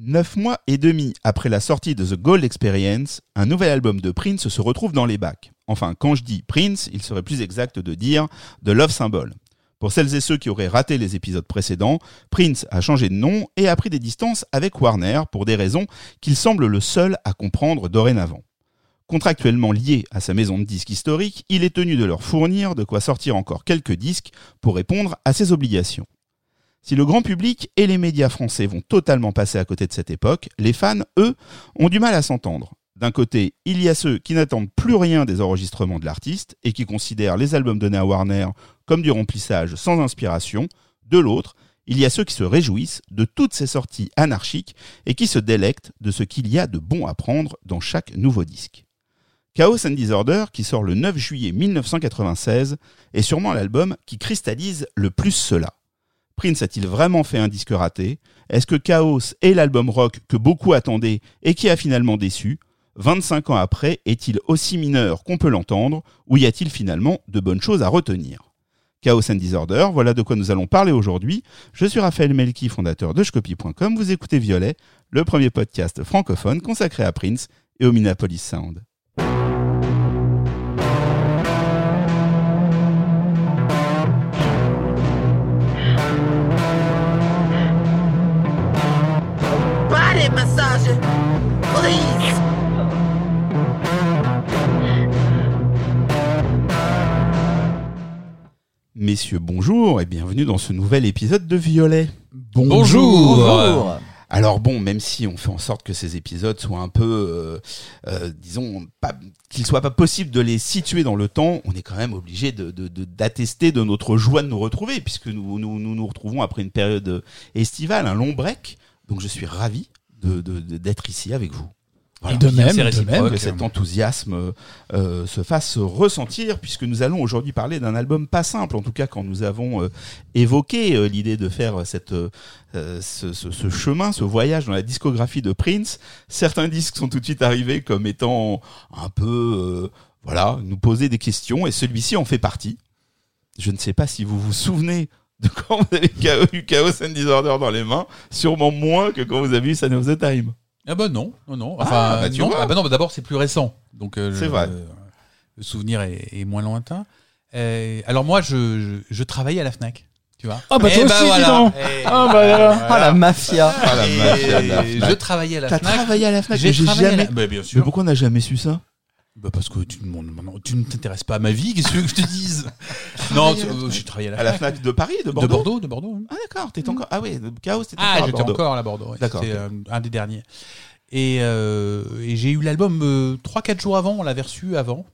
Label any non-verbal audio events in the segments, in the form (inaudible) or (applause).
Neuf mois et demi après la sortie de The Gold Experience, un nouvel album de Prince se retrouve dans les bacs. Enfin, quand je dis Prince, il serait plus exact de dire The Love Symbol. Pour celles et ceux qui auraient raté les épisodes précédents, Prince a changé de nom et a pris des distances avec Warner pour des raisons qu'il semble le seul à comprendre dorénavant. Contractuellement lié à sa maison de disques historique, il est tenu de leur fournir de quoi sortir encore quelques disques pour répondre à ses obligations. Si le grand public et les médias français vont totalement passer à côté de cette époque, les fans, eux, ont du mal à s'entendre. D'un côté, il y a ceux qui n'attendent plus rien des enregistrements de l'artiste et qui considèrent les albums donnés à Warner comme du remplissage sans inspiration. De l'autre, il y a ceux qui se réjouissent de toutes ces sorties anarchiques et qui se délectent de ce qu'il y a de bon à prendre dans chaque nouveau disque. Chaos and Disorder, qui sort le 9 juillet 1996, est sûrement l'album qui cristallise le plus cela. Prince a-t-il vraiment fait un disque raté? Est-ce que Chaos est l'album rock que beaucoup attendaient et qui a finalement déçu? 25 ans après, est-il aussi mineur qu'on peut l'entendre? Ou y a-t-il finalement de bonnes choses à retenir? Chaos and Disorder, voilà de quoi nous allons parler aujourd'hui. Je suis Raphaël Melki, fondateur de Shcopy.com. Vous écoutez Violet, le premier podcast francophone consacré à Prince et au Minneapolis Sound. Body massage, please. Messieurs, bonjour et bienvenue dans ce nouvel épisode de Violet. Bonjour. Alors bon, même si on fait en sorte que ces épisodes soient un peu, euh, euh, disons, qu'il soit pas possible de les situer dans le temps, on est quand même obligé de, de- de- d'attester de notre joie de nous retrouver, puisque nous nous, nous nous retrouvons après une période estivale, un long break. Donc je suis ravi de, de- de- d'être ici avec vous. Voilà. Et de même, de même. que cet enthousiasme euh, se fasse ressentir, puisque nous allons aujourd'hui parler d'un album pas simple, en tout cas quand nous avons euh, évoqué euh, l'idée de faire cette, ce, ce- ce chemin, ce voyage dans la discographie de Prince. Certains disques sont tout de suite arrivés comme étant un peu, euh, voilà, nous poser des questions, et celui-ci en fait partie. Je ne sais pas si vous vous souvenez de (laughs) quand vous avez eu Chaos and Disorder dans les mains, sûrement moins que quand vous avez eu Sign of the Time. Ah bah non, non, non. Ah, Enfin, bah tu non. vois. Ah bah non, bah d'abord c'est plus récent, donc euh, C'est le- vrai. Le, le souvenir est, est moins lointain. Euh, alors moi, je, je, je travaillais à la Fnac, tu vois. Ah bah Eh toi aussi, dis donc. Eh, Ah bah là. voilà. Ah la mafia Ah, la Et mafia de la Fnac. Je travaillais à la T'as Fnac. travaillé à la Fnac, J'ai mais j'ai travaillé à jamais. la- Bah, bien Mais sûr. pourquoi on n'a jamais su ça? Bah parce que tu, ne t'intéresses pas à ma vie, qu'est-ce que tu veux que je te dise? Non, tu- euh, j'ai travaillé à la À la Fnac. De Paris, de De Bordeaux. De Bordeaux. Ah d'accord, t'étais encore. Ah oui, Chaos, t'étais Ah, encore à j'étais Bordeaux. encore à la Bordeaux. ouais. D'accord, C'était ok. euh, un des derniers. Et, euh, et j'ai eu l'album euh, 3-4 jours avant, on l'avait reçu avant.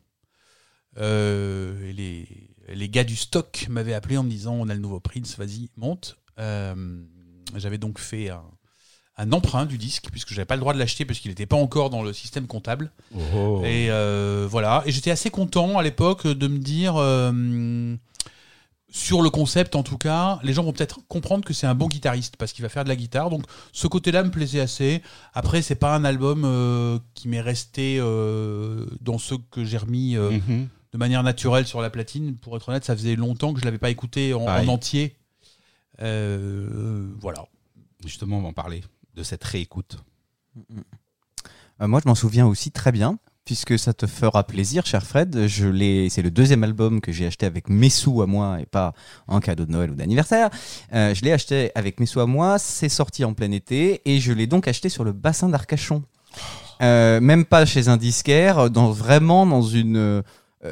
Euh, et les, les gars du stock m'avaient appelé en me disant on a le nouveau Prince, vas-y, monte. Euh, J'avais donc fait un, un emprunt du disque, puisque j'avais pas le droit de l'acheter, puisqu'il n'était pas encore dans le système comptable. Oh. Et euh, voilà. Et j'étais assez content à l'époque de me dire, euh, sur le concept en tout cas, les gens vont peut-être comprendre que c'est un bon guitariste parce qu'il va faire de la guitare. Donc ce côté-là me plaisait assez. Après, c'est pas un album euh, qui m'est resté dans ceux que j'ai remis Mhm. de manière naturelle sur la platine. Pour être honnête, ça faisait longtemps que je l'avais pas écouté en, entier. Voilà. Justement, on va en parler de cette réécoute. Euh, Moi je m'en souviens aussi très bien puisque ça te fera plaisir cher Fred, je l'ai c'est le deuxième album que j'ai acheté avec mes sous à moi et pas en cadeau de Noël ou d'anniversaire. Euh, je l'ai acheté avec mes sous à moi, c'est sorti en plein été et je l'ai donc acheté sur le bassin d'Arcachon. Euh, même pas chez un disquaire, dans vraiment dans une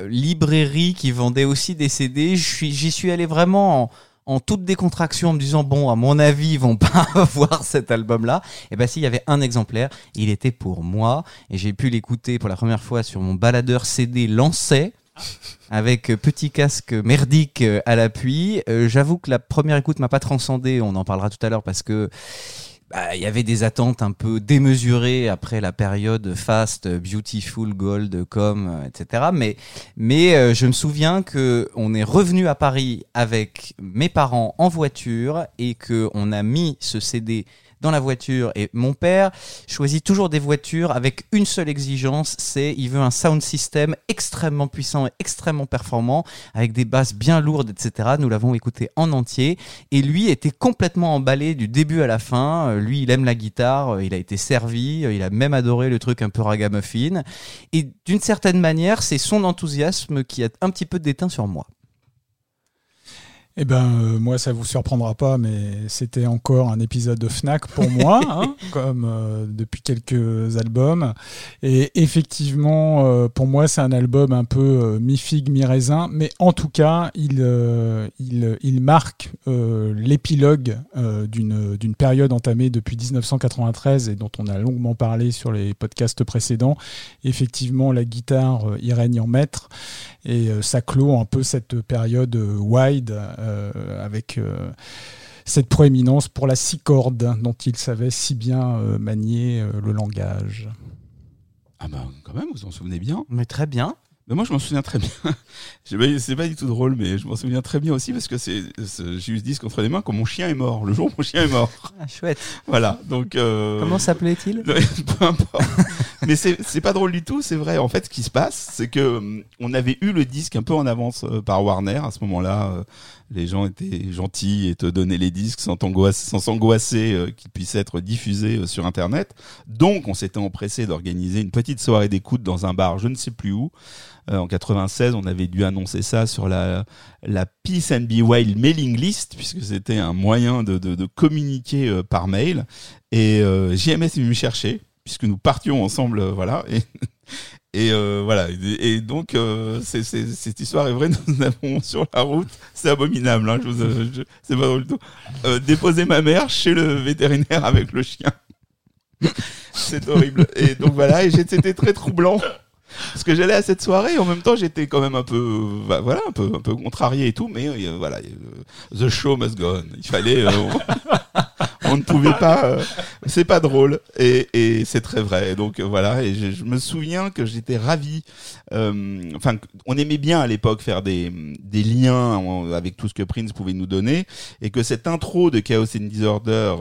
librairie qui vendait aussi des CD. J'y suis allé vraiment en, en toute décontraction en me disant bon, à mon avis, ils vont (laughs) pas voir cet album-là. Et ben s'il y avait un exemplaire, il était pour moi et j'ai pu l'écouter pour la première fois sur mon baladeur CD Lancet. Avec euh, petit casque merdique euh, à l'appui. Euh, J'avoue que la première écoute m'a pas transcendé. On en parlera tout à l'heure parce que bah, il y avait des attentes un peu démesurées après la période Fast, Beautiful, Gold, Com, euh, etc. Mais, mais euh, je me souviens que on est revenu à Paris avec mes parents en voiture et que on a mis ce CD dans la voiture. Et mon père choisit toujours des voitures avec une seule exigence, c'est il veut un sound system extrêmement puissant et extrêmement performant, avec des basses bien lourdes, etc. Nous l'avons écouté en entier. Et lui était complètement emballé du début à la fin. Euh, Lui, il aime la guitare, euh, il a été servi, euh, il a même adoré le truc un peu ragamuffin. Et d'une certaine manière, c'est son enthousiasme qui a un petit peu déteint sur moi. Eh ben, euh, moi, ça vous surprendra pas, mais c'était encore un épisode de Fnac pour moi, (laughs) hein, comme euh, depuis quelques albums. Et effectivement, euh, pour moi, c'est un album un peu mi-figue, mi-raisin, mais en tout cas, il, euh, il, il marque euh, l'épilogue euh, d'une d'une période entamée depuis 1993 et dont on a longuement parlé sur les podcasts précédents. Effectivement, la guitare y règne en maître et euh, ça clôt un peu cette période euh, wide euh, avec euh, cette proéminence pour la six cordes dont il savait si bien euh, manier euh, le langage. Ah bah quand même, vous en souvenez bien. Mais très bien. Mais moi, je m'en souviens très bien. (laughs) C'est pas du tout drôle, mais je m'en souviens très bien aussi parce que c'est, c'est- j'ai eu ce disque entre les mains quand mon chien est mort. Le jour où mon chien est mort. Ah, chouette. Voilà. Donc. euh, Comment s'appelait-il? (laughs) Peu importe. Mais c'est pas drôle du tout, c'est vrai. En fait, ce qui se passe, c'est que hum, on avait eu le disque un peu en avance euh, par Warner. À ce moment-là, euh, les gens étaient gentils et te donnaient les disques sans s'angoisser euh, qu'ils puissent être diffusés euh, sur Internet. Donc, on s'était empressé d'organiser une petite soirée d'écoute dans un bar, je ne sais plus où. Euh, en 96, on avait dû annoncer ça sur la, la Peace and Be Wild mailing list, puisque c'était un moyen de, de, communiquer euh, par mail. Et euh, JMS est venu me chercher, puisque nous partions ensemble, euh, voilà. Et, (laughs) euh, voilà. Et, donc, euh, cette histoire est vraie. (laughs) Nous avons sur la route, c'est abominable. Hein, je vous, je- c'est pas drôle du tout. Déposer ma mère chez le vétérinaire avec le chien. (laughs) c'est horrible. Et donc voilà. Et c'était très troublant. Parce que j'allais à cette soirée et en même temps j'étais quand même un peu bah, voilà un peu un peu contrarié et tout mais euh, voilà euh, the show must go on. Il fallait euh, on, ne pouvait pas c'est pas drôle et, c'est très vrai. Donc voilà et je, me souviens que j'étais ravi enfin on aimait bien à l'époque faire des liens en- avec tout ce que Prince pouvait nous donner et que cette intro de Chaos and Disorder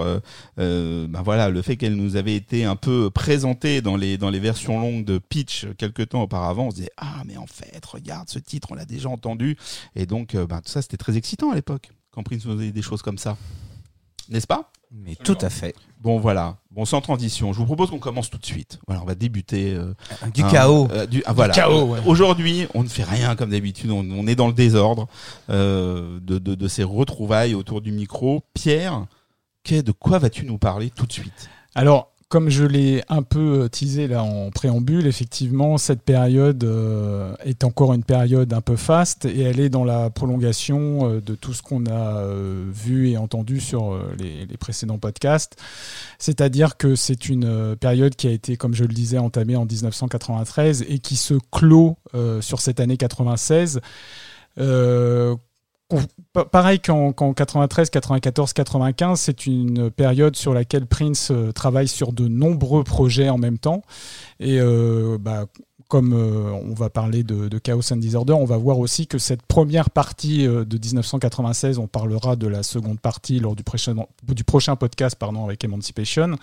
ben voilà le fait qu'elle nous avait été un peu présentée dans les dans les versions longues de Pitch temps auparavant on se disait ah mais en fait regarde ce titre on l'a déjà entendu et donc euh, ben, tout ça c'était très excitant à l'époque quand Prince nous donnait des choses comme ça n'est-ce pas? Mais tout à fait. Bon voilà, bon sans transition, je vous propose qu'on commence tout de suite. Voilà, on va débuter euh, Du un- chaos. euh, du, ah, voilà. chaos, ouais. Aujourd'hui, on ne fait rien comme d'habitude, on, on est dans le désordre euh, de, de, de ces retrouvailles autour du micro. Pierre, qu'est- de quoi vas-tu nous parler tout de suite? Alors, comme je l'ai un peu euh, teasé là en préambule, effectivement, cette période euh, est encore une période un peu faste et elle est dans la prolongation euh, de tout ce qu'on a vu et entendu sur les, précédents podcasts. C'est-à-dire que c'est une période qui a été, comme je le disais, entamée en 1993 et qui se clôt sur cette année 96. Euh, qu'on- pa- pareil qu'en qu'en 93, 94, 95, c'est une période sur laquelle Prince euh, travaille sur de nombreux projets en même temps. Et euh, bah, comme euh, on va parler de, Chaos and Disorder, on va voir aussi que cette première partie de 1996, on parlera de la seconde partie lors du prochain, podcast pardon, avec Emancipation.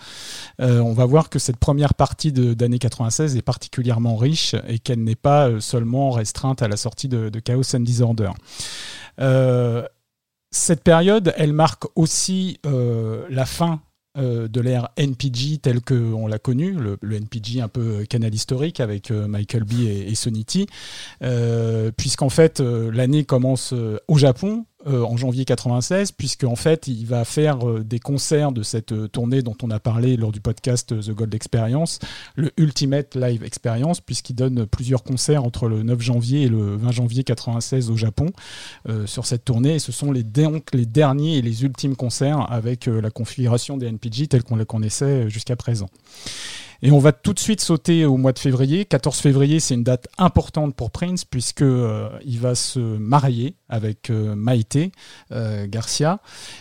On va voir que cette première partie d'année 96 est particulièrement riche et qu'elle n'est pas seulement restreinte à la sortie de Chaos and Disorder. Euh, cette période, elle marque aussi euh, la fin euh, de l'ère NPG telle qu'on l'a connue, le, NPG un peu canal historique avec Michael B et, et euh, puisqu'en fait l'année commence au Japon euh, en janvier 96, puisqu'en fait il va faire euh, des concerts de cette euh, tournée dont on a parlé lors du podcast euh, The Gold Experience, le Ultimate Live Experience, puisqu'il donne plusieurs concerts entre le 9 janvier et le 20 janvier 96 au Japon sur cette tournée. Et ce sont les, les derniers et les ultimes concerts avec la configuration des NPG telle qu'on les connaissait jusqu'à présent. Et on va tout de suite sauter au mois de février. 14 février, c'est une date importante pour Prince puisque euh, il va se marier avec euh, Maïté euh, Garcia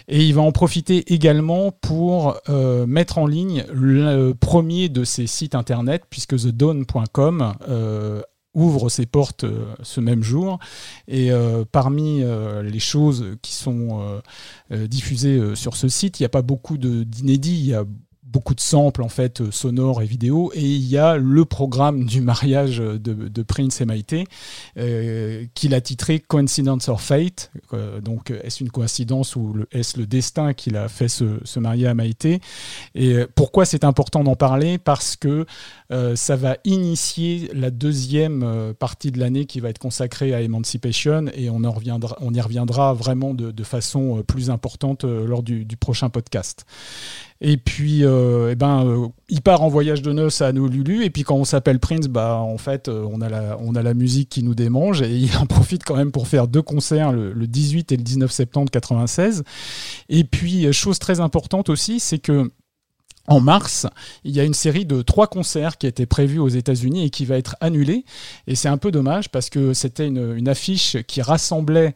et il va en profiter également pour euh, mettre en ligne le premier de ses sites internet puisque TheDawn.com ouvre ses portes ce même jour. Et parmi les choses qui sont diffusées sur ce site, il n'y a pas beaucoup d'inédits. Beaucoup de samples en fait euh, sonores et vidéo et il y a le programme du mariage de, Prince et Maïté euh, qu'il a titré Coincidence or Fate. Euh, donc est-ce une coïncidence ou est-ce le destin qu'il a fait se, marier à Maïté? Et pourquoi c'est important d'en parler? Parce que ça va initier la deuxième partie de l'année qui va être consacrée à Emancipation. Et on, en reviendra, on y reviendra vraiment de, façon plus importante lors du prochain podcast. Et puis, euh, eh ben, euh, il part en voyage de noces à Honolulu. Et puis, quand on s'appelle Prince, bah, en fait, euh, on a, la, on a la musique qui nous démange. Et il en profite quand même pour faire deux concerts, le, le 18 et le 19 septembre 96. Et puis, chose très importante aussi, c'est que en mars, il y a une série de trois concerts qui étaient prévus aux États-Unis et qui va être annulée. Et c'est un peu dommage parce que c'était une, affiche qui rassemblait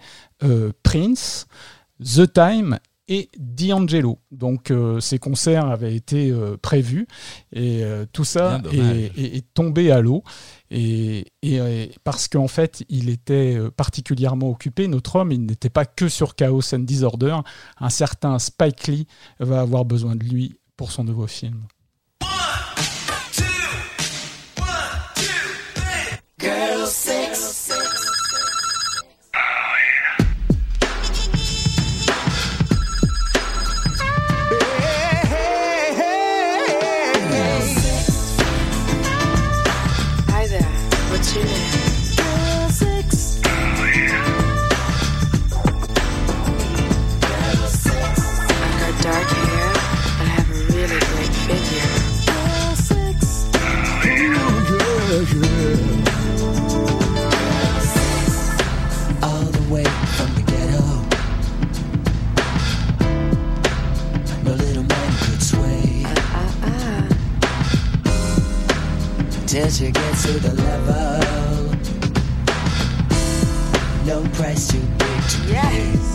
Prince, The Time et D'Angelo. Donc euh, ces concerts avaient été euh, prévus et euh, tout ça est, est- est tombé à l'eau. Et, et, euh, parce qu'en fait, il était particulièrement occupé, notre homme, il n'était pas que sur Chaos and Disorder. Un certain Spike Lee va avoir besoin de lui pour son nouveau film. Till she gets to the level. No price too big to pay. Yes. And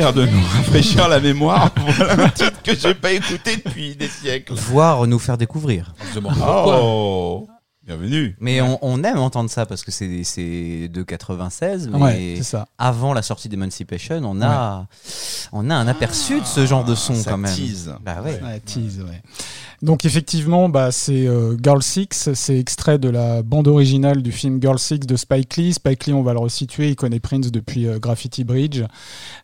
De nous rafraîchir la mémoire. (laughs) Voilà un titre que j'ai pas écouté depuis des siècles. Voire nous faire découvrir. On se demande pourquoi. Oh, bienvenue. Mais on, on aime entendre ça parce que c'est c'est de 96, mais Ouais, c'est ça. avant la sortie d'Emancipation, on a on a un aperçu de ce genre de son Ça quand même. tease. Bah ouais. Ouais, tease, ouais. Donc effectivement, bah, c'est euh, Girl Six, c'est extrait de la bande originale du film Girl Six de Spike Lee. Spike Lee, on va le resituer, il connaît Prince depuis euh, Graffiti Bridge.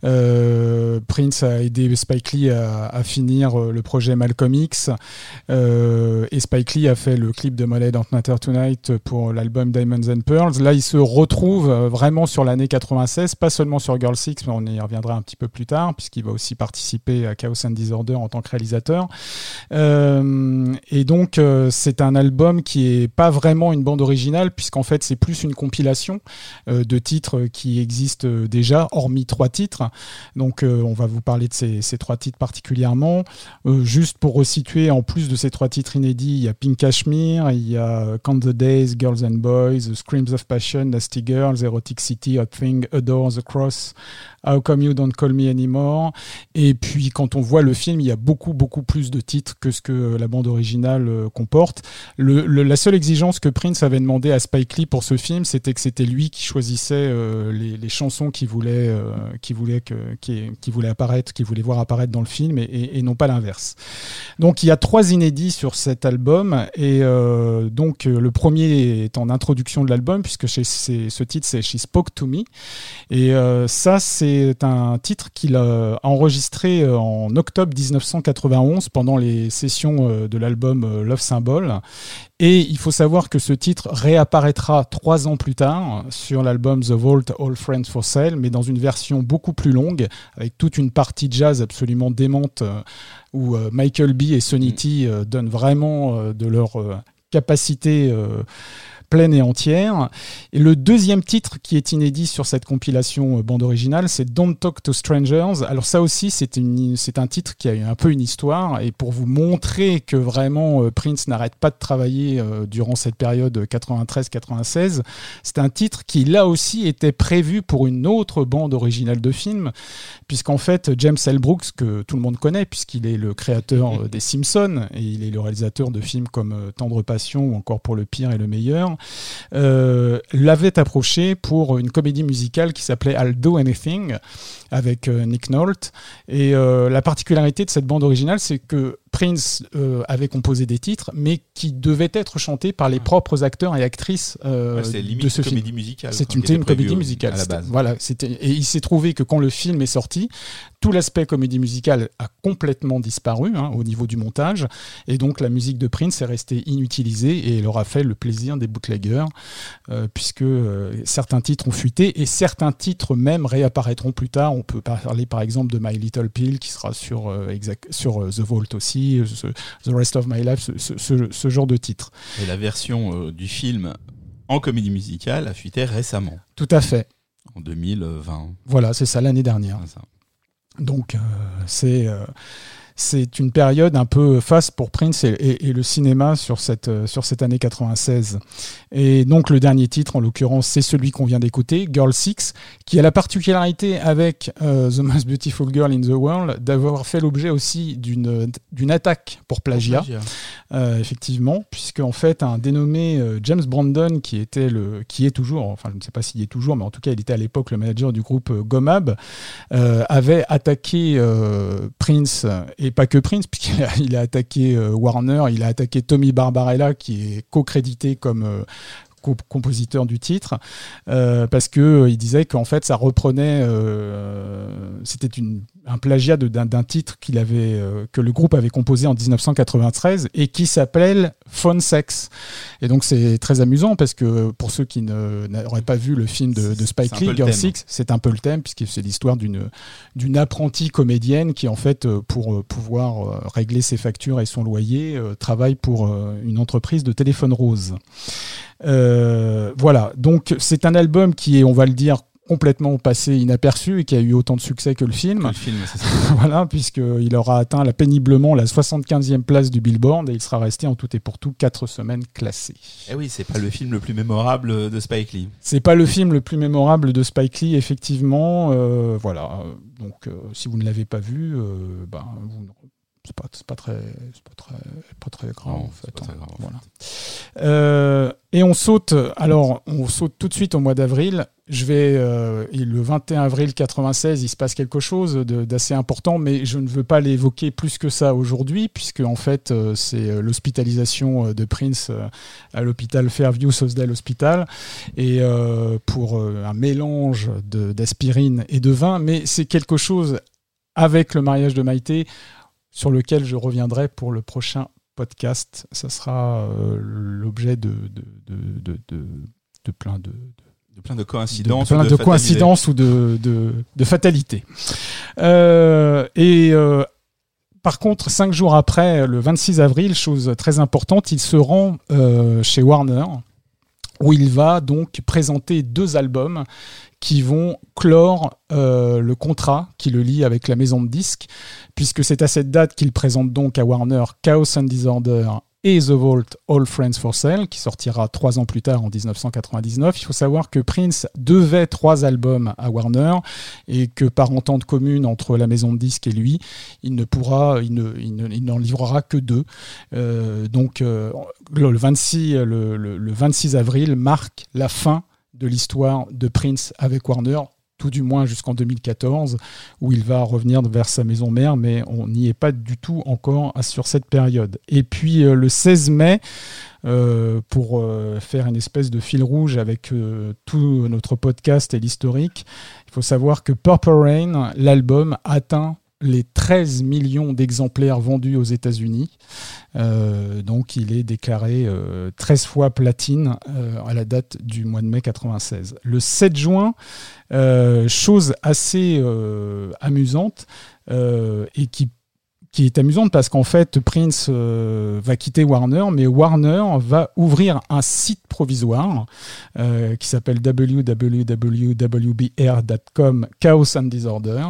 Euh, Prince a aidé Spike Lee à, finir euh, le projet Malcolm X. Euh, et Spike Lee a fait le clip de Molly Don't Matter Tonight pour l'album Diamonds and Pearls. Là, il se retrouve vraiment sur l'année 96, pas seulement sur Girl Six, mais on y reviendra un petit peu plus tard, puisqu'il va aussi participer à Chaos and Disorder en tant que réalisateur. Et donc, c'est un album qui est pas vraiment une bande originale, puisqu'en fait, c'est plus une compilation de titres qui existent déjà, hormis trois titres. Donc, euh, on va vous parler de ces, trois titres particulièrement. Euh, juste pour resituer, en plus de ces trois titres inédits, il y a Pink Cashmere, il y a Count the Days, Girls and Boys, Screams of Passion, Nasty Girls, Erotic City, Hot Thing, Adore the Cross, How Come You Don't Call Me Anymore. Et puis quand on voit le film, il y a beaucoup beaucoup plus de titres que ce que la bande originale euh, comporte. La seule exigence que Prince avait demandé à Spike Lee pour ce film, c'était que c'était lui qui choisissait euh, les, chansons qu'il voulait, euh, qu'il voulait que, qui, qui voulait apparaître, qu'il voulait voir apparaître dans le film, et, non pas l'inverse. Donc il y a trois inédits sur cet album, et euh, donc euh, le premier est en introduction de l'album puisque chez- ce titre c'est She Spoke to Me. Et euh, ça, c'est un titre qu'il a enregistré en octobre 1991 pendant les sessions de l'album Love Symbol. Et il faut savoir que ce titre réapparaîtra trois ans plus tard sur l'album The Vault All Friends for Sale, mais dans une version beaucoup plus longue, avec toute une partie jazz absolument démente, euh, où euh, Michael B. et Sonny T euh, donnent vraiment de leur capacité pleine et entière. Et le deuxième titre qui est inédit sur cette compilation euh, bande originale, c'est Don't Talk to Strangers. Alors ça aussi, c'est un titre qui a eu un peu une histoire. Et pour vous montrer que vraiment euh, Prince n'arrête pas de travailler euh, durant cette période 93-96, c'est un titre qui là aussi était prévu pour une autre bande originale de film, puisqu'en fait James L. Brooks, que tout le monde connaît, puisqu'il est le créateur des Simpsons et il est le réalisateur de films comme Tendre Passion ou encore Pour le pire et le meilleur, euh, l'avait approché pour une comédie musicale qui s'appelait I'll Do Anything avec euh, Nick Nolte. Et euh, la particularité de cette bande originale, c'est que Prince euh, avait composé des titres, mais qui devaient être chantés par les propres acteurs et actrices euh, Ouais, de ce une film. comédie musicale. C'est une, une comédie musicale. À la base. Voilà, et il s'est trouvé que quand le film est sorti, tout l'aspect comédie musicale a complètement disparu hein, au niveau du montage, et donc la musique de Prince est restée inutilisée et elle aura fait le plaisir des bootleggers, euh, puisque certains titres ont fuité et certains titres même réapparaîtront plus tard. On peut parler par exemple de My Little Pill qui sera sur, euh, exact- sur euh, The Vault aussi, ce- The Rest of My Life, ce, ce- ce- ce genre de titre. Et la version euh, du film en comédie musicale a fuité récemment, Tout à fait. en 2020. Voilà, c'est ça l'année dernière. Ça. Donc c'est c'est une période un peu faste pour Prince et, et- et le cinéma sur cette, euh, sur cette année 96. Et donc le dernier titre, en l'occurrence, c'est celui qu'on vient d'écouter, Girl Six, qui a la particularité avec euh, The Most Beautiful Girl in the World d'avoir fait l'objet aussi d'une attaque pour plagiat. Euh, effectivement, puisque en fait un dénommé James Brandon, qui était le, qui est toujours, enfin je ne sais pas s'il est toujours, mais en tout cas il était à l'époque le manager du groupe Gomab, euh, avait attaqué Prince et pas que Prince, puisqu'il a, attaqué euh, Warner, il a attaqué Tommy Barbarella, qui est co-crédité comme euh, co- compositeur du titre, euh, parce que euh, il disait qu'en fait ça reprenait, c'était une- un plagiat d'un titre qu'il avait, euh, que le groupe avait composé en 1993 et qui s'appelle Phone Sex. Et donc c'est très amusant parce que pour ceux qui n'auraient pas vu le film de, de Spike Lee, le Girl. Six, c'est un peu le thème puisque c'est l'histoire d'une d'une apprentie comédienne qui en fait euh, pour euh, pouvoir régler ses factures et son loyer travaille pour une entreprise de téléphone rose. Euh, voilà, donc c'est un album qui est, on va le dire, complètement passé inaperçu et qui a eu autant de succès que le film. Que le film, c'est ça. (laughs) voilà, puisqu'il aura atteint la, péniblement la 75e place du Billboard et il sera resté en tout et pour tout 4 semaines classé. Eh oui, c'est pas le film le plus mémorable de Spike Lee. C'est pas le film le plus mémorable de Spike Lee, effectivement. euh, voilà. Donc, euh, si vous ne l'avez pas vu, euh, ben, vous- c'est pas, pas très, pas très, pas très grave Non, en fait. pas très grave, en Voilà. Euh, et on saute. Alors, on saute tout de suite au mois d'avril. Je vais euh, le 21 avril 96, il se passe quelque chose d'assez important, mais je ne veux pas l'évoquer plus que ça aujourd'hui, puisque en fait, euh, c'est l'hospitalisation de Prince à l'hôpital Fairview Sosdale Hospital, et euh, pour un mélange d'aspirine et de vin, mais c'est quelque chose avec le mariage de Maïté sur lequel je reviendrai pour le prochain podcast. Ça sera euh, l'objet de, de, de, de, de- de plein de, De plein de de, coïncidences. plein ou de fatalités. coïncidences ou de, de, de fatalités. Euh, et euh, par contre, cinq jours après, le 26 avril, chose très importante, il se rend euh, chez Warner, où il va donc présenter deux albums qui vont clore euh, le contrat qui le lie avec la maison de disques, puisque c'est à cette date qu'il présente donc à Warner Chaos and Disorder et The Vault All Friends for Sale, qui sortira trois ans plus tard en 1999. Il faut savoir que Prince devait trois albums à Warner et que par entente commune entre la maison de disques et lui, il ne pourra, il ne, il ne- il n'en livrera que deux. Euh, donc euh, le 26, le, le- le 26 avril marque la fin de l'histoire de Prince avec Warner, tout du moins jusqu'en 2014, où il va revenir vers sa maison mère, mais on n'y est pas du tout encore sur cette période. Et puis euh, le 16 mai, euh, pour euh, faire une espèce de fil rouge avec tout notre podcast et l'historique, il faut savoir que Purple Rain, l'album, atteint les 13 millions d'exemplaires vendus aux États-Unis. Euh, donc il est déclaré euh, 13 fois platine euh, à la date du mois de mai 96. Le 7 juin, euh, chose assez euh, amusante euh, et qui qui est amusante parce qu'en fait Prince euh, va quitter Warner, mais Warner va ouvrir un site provisoire euh, qui s'appelle www.wbr.com Chaos and Disorder.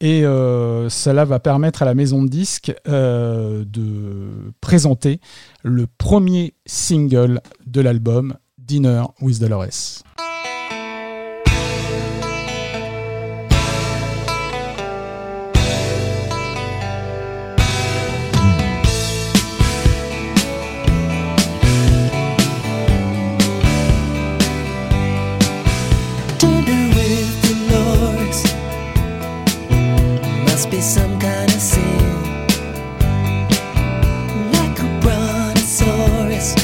Et euh, cela va permettre à la maison de disques euh, de présenter le premier single de l'album, Dinner with Dolores. Some kind of sin. Like a brontosaurus,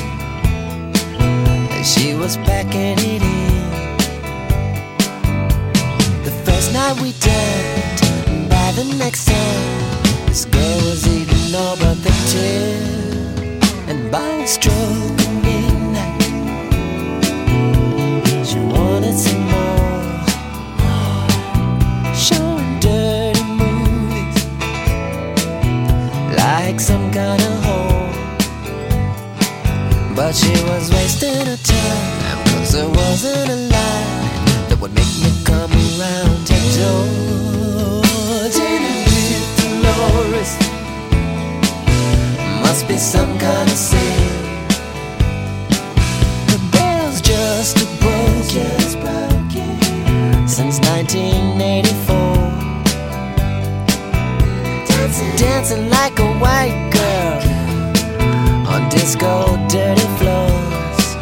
she was packing it in. The first night we dined, by the next time, this girl was eating all but the. And by stroke midnight, she wanted some more. Like some kind of whore. But she was wasting her time, cause there wasn't a line that would make me come around to George. Dinner with Dolores must be some kind of sin. The bell's just a broken since 1984. Dancing like a white girl on disco dirty floors.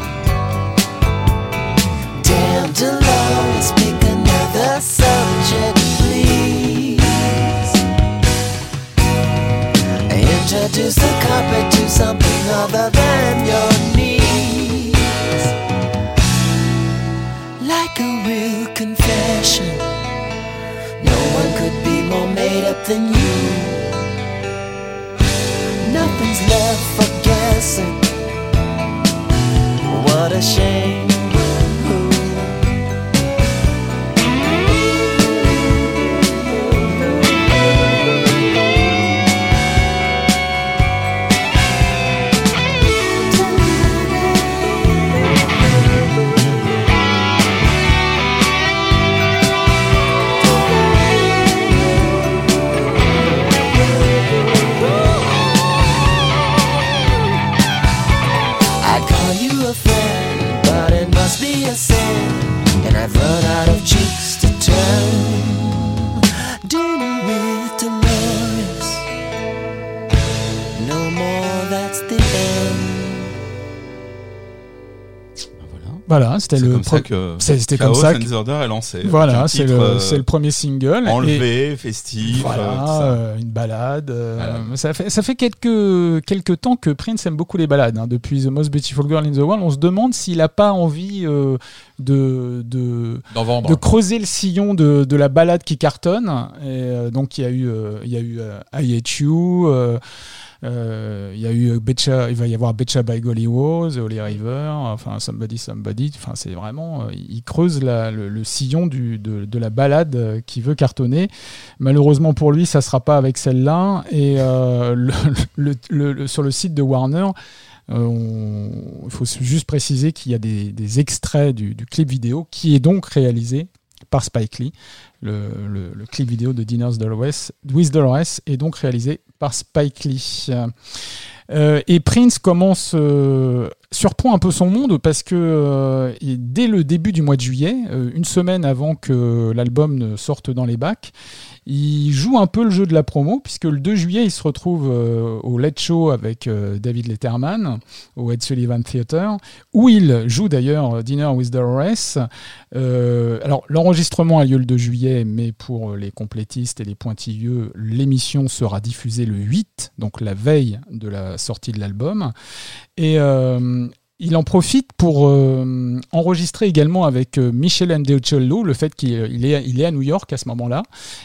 Damn Dolores, pick another subject, please. Introduce the carpet to something other than your knees. Like a real confession. No one could be more made up than you. What a shame. C'était le. comme pro- ça que c'est- C'était Chaos comme ça. que- Disorder est lancé. Voilà, c'est le, euh, c'est le premier single. et- enlevé, festif. euh, tout Voilà, ça. euh, une balade. euh, Voilà. Ça fait, ça fait quelques, quelques temps que Prince aime beaucoup les balades. hein. Depuis The Most Beautiful Girl in the World, on se demande s'il n'a pas envie euh, de, de, de creuser le sillon de, de la balade qui cartonne. Et, euh, donc il y a eu, euh, il y a eu euh, I Hate You. Euh, il y a eu il va y avoir Betcha by Golly Woes, Holy River, enfin Somebody Somebody. Enfin, c'est vraiment, euh, il creuse le, sillon de, la balade euh, qui veut cartonner. Malheureusement pour lui, ça sera pas avec celle-là. Et (laughs) sur le site de Warner, il faut juste préciser qu'il y a des, extraits du clip vidéo qui est donc réalisé par Spike Lee. Le, clip vidéo de Dinners Dolores, with Dolores est donc réalisé par Spike Lee. Euh, et Prince commence euh, surprend un peu son monde parce que euh, dès le début du mois de juillet, euh, une semaine avant que l'album sorte dans les bacs, il joue un peu le jeu de la promo puisque le 2 juillet il se retrouve euh, au Late Show avec David Letterman au Ed Sullivan Theater où il joue d'ailleurs Dinner with Dolores. Alors l'enregistrement a lieu le 2 juillet mais pour les complétistes et les pointilleux l'émission sera diffusée le 8 donc la veille de la sortie de l'album il en profite pour euh, enregistrer également avec euh, Michel Andeuccello le fait qu'il il est, à New York à ce moment-là.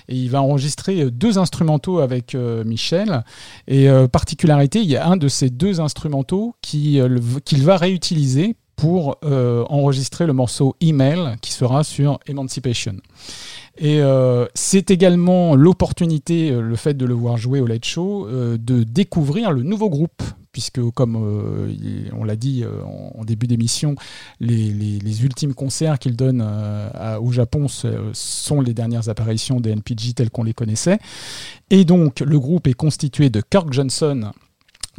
Et il va enregistrer euh, deux instrumentaux avec euh, Michel. Et euh, particularité il y a un de ces deux instrumentaux euh, qu'il va réutiliser pour euh, enregistrer le morceau Email qui sera sur Emancipation. Et euh, c'est également l'opportunité, euh, le fait de le voir jouer au Late Show, euh, de découvrir le nouveau groupe, puisque comme euh, on l'a dit euh, en, début d'émission, les, les- les ultimes concerts qu'il donne euh, à- au Japon sont les dernières apparitions des NPG telles qu'on les connaissait. Et donc le groupe est constitué de Kirk Johnson,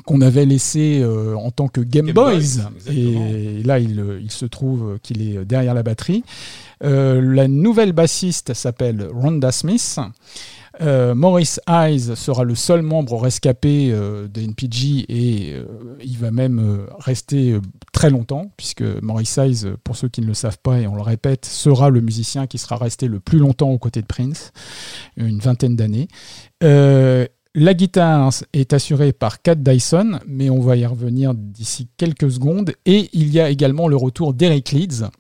qu'on avait laissé euh, en tant que Game, Game Boys. Et là, il, il se trouve qu'il est derrière la batterie. Euh, la nouvelle bassiste s'appelle Rhonda Smith. Euh, Maurice Hayes sera le seul membre rescapé euh, des NPG et euh, il va même euh, rester euh, très longtemps puisque Maurice Hayes, pour ceux qui ne le savent pas et on le répète, sera le musicien qui sera resté le plus longtemps aux côtés de Prince, une vingtaine d'années. La guitare est assurée par Cat Dyson, mais on va y revenir d'ici quelques secondes. Et il y a également le retour d'Eric Leeds,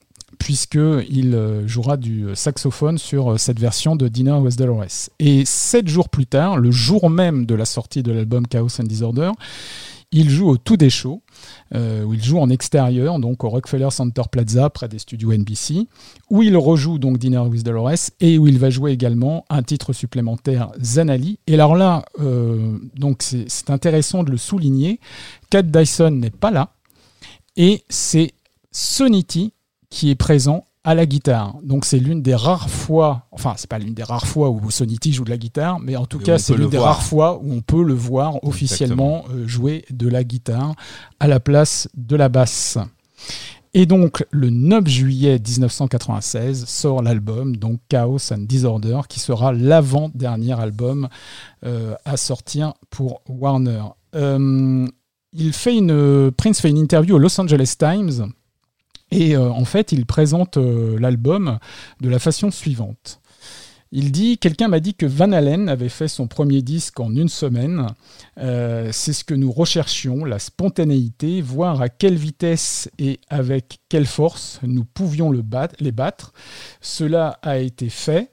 puisqu'il euh, jouera du saxophone sur euh, cette version de Dinner with Dolores. Et sept jours plus tard, le jour même de la sortie de l'album Chaos and Disorder, il joue au tout des shows, euh, où il joue en extérieur, donc au Rockefeller Center Plaza, près des studios NBC, où il rejoue donc Dinner with Dolores et où il va jouer également un titre supplémentaire, Zanali. Et alors là, euh, donc c'est intéressant de le souligner, Cat Dyson n'est pas là, et c'est Sonity qui est présent à la guitare. Donc c'est l'une des rares fois, enfin c'est pas l'une des rares fois où Sonity joue de la guitare, mais en tout Et cas c'est l'une des voir. rares fois où on peut le voir officiellement euh, jouer de la guitare à la place de la basse. Et donc le 9 juillet 1996 sort l'album donc Chaos and Disorder qui sera l'avant-dernier album euh, à sortir pour Warner. Euh, il fait une Prince fait une interview au Los Angeles Times et euh, en fait il présente euh, l'album de la façon suivante. Il dit Quelqu'un m'a dit que Van Halen avait fait son premier disque en une semaine. Euh, c'est ce que nous recherchions, la spontanéité, voir à quelle vitesse et avec quelle force nous pouvions les battre. Cela a été fait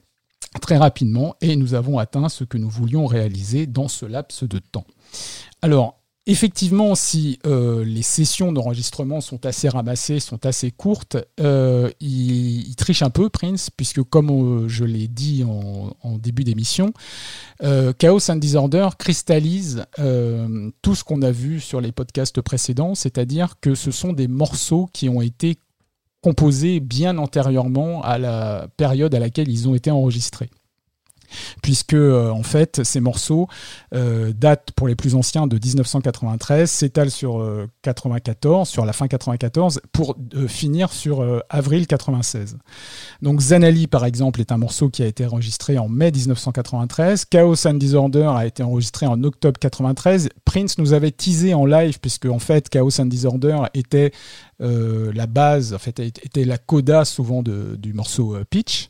très rapidement et nous avons atteint ce que nous voulions réaliser dans ce laps de temps. Alors, Effectivement, si euh, les sessions d'enregistrement sont assez ramassées, sont assez courtes, euh, il, triche un peu, Prince, puisque comme euh, je l'ai dit en, début d'émission, euh, Chaos and Disorder cristallise tout ce qu'on a vu sur les podcasts précédents, c'est-à-dire que ce sont des morceaux qui ont été composés bien antérieurement à la période à laquelle ils ont été enregistrés. Puisque euh, en fait ces morceaux euh, datent pour les plus anciens de 1993, s'étalent sur euh, 94, sur la fin 94, pour euh, finir sur euh, avril 96. Donc Zanali par exemple est un morceau qui a été enregistré en mai 1993, Chaos and Disorder a été enregistré en octobre 93. Prince nous avait teasé en live puisque en fait Chaos and Disorder était euh, la base, en fait, était la coda souvent du morceau euh, Pitch.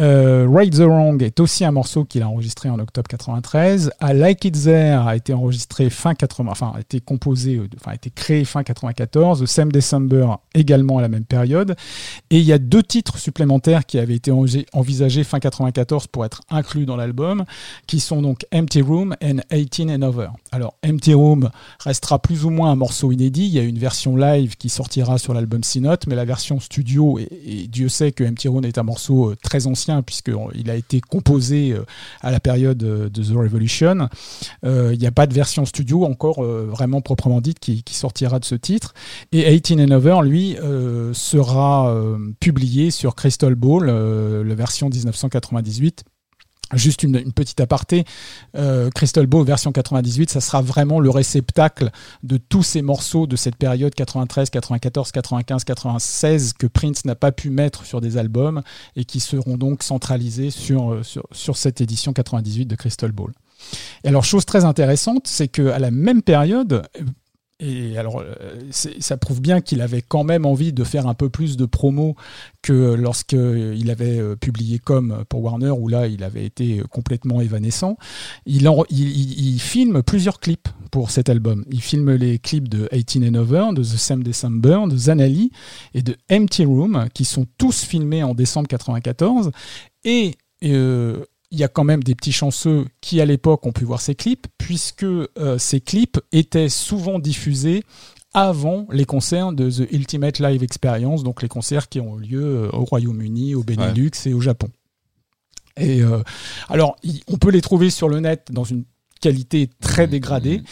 Euh, Right the Wrong est aussi un morceau qu'il a enregistré en octobre 93. I Like It There a été enregistré fin 80, enfin a été composé, enfin a été créé fin 94. The Same December également à la même période. Et il y a deux titres supplémentaires qui avaient été envisagés fin 94 pour être inclus dans l'album, qui sont donc Empty Room and 18 and Over. Alors Empty Room restera plus ou moins un morceau inédit. Il y a une version live qui sortira sur l'album C-Note, mais la version studio, et, Dieu sait que Empty Room est un morceau euh, très ancien puisqu'il a été composé euh, à la période euh, de The Revolution. Euh, Il n'y a pas de version studio encore euh, vraiment proprement dite qui, sortira de ce titre. Et 18 and Over, lui, euh, sera euh, publié sur Crystal Ball, euh, la version 1998. Juste une, petite aparté, euh, Crystal Ball version 98, ça sera vraiment le réceptacle de tous ces morceaux de cette période 93, 94, 95, 96 que Prince n'a pas pu mettre sur des albums et qui seront donc centralisés sur, euh, sur, sur cette édition 98 de Crystal Ball. Et alors, chose très intéressante, c'est qu'à la même période, et alors, euh, ça prouve bien qu'il avait quand même envie de faire un peu plus de promo que lorsqu'il avait euh, publié Comme pour Warner, où là, il avait été complètement évanescent. Il, filme plusieurs clips pour cet album. Il filme les clips de 18 and Over, de The Same December, de Zanali et de Empty Room, qui sont tous filmés en décembre 94. Et euh, il y a quand même des petits chanceux qui, à l'époque, ont pu voir ces clips, puisque euh, ces clips étaient souvent diffusés avant les concerts de The Ultimate Live Experience, donc les concerts qui ont eu lieu euh, au Royaume-Uni, au Benelux et au Japon. Et euh, alors, on peut les trouver sur le net dans une qualité très dégradée.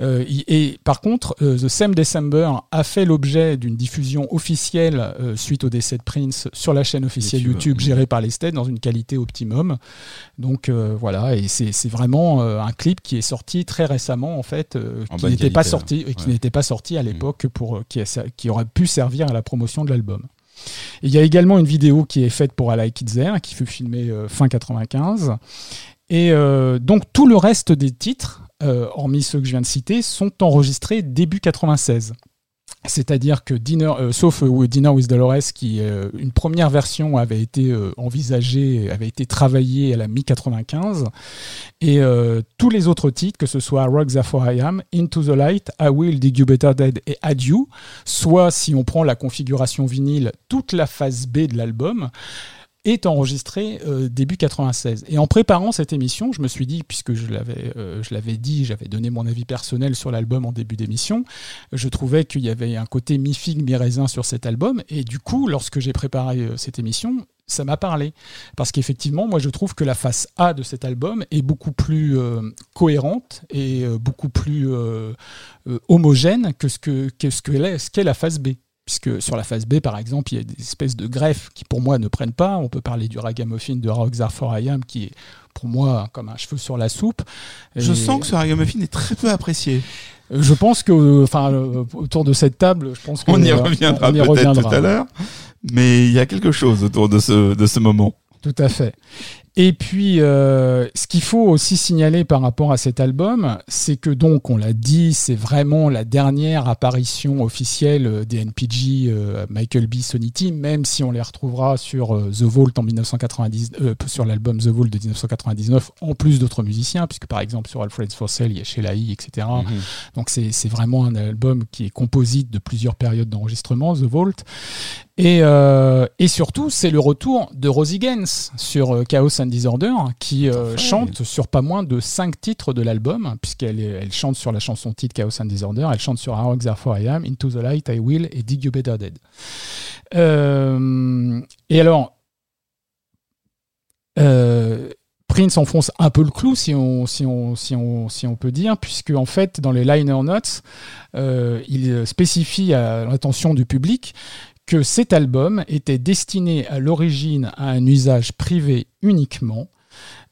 Euh, il- et par contre, euh, The Same December a fait l'objet d'une diffusion officielle euh, suite au décès de Prince sur la chaîne officielle YouTube. YouTube, gérée par les Stead dans une qualité optimum. Donc euh, voilà, et c'est vraiment euh, un clip qui est sorti très récemment en fait, euh, En qui n'était pas qualité, sorti qui n'était pas sorti à l'époque pour euh, qui, a- qui aurait pu servir à la promotion de l'album. Il y a également une vidéo qui est faite pour I Like It There, qui fut filmée euh, fin 95. Et euh, donc tout le reste des titres, euh, hormis ceux que je viens de citer, sont enregistrés début 96. C'est-à-dire que Dinner, euh, sauf euh, Dinner with Dolores, qui une première version avait été envisagée, avait été travaillée à la mi-95, et tous les autres titres, que ce soit Rock Therefore I Am, Into the Light, I Will, Dig You Better Dead et Adieu, soit si on prend la configuration vinyle, toute la phase B de l'album, est enregistré euh, début 96. Et en préparant cette émission, je me suis dit, puisque je l'avais, euh, je l'avais dit, j'avais donné mon avis personnel sur l'album en début d'émission, je trouvais qu'il y avait un côté mi-figue, mi-raisin sur cet album. Et du coup, lorsque j'ai préparé euh, cette émission, ça m'a parlé. Parce qu'effectivement, moi, je trouve que la face A de cet album est beaucoup plus cohérente et beaucoup plus homogène que ce que, que qu'est la face B puisque sur la phase B, par exemple, il y a des espèces de greffes qui, pour moi, ne prennent pas. On peut parler du ragamuffin de Rockstar for I Am, qui est, pour moi, comme un cheveu sur la soupe. Je Et- sens que ce ragamuffin est très peu apprécié. Euh, Je pense que, euh, enfin, euh, autour de cette table, je pense que On y reviendra peut-être tout à l'heure. Mais il y a quelque chose autour de ce, de ce moment. Tout à fait. Et puis, euh, ce qu'il faut aussi signaler par rapport à cet album, c'est que donc, on l'a dit, c'est vraiment la dernière apparition officielle euh, des NPG, euh, Michael B, Sonny T, même si on les retrouvera sur euh, The Vault en 1990, euh, sur l'album The Vault de 1999, en plus d'autres musiciens, puisque par exemple sur Alfred for Sale, il y a Sheila E., etc. Donc c'est c'est vraiment un album qui est composite de plusieurs périodes d'enregistrement, The Vault. Et, euh, et surtout, c'est le retour de Rosie Gaines sur euh, Chaos and Disorder, qui euh, chante sur pas moins de cinq titres de l'album, puisqu'elle elle chante sur la chanson titre Chaos and Disorder, elle chante sur Rock Therefore I Am, Into the Light, I Will et Dig You Better Dead. Euh, et alors, Prince enfonce un peu le clou, si on, si on, si on, si on peut dire, puisque en fait, dans les liner notes, il spécifie à l'attention du public que cet album était destiné à l'origine à un usage privé uniquement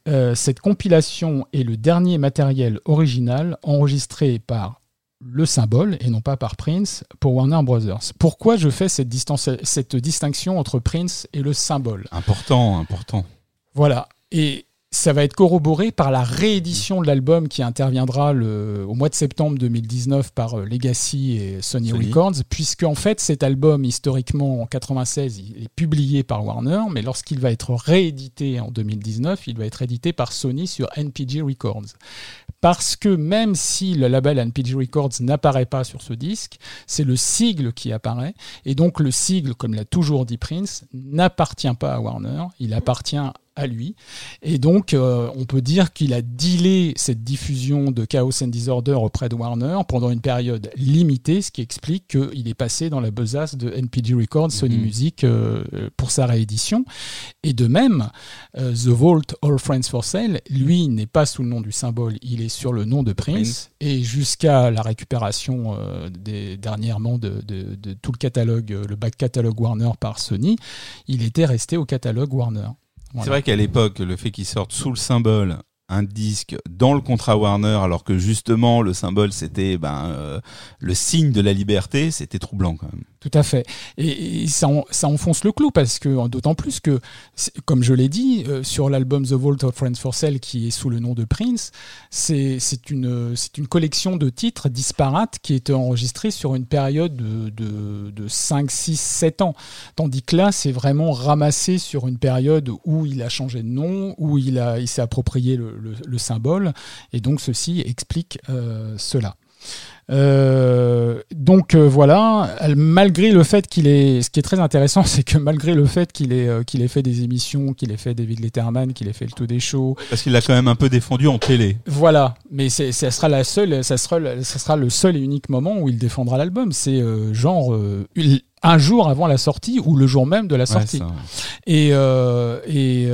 euh, cette compilation est le dernier matériel original enregistré par le symbole et non pas par Prince pour Warner Brothers. Pourquoi je fais cette, distance, cette distinction entre Prince et le symbole? Important, important. Voilà. Et ça va être corroboré par la réédition de l'album qui interviendra le, au mois de septembre 2019 par euh, Legacy et Sony, Sony. Records, puisque en fait cet album historiquement en 96 il est publié par Warner, mais lorsqu'il va être réédité en 2019, il va être édité par Sony sur NPG Records. Parce que même si le label NPG Records n'apparaît pas sur ce disque, c'est le sigle qui apparaît, et donc le sigle, comme l'a toujours dit Prince, n'appartient pas à Warner, il appartient à lui. Et donc, euh, on peut dire qu'il a dealé cette diffusion de Chaos and Disorder auprès de Warner pendant une période limitée, ce qui explique qu'il est passé dans la besace de NPG Records, Sony Mhm. Music, euh, pour sa réédition. Et de même, euh, The Vault All Friends for Sale, lui, n'est pas sous le nom du symbole, il est sur le nom de Prince. Et jusqu'à la récupération euh, des, dernièrement de, de- de tout le catalogue, euh, le back catalogue Warner par Sony, il était resté au catalogue Warner. C'est vrai qu'à l'époque, le fait qu'ils sortent sous le symbole un disque dans le contrat Warner, alors que justement le symbole c'était ben, euh, le signe de la liberté, c'était troublant quand même. Tout à fait. Et, ça, ça enfonce le clou parce que, d'autant plus que, comme je l'ai dit, euh, sur l'album The Vault of Friends for Sale qui est sous le nom de Prince, c'est une, une collection de titres disparates qui étaient enregistrés sur une période de, de, de 5, 6, 7 ans. Tandis que là, c'est vraiment ramassé sur une période où il a changé de nom, où il, a- il s'est approprié le, le- le symbole. Et donc, ceci explique euh, cela. Euh, donc euh, voilà, malgré le fait qu'il est, ce qui est très intéressant, (laughs) c'est que malgré le fait qu'il ait, euh, qu'il ait fait des émissions, qu'il ait fait David Letterman, qu'il ait fait le tout des shows, Parce qu'il l'a quand même un peu défendu en télé. voilà. Mais c'est, ça sera la seule, ça sera, le- ça sera le seul et unique moment où il défendra l'album. C'est genre un jour avant la sortie ou le jour même de la sortie. Ouais, ça. Et, et,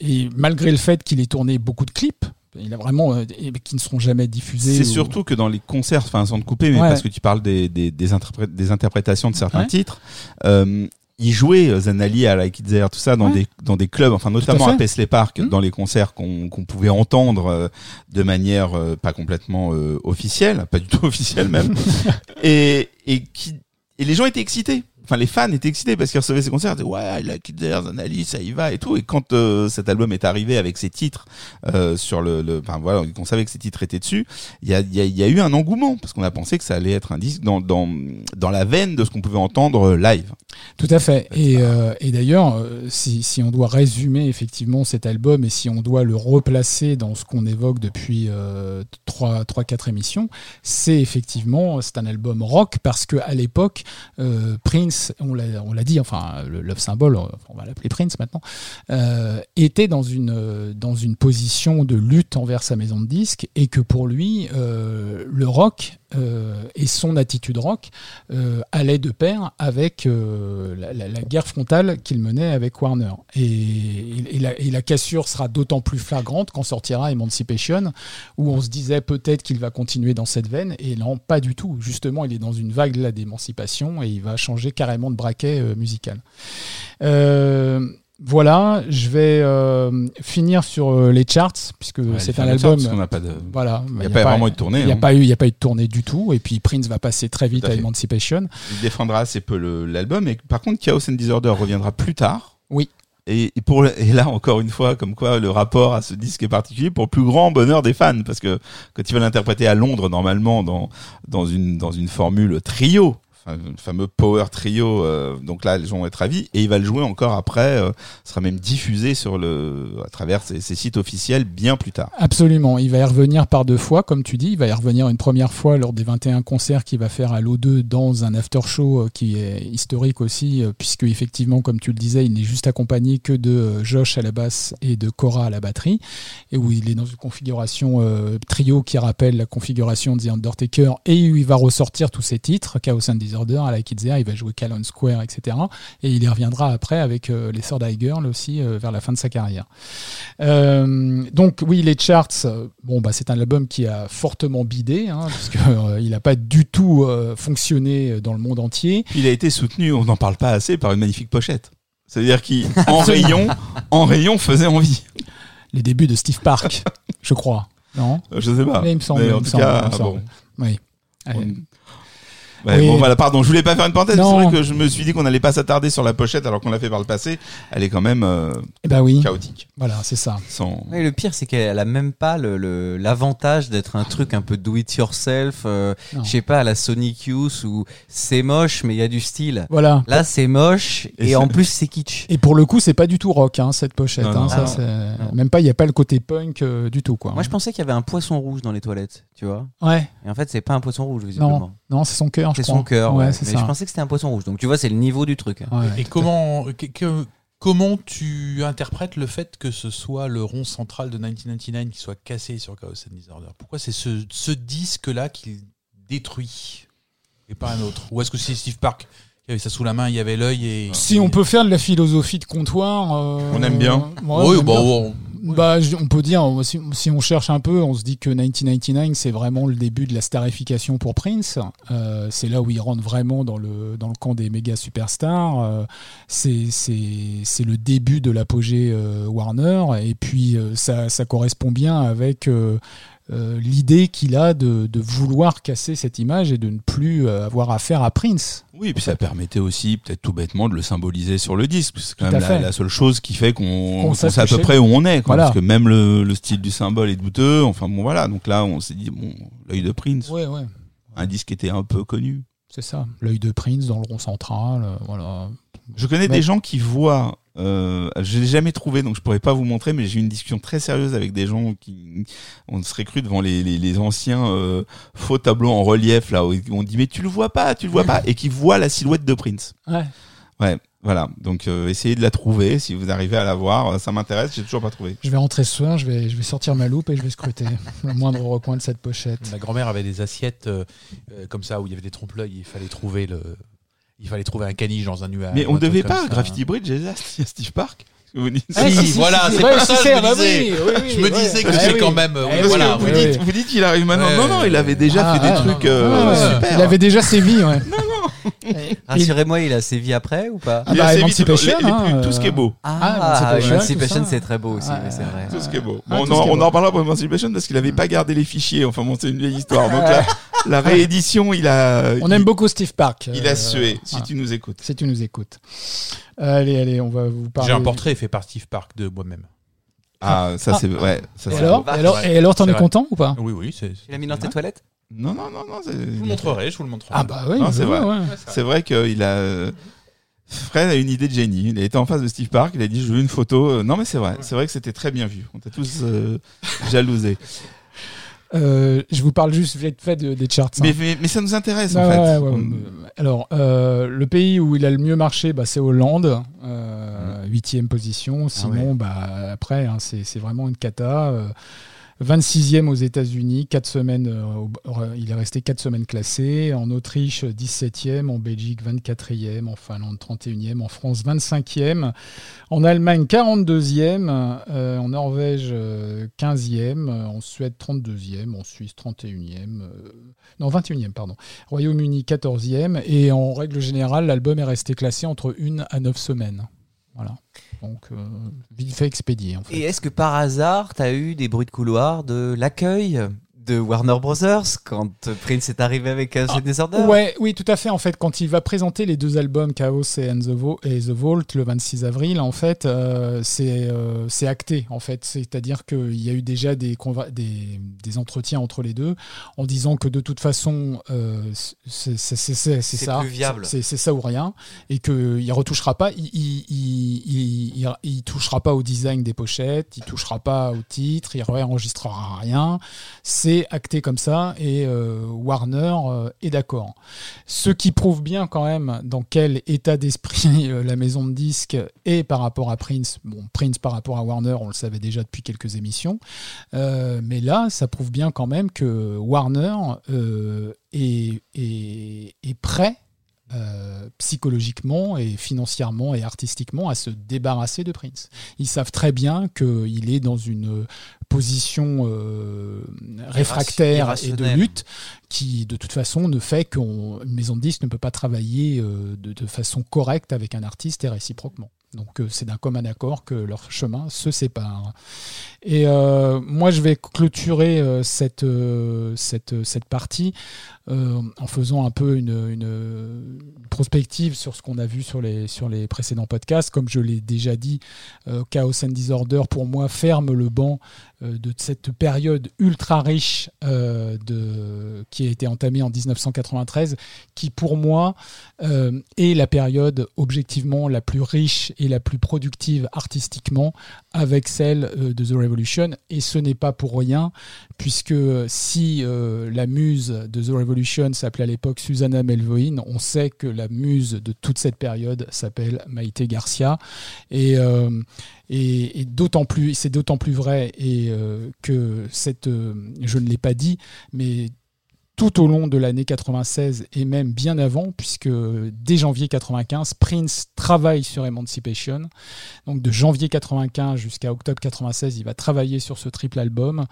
et malgré le fait qu'il ait tourné beaucoup de clips, il a vraiment euh, qui ne seront jamais diffusés. C'est ou- surtout que dans les concerts, enfin sans te couper, mais Ouais. parce que tu parles des, des, des, interpré- des interprétations de certains Ouais. titres, euh, il jouait euh, Zanali à Like It There, tout ça dans Ouais. des dans des clubs, enfin notamment fait. à Paisley Park, Mhm. dans les concerts qu'on qu'on pouvait entendre euh, de manière euh, pas complètement euh, officielle, pas du tout (laughs) officielle même, (laughs) et et qui et les gens étaient excités. Enfin, les fans étaient excités parce qu'ils recevaient ces concerts, ils disaient, ouais, Like It There, Zanali, ça y va et tout. Et quand euh, cet album est arrivé avec ses titres euh, sur le, le- enfin voilà, qu'on savait que ces titres étaient dessus, il y a, il y, a, il y a eu un engouement parce qu'on a pensé que ça allait être un disque dans dans dans la veine de ce qu'on pouvait entendre live. Tout à fait. Et, euh, et d'ailleurs, si, si on doit résumer effectivement cet album et si on doit le replacer dans ce qu'on évoque depuis euh, 3-4 émissions, c'est effectivement c'est un album rock parce que à l'époque, Prince, on l'a dit, enfin le Love Symbol, on va l'appeler Prince maintenant, euh, était dans une, dans une position de lutte envers sa maison de disques et que pour lui, euh, le rock euh, et son attitude rock euh, allait de pair avec euh, la, guerre frontale qu'il menait avec Warner. Et, la, cassure sera d'autant plus flagrante quand sortira Emancipation, où on se disait peut-être qu'il va continuer dans cette veine, et non, pas du tout. Justement, il est dans une vague d'émancipation et il va changer carrément de braquet musical. Voilà, je vais euh, finir sur euh, les charts, puisque Ouais, c'est un album. pas de, Voilà, il n'y a, pas vraiment eu de tournée. il n'y a hein. pas eu, y a pas eu de tournée du tout. Et puis Prince va passer très vite à. Emancipation. Il défendra assez peu l'album. Et par contre, Chaos and Disorder reviendra plus tard. Oui. Et, pour et là encore une fois, comme quoi le rapport à ce disque est particulier pour le plus grand bonheur des fans, parce que quand il va l'interpréter à Londres normalement dans dans une dans une formule trio, le fameux power trio, euh, donc là gens vont être ravis et il va le jouer encore après, euh, sera même diffusé sur le à travers ses, sites officiels bien plus tard. Absolument. Il va y revenir par deux fois, comme tu dis. Il va y revenir une première fois lors des 21 concerts qu'il va faire à l'O2 dans un after show euh, qui est historique aussi, euh, puisque effectivement, comme tu le disais, il n'est juste accompagné que de Josh à la basse et de Cora à la batterie, et où il est dans une configuration trio qui rappelle la configuration de The Undertaker, et où il va ressortir tous ses titres, Chaos and Disorder, à la Kids Air, il va jouer Calon Square, etc. Et il y reviendra après avec euh, les Third Eye Girl aussi euh, vers la fin de sa carrière. Euh, donc oui, les charts, bon bah c'est un album qui a fortement bidé, hein, (laughs) parce que euh, il n'a pas du tout fonctionné dans le monde entier. Il a été soutenu, on n'en parle pas assez, par une magnifique pochette. C'est-à-dire qu'en (laughs) rayon, en rayon faisait envie. les débuts de Steve Park, (laughs) je crois. Non? Je sais pas. Mais il me semble. Mais il en me tout cas, me bon. Oui. On- Ouais, Oui. Bon voilà, pardon, je voulais pas faire une parenthèse. C'est vrai que je me suis dit qu'on allait pas s'attarder sur la pochette alors qu'on l'a fait par le passé. Elle est quand même euh, Eh ben oui, chaotique. voilà, c'est ça. Sans... Le pire, c'est qu'elle a même pas le- le- l'avantage d'être un truc un peu do it yourself. euh, je sais pas, à la Sonic Youth où c'est moche, mais il y a du style. Voilà. Là, c'est moche Et en plus, c'est kitsch. Et pour le coup, c'est pas du tout rock, hein, cette pochette. Non, hein, non. ça, Ah, non. Même pas, il n'y a pas le côté punk euh, du tout, quoi. Moi, je pensais qu'il y avait un poisson rouge dans les toilettes, tu vois. Ouais, Et en fait, c'est pas un poisson rouge, visiblement. non, non, c'est son cœur, je C'est crois. son cœur, Ouais, ouais. c'est mais ça. je pensais que c'était un poisson rouge. Donc, tu vois, c'est le niveau du truc. Ouais, Et tout à comment, que- que- comment tu interprètes le fait que ce soit le rond central de 1999 qui soit cassé sur Chaos and Disorder? Pourquoi c'est ce, ce disque-là qui détruit et pas un autre? Ou est-ce que c'est Steve Park qui avait ça sous la main, il y avait l'œil et. Si on peut faire de la philosophie de comptoir. euh, On aime bien. ouais, on oui, aime bah, bien. bon, Bah, on peut dire, si, on cherche un peu, on se dit que 1999, c'est vraiment le début de la starification pour Prince. Euh, c'est là où il rentre vraiment dans le, dans le camp des méga superstars. Euh, c'est, le début de l'apogée euh, Warner. Et puis, euh, ça, ça correspond bien avec euh, l'idée qu'il a de, de vouloir casser cette image et de ne plus euh, avoir affaire à Prince. Oui, et puis ça permettait aussi, peut-être tout bêtement, de le symboliser sur le disque. C'est quand Tout même la, seule chose qui fait qu'on sait à peu près où on est. quoi. Voilà. Parce que même le, le style du symbole est douteux. Enfin bon, voilà. Donc là, on s'est dit, bon, l'œil de Prince, Ouais, ouais. un disque qui était un peu connu. C'est ça. L'œil de Prince dans le rond central. euh, voilà. Je connais Mais- des gens qui voient. Euh, je l'ai jamais trouvé, donc je pourrais pas vous montrer, mais j'ai eu une discussion très sérieuse avec des gens qui, on serait cru devant les, les, les anciens euh, faux tableaux en relief là, où on dit mais tu le vois pas, tu le vois pas, et qui voient la silhouette de Prince. Ouais. Ouais, voilà. Donc euh, essayez de la trouver si vous arrivez à la voir. Ça m'intéresse. J'ai toujours pas trouvé. Je vais rentrer ce soir, je vais, je vais sortir ma loupe et je vais scruter (laughs) le moindre recoin de cette pochette. Ma grand-mère avait des assiettes euh, euh, comme ça où il y avait des trompe-l'œil. Il fallait trouver le, il fallait trouver un caniche dans un nuage. Mais on devait pas. Graffiti Bridge à (laughs) Steve Park. Ah, si, voilà, c'est pour ça que je c'est, bah me disais. oui, oui, oui, Je me ouais. disais que Ouais, c'est oui. quand même. euh, Eh oui, voilà. vous, oui, dites, oui. vous dites qu'il arrive maintenant. Ouais. non, non, il avait déjà Ah, fait des ah, trucs euh, ouais. super. Il avait déjà sévi, ouais. Rassurez-moi, il a sévi après ou pas? Ah Il bah, a Emancipation, les- les hein, plus- tout ce qui est beau. Ah, Emancipation, c'est très beau aussi, Ah, c'est vrai. Tout ce qui est beau. Ah, Bon, on, en, on beau. en parlera pour Emancipation parce qu'il avait pas gardé les fichiers. Enfin bon, c'est une vieille histoire. Donc la, (laughs) la réédition, il a. On il, aime beaucoup Steve Park. Il a euh, sué. Si tu nous écoutes. Si tu nous écoutes. Allez, allez, on va vous parler. J'ai un portrait fait par Steve Park de moi-même. Ah, ça Ah. c'est ouais. Ça, Et c'est alors, et alors, et alors, t'en es content ou pas? Oui, oui, c'est. Tu l'as mis dans tes toilettes? Non, non, non, non. Je vous le montrerai, je vous le montrerai. Ah bah oui, c'est vrai. ouais. C'est vrai qu'il a. euh, Fred a une idée de génie. Il a été en face de Steve Park. Il a dit Je veux une photo. Euh, Non, mais c'est vrai. C'est vrai que c'était très bien vu. On t'a tous euh, jalousés. (laughs) Euh, je vous parle juste vite fait de- des charts. hein. Mais, mais, mais ça nous intéresse en Ouais, fait. ouais, ouais, On- ouais. Alors, euh, le pays où il a le mieux marché, bah, c'est Hollande, euh, huitième position. Sinon, ouais. bah, après, hein, c'est c'est vraiment une cata. Euh, 26e aux États-Unis, euh, il est resté 4 semaines classé. En Autriche, 17e. En Belgique, 24e. En Finlande, 31e. En France, 25e. En Allemagne, 42e. euh, en Norvège, euh, 15e. euh, En Suède, 32e. En Suisse, 31e. euh, non, 21e, pardon. Royaume-Uni 14e et en règle générale l'album est resté classé entre 1 à 9 semaines. Voilà. Donc euh, vite fait expédié en fait. Et est-ce que par hasard, tu as eu des bruits de couloir de l'accueil? De Warner Brothers quand Prince est arrivé avec euh, The Disorder? Ouais, oui, tout à fait. En fait, quand il va présenter les deux albums Chaos et, And the, Vo- et The Vault le 26 avril, en fait, euh, c'est euh, c'est acté. En fait, c'est-à-dire qu'il y a eu déjà des, des, des entretiens entre les deux en disant que de toute façon, euh, c'est ça, c'est ça ou rien, et qu'il retouchera pas. Il, il, il, il, il- il touchera pas au design des pochettes, il touchera pas au titre, il réenregistrera rien. C'est acté comme ça et euh, Warner euh, est d'accord. Ce qui prouve bien quand même dans quel état d'esprit (laughs) euh, la maison de disques est par rapport à Prince. Bon, Prince par rapport à Warner, on le savait déjà depuis quelques émissions. Mais là, ça prouve bien quand même que Warner est, est, est prêt psychologiquement et financièrement et artistiquement à se débarrasser de Prince. Ils savent très bien qu'il est dans une position euh, réfractaire et de lutte qui de toute façon ne fait qu'une maison de disques ne peut pas travailler euh, de, de façon correcte avec un artiste et réciproquement. Donc euh, c'est d'un commun accord que leurs chemins se séparent. Et moi, je vais clôturer cette, cette, cette partie en faisant un peu une, une prospective sur ce qu'on a vu sur les, sur les précédents podcasts. Comme je l'ai déjà dit, Chaos and Disorder, pour moi, ferme le banc de cette période ultra riche euh, de, qui a été entamée en 1993, qui pour moi euh, est la période objectivement la plus riche et la plus productive artistiquement avec celle euh, de The Revolution. Et ce n'est pas pour rien, puisque si euh, la muse de The Revolution s'appelait à l'époque Susanna Melvoin, on sait que la muse de toute cette période s'appelle Maïté Garcia. Et, euh, et, d'autant plus, c'est d'autant plus vrai et euh, que cette, euh, je ne l'ai pas dit, mais tout au long de l'année 96 et même bien avant, puisque dès janvier 95, Prince travaille sur Emancipation. Donc de janvier 95 jusqu'à octobre 96, il va travailler sur ce triple album.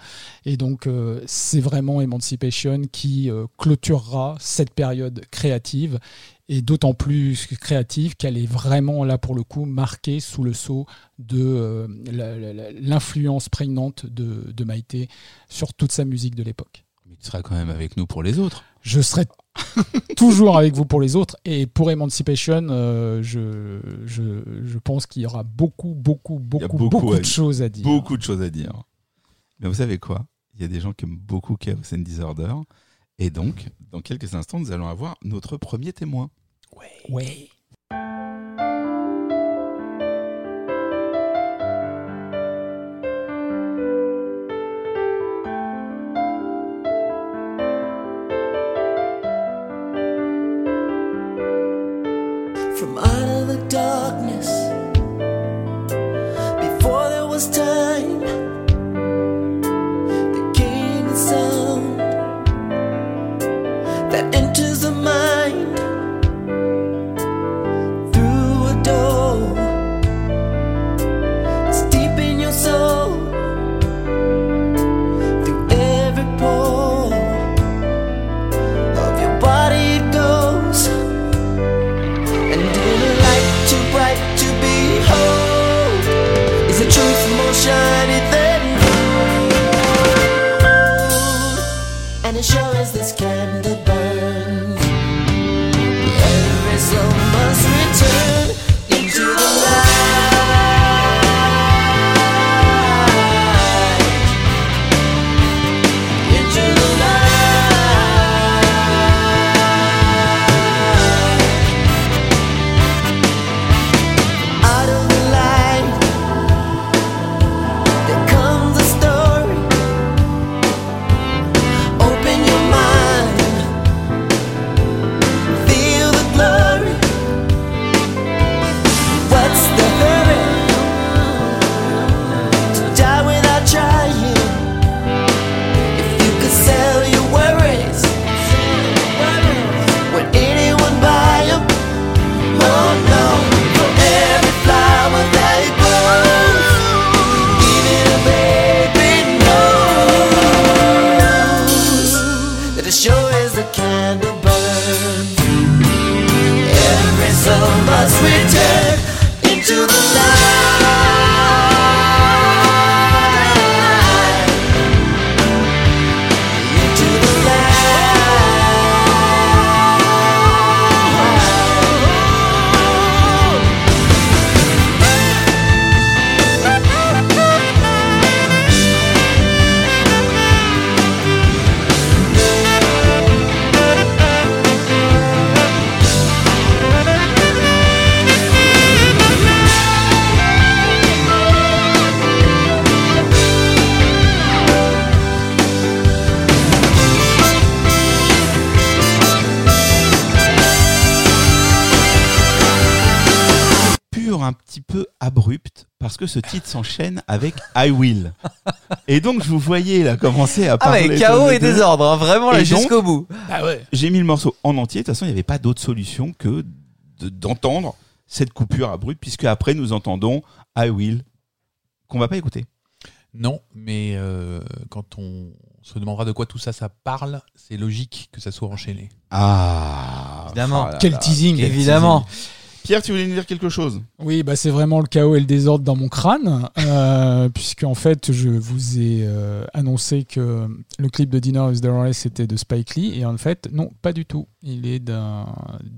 Et donc euh, c'est vraiment Emancipation qui clôturera cette période créative et d'autant plus créative qu'elle est vraiment là pour le coup marquée sous le sceau de euh, l'influence prégnante de, de Maïté sur toute sa musique de l'époque. Mais tu seras quand même avec nous pour les autres. Je serai (laughs) toujours avec vous pour les autres. Et pour Emancipation, euh, je, je, je pense qu'il y aura beaucoup, beaucoup, beaucoup, beaucoup beaucoup, de choses à dire. Beaucoup de choses à dire. Mais vous savez quoi? Il y a des gens qui aiment beaucoup Chaos and Disorder. Et donc, dans quelques instants, nous allons avoir notre premier témoin. Ouais. from soul must return petit peu abrupte parce que ce titre s'enchaîne avec I Will. Et donc, je vous voyais là commencer à Ah parler. ouais, chaos et deux. désordre, hein, vraiment là jusqu'au bout. Ah ouais. J'ai mis le morceau en entier. De toute façon, il n'y avait pas d'autre solution que de- d'entendre cette coupure abrupte, puisque après nous entendons I Will, qu'on va pas écouter. Non, mais euh, quand on se demandera de quoi tout ça, ça parle, c'est logique que ça soit enchaîné. Ah Évidemment. Ah là Quel teasing. Évidemment. Pierre, tu voulais nous dire quelque chose Oui, bah c'est vraiment le chaos et le désordre dans mon crâne, euh, (laughs) puisque en fait, je vous ai euh, annoncé que le clip de Dinner is the Race était de Spike Lee, et en fait, non, pas du tout. Il est d'un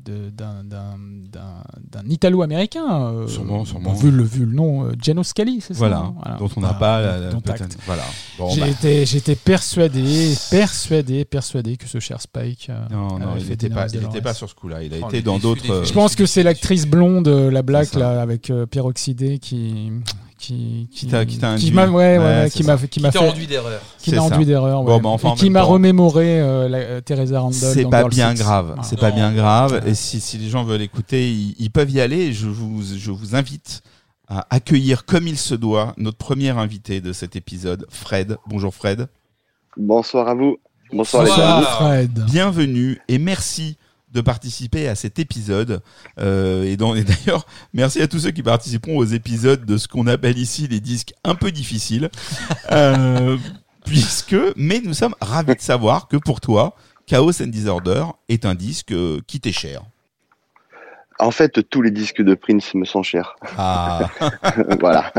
de- d'un d'un- d'un- d'un Italo-américain. euh, Sûrement, sûrement. Vu le vu le nom, euh, Geno Scali, c'est ça Voilà, hein Voilà. dont on n'a pas la, la- peut-être-. Voilà. Bon, J'ai bah, j'étais persuadé, persuadé, persuadé que ce cher Spike. euh, non, non, avait il n'était pas, il était pas sur ce coup-là. Il a Oh, été dans d'autres. euh. Je pense que c'est l'actrice blonde, euh, la black là, avec euh, peroxydé qui qui Qui t'a- qui t'a induit. m'a ouais, qui m'a qui Qui m'a fait enduit d'erreur. qui m'a enduit d'erreur Bon, ouais. bah, enfin, en et qui m'a remémoré euh, la- euh, Teresa Randall C'est pas Girl bien grave. C'est pas bien grave. Et si, si les gens veulent écouter, ils, ils peuvent y aller. Je vous, je vous invite à accueillir comme il se doit notre premier invité de cet épisode, Fred. Bonjour Fred. Bonsoir à vous. Bonsoir, Bonsoir. les. Fred. Bienvenue et merci de participer à cet épisode. Euh, et d'ailleurs, merci à tous ceux qui participeront aux épisodes de ce qu'on appelle ici les disques un peu difficiles. Euh, (laughs) puisque, mais nous sommes ravis de savoir que pour toi, Chaos and Disorder est un disque euh, qui t'est cher. En fait, tous les disques de Prince me sont chers. Ah, (laughs) voilà.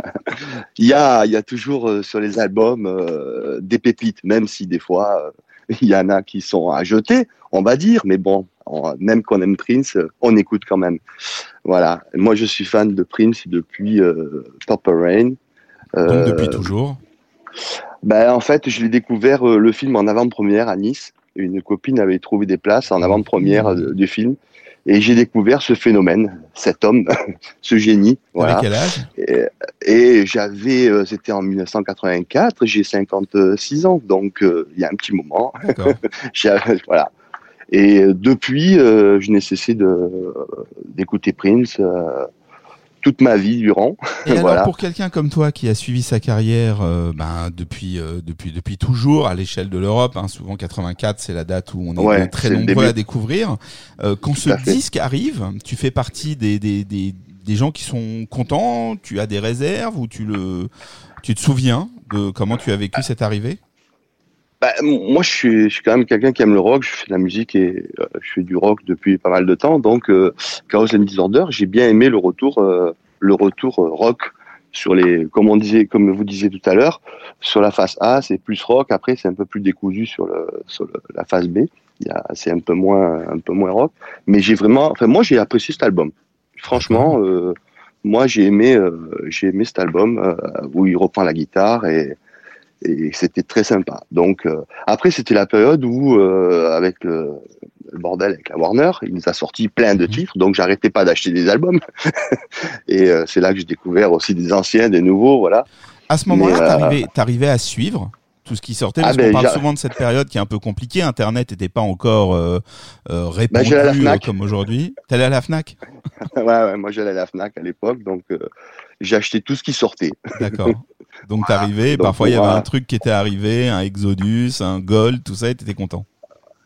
Il y a, il y a toujours euh, sur les albums euh, des pépites, même si des fois euh, il y en a qui sont à jeter, on va dire. Mais bon, on- même qu'on aime Prince, on écoute quand même. Voilà. Moi, je suis fan de Prince depuis euh, Purple Rain. donc Euh, depuis toujours. Ben, en fait, je l'ai découvert euh, le film en avant-première à Nice. Une copine avait trouvé des places en avant-première euh, du film. Et j'ai découvert ce phénomène, cet homme, (laughs) ce génie. Voilà. Avec quel âge? Et, et j'avais, euh, c'était en 1984, j'ai 56 ans, donc euh, il y a un petit moment. (laughs) Voilà. Et euh, depuis, euh, je n'ai cessé de d'écouter Prince euh, toute ma vie durant. (laughs) Et alors Voilà. pour quelqu'un comme toi qui a suivi sa carrière euh, ben, depuis, euh, depuis, depuis toujours à l'échelle de l'Europe, hein, souvent 84 c'est la date où on est Ouais, très nombreux à découvrir, euh, quand ce fait. disque arrive, tu fais partie des, des, des, des gens qui sont contents, tu as des réserves ou tu, le, tu te souviens de comment tu as vécu cette arrivée? Bah, moi, je suis, je suis quand même quelqu'un qui aime le rock. Je fais de la musique et euh, je fais du rock depuis pas mal de temps. Donc, euh, Chaos and Disorder, j'ai bien aimé le retour, euh, le retour euh, rock sur les, comme on disait, comme vous disiez tout à l'heure, sur la face A, c'est plus rock. Après, c'est un peu plus décousu sur le, sur le- la face B. C'est un peu moins, un peu moins rock. Mais j'ai vraiment, enfin, moi, j'ai apprécié cet album. Franchement, euh, moi, j'ai aimé, j'ai aimé cet album où il reprend la guitare et et c'était très sympa. Donc euh, après c'était la période où euh, avec le, le bordel avec la Warner, il nous a sorti plein de Mhm. titres, donc j'arrêtais pas d'acheter des albums. (laughs) et euh, c'est là que j'ai découvert aussi des anciens, des nouveaux, voilà. À ce moment-là, t'arrivais, à suivre tout ce qui sortait Ah parce ben, qu'on parle j'a- souvent de cette période qui est un peu compliquée. Internet n'était pas encore euh, euh, répandu Ben, Fnac. comme aujourd'hui. T'allais à la Fnac? (laughs) Ouais, ouais, moi j'allais à la Fnac à l'époque, donc j'ai acheté tout ce qui sortait. D'accord. Donc t'arrivais, Donc, parfois il y avait voilà. un truc qui était arrivé, un Exodus, un Gold, tout ça, et t'étais content.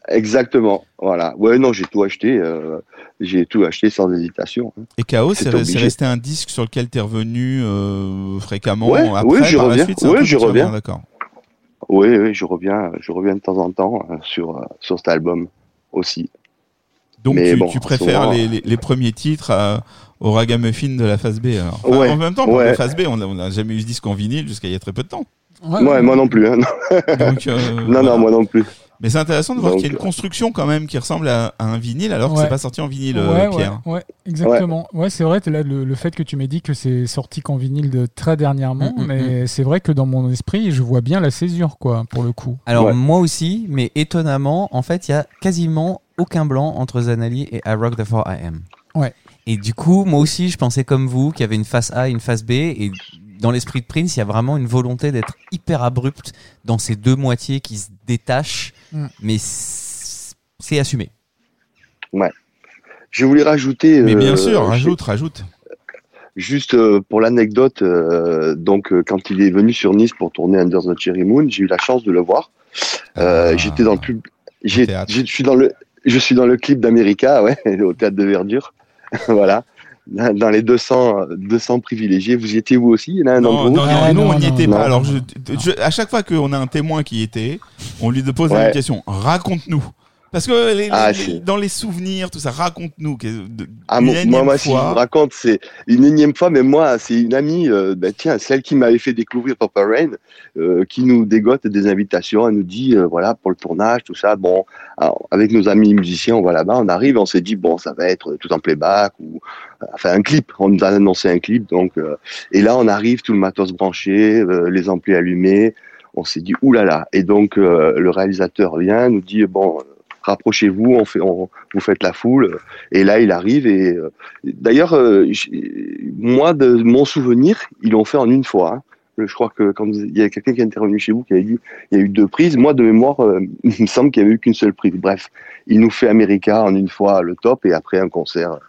Exactement, voilà. Ouais, non, j'ai tout acheté, euh, j'ai tout acheté sans hésitation. hein. Et Chaos, c'est resté un disque sur lequel t'es revenu euh, fréquemment Ouais, après, oui, par la reviens. suite, que tu reviens. D'accord. Oui, oui, je reviens, je reviens de temps en temps euh, sur sur cet album aussi. Donc tu, bon, tu en préfères les, les premiers titres à- au ragamuffin de la phase B alors. Enfin, Ouais, en même temps, pour ouais. la phase B, on n'a jamais eu ce disque en vinyle jusqu'à il y a très peu de temps. Ouais, moi non plus. Hein. Donc, (laughs) euh, Non, voilà. non, moi non plus. Mais c'est intéressant de voir qu'il y a une euh, construction quand même qui ressemble à, à un vinyle alors que c'est pas sorti en vinyle, euh, Pierre. ouais, exactement. Ouais, c'est vrai, là, le, le fait que tu m'aies dit que c'est sorti qu'en vinyle de très dernièrement, Mm, mm, mais c'est vrai que dans mon esprit, je vois bien la césure, quoi, pour le coup. Alors Ouais. moi aussi, mais étonnamment, en fait, il y a quasiment aucun blanc entre Zanali et I Rock the 4 AM. Ouais. Et du coup, moi aussi, je pensais comme vous qu'il y avait une face A et une face B. Et dans l'esprit de Prince, il y a vraiment une volonté d'être hyper abrupte dans ces deux moitiés qui se détachent. Mm. Mais c'est assumé. Je voulais rajouter. Mais bien euh, sûr, je- rajoute, rajoute. Juste euh, pour l'anecdote, euh, donc quand il est venu sur Nice pour tourner Under the Cherry Moon, j'ai eu la chance de le voir. Euh, Ah. J'étais dans le pub. j'ai-. Je suis dans le. Je suis dans le clip d'America, ouais, (laughs) au théâtre de Verdure. (laughs) voilà. Dans les 200, 200 privilégiés. Vous y étiez vous aussi? Il y en a un Non, non, non, Ah, nous non, on n'y non, était non. pas. Alors, je, je- à chaque fois qu'on a un témoin qui y était, on lui pose la Ouais. même question. Raconte-nous Parce que les- Ah, les- dans les souvenirs, tout ça, raconte-nous. Ah, moi, moi, si je vous raconte, c'est une énième fois, mais moi, c'est une amie, euh, ben, tiens, celle qui m'avait fait découvrir Papa Rain, euh, qui nous dégote des invitations. Elle nous dit, euh, voilà, pour le tournage, tout ça. Bon, alors, avec nos amis musiciens, on va là-bas, on arrive, on s'est dit, bon, ça va être tout en playback ou, euh, enfin, un clip. On nous a annoncé un clip, donc, et là, on arrive, tout le matos branché, les amplis allumés. On s'est dit, oulala. Et donc, le réalisateur vient, nous dit, bon, rapprochez-vous, on fait, on, vous faites la foule. Et là, il arrive et euh, d'ailleurs, euh, moi, de mon souvenir, ils l'ont fait en une fois. hein. Je crois que quand il y a quelqu'un qui est intervenu chez vous qui avait dit il y a eu deux prises. Moi, de mémoire, euh, (laughs) il me semble qu'il n'y avait eu qu'une seule prise. Bref, il nous fait America en une fois le top et après un concert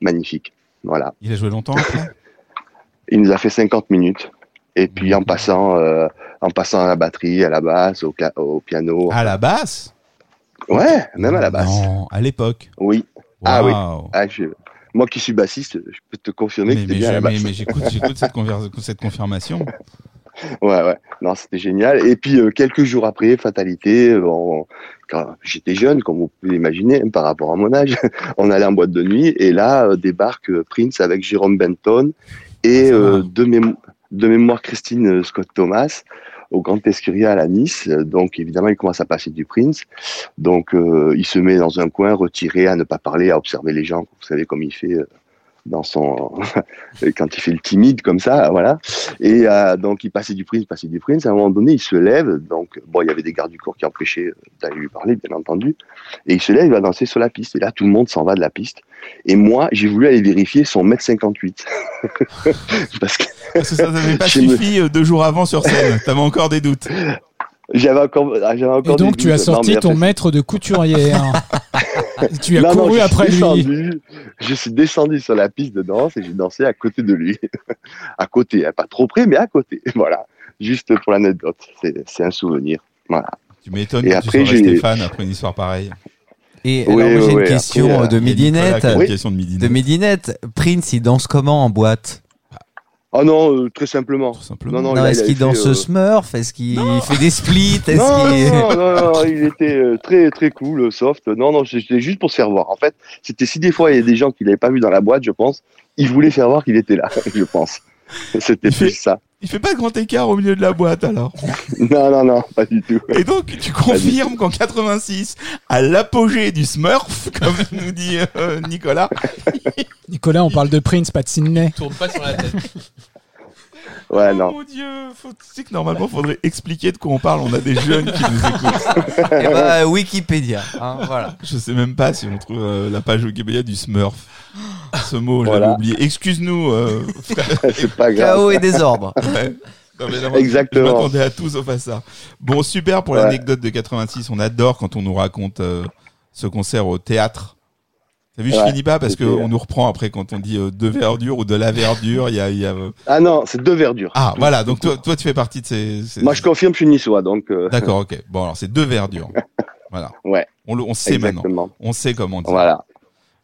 magnifique. Voilà. Il a joué longtemps (laughs) Il nous a fait 50 minutes. Et puis en passant, euh, en passant à la batterie, à la basse, au piano. À la basse? Ouais, même à la basse. Non, à l'époque. Oui. Ah oui. Ah, je- Moi qui suis bassiste, je peux te confirmer Mais, que c'était bien à la basse. mais- j'écoute, cette, confirmation. (laughs) Ouais, ouais. Non, c'était génial. Et puis, euh, quelques jours après, fatalité, euh, on- quand j'étais jeune, comme vous pouvez l'imaginer, hein, par rapport à mon âge, (laughs) on allait en boîte de nuit. Et là, euh, débarque euh, Prince avec Jérôme Benton et Ah, euh, de, mémo- de mémoire Christine euh, Scott Thomas au Grand Escuria à Nice. Donc, évidemment, il commence à passer du Prince. Donc, euh, il se met dans un coin, retiré, à ne pas parler, à observer les gens. Vous savez comme il fait euh, dans son (laughs) quand il fait le timide comme ça, voilà. Et euh, donc il passait du Prince, passait du Prince. À un moment donné, il se lève. Donc bon, il y avait des gardes du corps qui empêchaient d'aller lui parler, bien entendu. Et il se lève, il va danser sur la piste. Et là, tout le monde s'en va de la piste. Et moi, j'ai voulu aller vérifier son mètre 58 (laughs) parce que Parce que ça n'avait pas (laughs) me- suffi euh, deux jours avant sur scène. T'avais encore des doutes. j'avais encore, ah, j'avais encore. Et donc des tu as doutes. Sorti ton après, maître de couturière. (laughs) tu as non, couru je après suis lui. descendu, Je suis descendu sur la piste de danse et j'ai dansé à côté de lui. (laughs) à côté, hein, pas trop près, mais à côté. (laughs) Voilà. Juste pour l'anecdote. C'est, c'est un souvenir. Voilà. Tu m'étonnes Et que après, tu sois resté fan après une histoire pareille. Et Oui, alors, moi, oui, j'ai une oui, question après, euh, de Midinette. a une question de midi. De Midinette, Prince, il danse comment en boîte? Oh non, euh, très simplement. Tout simplement. Non, non, Non, Est-ce il qu'il danse euh, Smurf? Est-ce qu'il fait des splits? Est-ce Non, non, (laughs) non, non, il était euh, très très cool, soft. Non, non, c'était juste pour se faire voir. En fait, c'était si des fois il y a des gens qui l'avaient pas vu dans la boîte, je pense, ils voulaient faire voir qu'il était là, (laughs) je pense. C'était fait- plus ça. Il fait pas de grand écart au milieu de la boîte alors. (laughs) Non, non, non, pas du tout. Et donc tu confirmes qu'en 86, à l'apogée du Smurf, (laughs) comme nous dit euh, Nicolas, Nicolas, on parle de Prince, pas de Sydney. Tourne pas sur la tête. (laughs) Ouais, oh non. mon dieu, faut, tu sais que normalement faudrait expliquer de quoi on parle? On a des jeunes qui nous écoutent. (laughs) Eh ben, Wikipédia. hein, voilà. Je sais même pas si on trouve euh, la page Wikipédia du Smurf. Ce mot, je Voilà. l'avais oublié. Excuse-nous, euh. (laughs) C'est pas grave. Chaos et désordre. (laughs) Ouais. Non, mais non, Exactement. Je m'attendais à tout sauf à ça. Bon, super pour Ouais. l'anecdote de 86. On adore quand on nous raconte euh, ce concert au théâtre. T'as vu, je Ouais, finis pas parce qu'on nous reprend après quand on dit euh, de verdure ou de la verdure. Y a, y a, euh, Ah non, c'est deux verdures. Ah, voilà. Donc toi, toi, tu fais partie de ces. ces- Moi, je confirme, je suis niçois, donc. euh, (laughs) D'accord, ok. Bon, alors c'est deux verdures. (laughs) Voilà. Ouais. On, le- on sait maintenant. On sait comment dire. Voilà.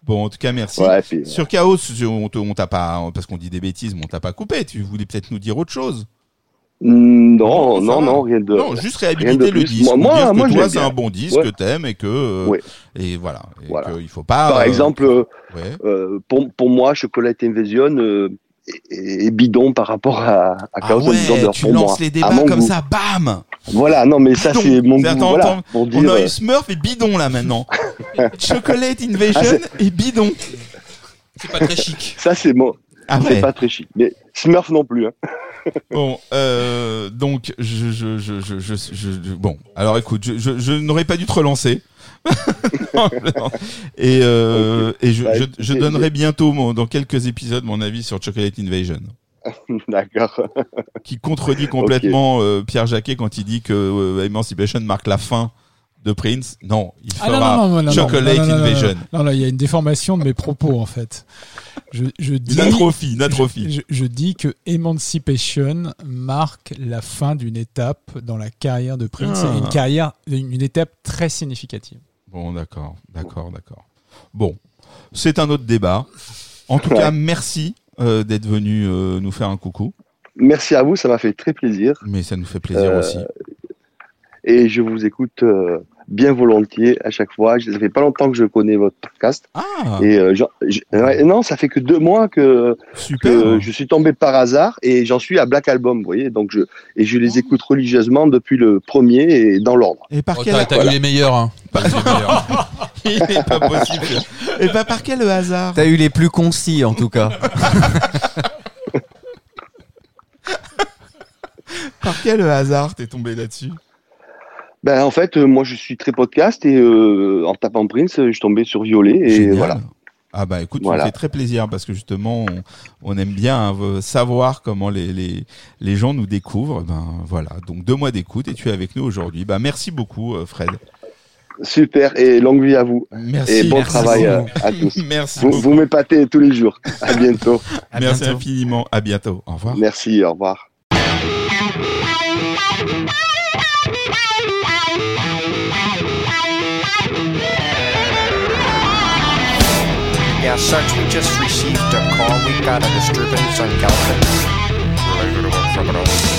Bon, en tout cas, merci. Ouais, puis, Sur Chaos, on t'a pas, parce qu'on dit des bêtises, mais on t'a pas coupé. Tu voulais peut-être nous dire autre chose. Mm, Non, Non, non, rien de. non, juste réhabiliter le disque. Moi- moi- moi, toi, c'est un bon disque Ouais. que t'aimes et que, euh, Ouais. et voilà. Et Voilà. que il faut pas. Par euh, exemple, euh, ouais. euh, pour, pour moi, Chocolate Invasion euh, est, bidon par rapport à, à Ah Chaos tu pour lances moi. les débats comme goût. ça, bam Voilà, non, mais ça, c'est mon goût. On a eu Smurf et bidon là maintenant. (laughs) Chocolate Invasion Ah, c'est- et bidon. C'est pas très chic. ça, c'est mon. Ah C'est pas très chic. Mais Smurf non plus. Hein. Bon, euh, donc je, je, je, je, bon. Alors écoute, je, n'aurais pas dû te relancer. (laughs) Non, non. et euh, et je, Bah, donnerai bientôt mon- dans quelques épisodes mon avis sur Chocolate Invasion, (laughs) D'accord. qui contredit complètement euh, Pierre Jacquet quand il dit que Emancipation marque la fin de Prince. Non, il Ah fera non, non, non, non, non, Chocolate non, non, non, non, Invasion. Non, non, il y a une déformation de mes propos en fait. Je, je dis, Une atrophie, une atrophie. je, je dis que Emancipation marque la fin d'une étape dans la carrière de Prince. Ah. Et une carrière, une, une étape très significative. Bon, d'accord, d'accord, d'accord. Bon, c'est un autre débat. En tout Ouais. cas, merci euh, d'être venu euh, nous faire un coucou. Merci à vous, ça m'a fait très plaisir. Mais ça nous fait plaisir Euh, aussi. Et je vous écoute euh, bien volontiers à chaque fois. Ça fait pas longtemps que je connais votre podcast. Ah, Et euh, ouais, non, ça fait que deux mois que, je suis tombé par hasard et j'en suis à Black Album, vous voyez. Donc je et je les écoute religieusement depuis le premier et dans l'ordre. Et par Oh, quel T'as voilà. eu les meilleurs. Hein. Les (laughs) meilleurs. Il n'est pas possible. Et bah, par quel hasard T'as eu les plus concis en tout cas. (laughs) Par quel hasard t'es tombé là-dessus? Ben en fait, euh, moi je suis très podcast et euh, en tapant Prince, je suis tombé sur Violet et Génial. voilà. Ah bah écoute, ça Voilà. me fait très plaisir parce que justement, on, on aime bien hein, savoir comment les, les, les gens nous découvrent. Ben voilà, donc deux mois d'écoute et tu es avec nous aujourd'hui. Bah merci beaucoup euh, Fred. Super et longue vie à vous Merci. et bon merci travail à tous. (laughs) Merci Vous, vous m'épatez tous les jours. À bientôt. (laughs) À merci bientôt. infiniment. À bientôt. Au revoir. Merci, au revoir. Yeah, Sarge, we just received a call. We've got a disturbance on Galpin. Really? Oh,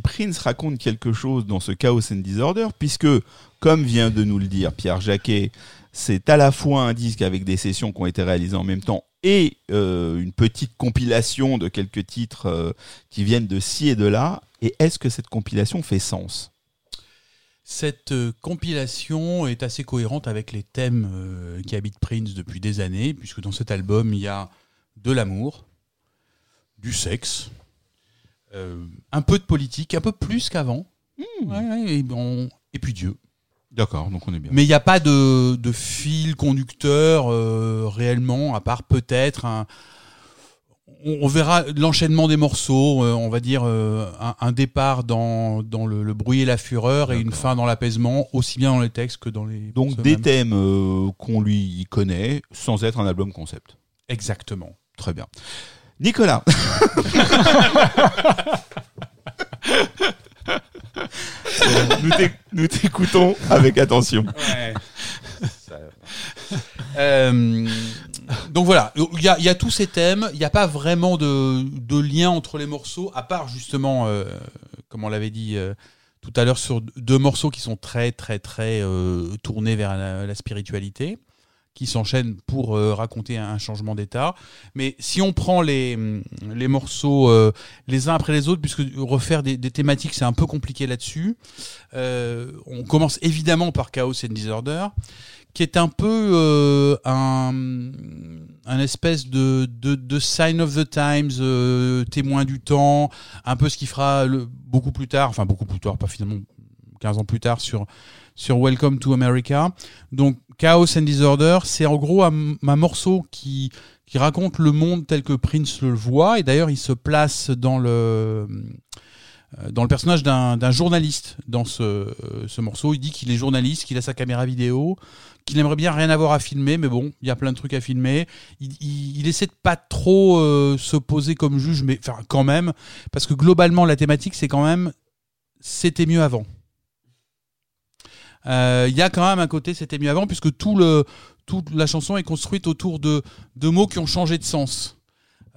Prince raconte quelque chose dans ce Chaos and Disorder, puisque, comme vient de nous le dire Pierre Jacquet, c'est à la fois un disque avec des sessions qui ont été réalisées en même temps et euh, une petite compilation de quelques titres euh, qui viennent de ci et de là. Et est-ce que cette compilation fait sens? Cette euh, compilation est assez cohérente avec les thèmes qui habitent Prince depuis des années, puisque dans cet album, il y a de l'amour, du sexe, euh, un peu de politique, un peu plus qu'avant, ouais, et, bon, et puis Dieu. D'accord, donc on est bien. Mais il n'y a pas de, de fil conducteur euh, réellement, à part peut-être un. On, on verra l'enchaînement des morceaux, euh, on va dire euh, un, un départ dans, dans le, le bruit et la fureur et une fin dans l'apaisement, aussi bien dans les textes que dans les. Donc des thèmes euh, qu'on lui connaît sans être un album concept. Exactement. Très bien. Nicolas. (laughs) nous t'éc- nous t'écoutons avec attention. Euh, donc voilà, il y a, tous ces thèmes, il n'y a pas vraiment de, lien entre les morceaux, à part justement, euh, comme on l'avait dit euh, tout à l'heure sur deux morceaux qui sont très très très tournés vers la spiritualité, qui s'enchaînent pour euh, raconter un changement d'état. Mais si on prend les, les morceaux euh, les uns après les autres, puisque refaire des, des thématiques c'est un peu compliqué là-dessus, euh, on commence évidemment par Chaos and Disorder, qui est un peu euh, un, un espèce de, de, de sign of the times, euh, témoin du temps, un peu ce qui fera le, beaucoup plus tard, enfin beaucoup plus tard, pas finalement 15 ans plus tard sur sur Welcome to America. Donc Chaos and Disorder, c'est en gros un, morceau qui qui raconte le monde tel que Prince le voit et d'ailleurs il se place dans le euh, dans le personnage d'un journaliste dans ce, euh, ce morceau. Il dit qu'il est journaliste, qu'il a sa caméra vidéo, qu'il aimerait bien rien avoir à filmer, mais bon, il y a plein de trucs à filmer. Il, il, il essaie de pas trop euh, se poser comme juge, mais enfin quand même, parce que globalement la thématique c'est quand même c'était mieux avant. Euh, Il y a quand même un côté c'était mieux avant, puisque tout le toute la chanson est construite autour de de mots qui ont changé de sens.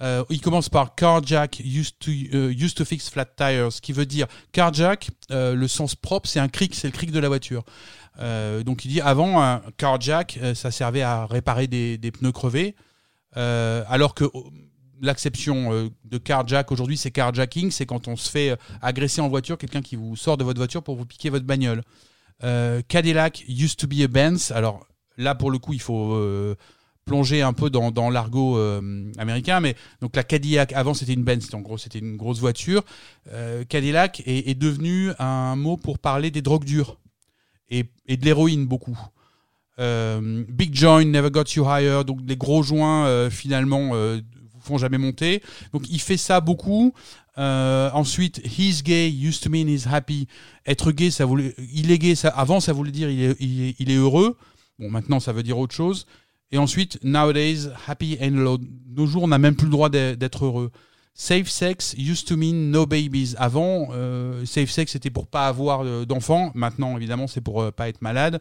Euh, il commence par carjack used to euh, used to fix flat tires, qui veut dire carjack. le sens propre, c'est un cric, c'est le cric de la voiture. Donc il dit avant carjack, ça servait à réparer des, des pneus crevés, alors que oh, l'acception de carjack aujourd'hui, c'est carjacking, c'est quand on se fait agresser en voiture, quelqu'un qui vous sort de votre voiture pour vous piquer votre bagnole. Euh, Cadillac used to be a Benz. Alors là, pour le coup, il faut euh, plonger un peu dans, l'argot euh, américain, mais donc la Cadillac avant c'était une Benz, en gros c'était une grosse voiture. Cadillac est, devenu un mot pour parler des drogues dures et, de l'héroïne beaucoup. Big joint never got you higher, donc les gros joints finalement jamais monter. Donc il fait ça beaucoup. Euh, ensuite, he's gay used to mean he's happy. Être gay, ça voulait, il est gay. Ça, avant, ça voulait dire il est, heureux. Bon, maintenant, ça veut dire autre chose. Et ensuite, nowadays, happy and low. Nos jours, on n'a même plus le droit d'être heureux. Safe sex used to mean no babies. Avant, euh, safe sex c'était pour pas avoir euh, d'enfants. Maintenant, évidemment, c'est pour euh, pas être malade.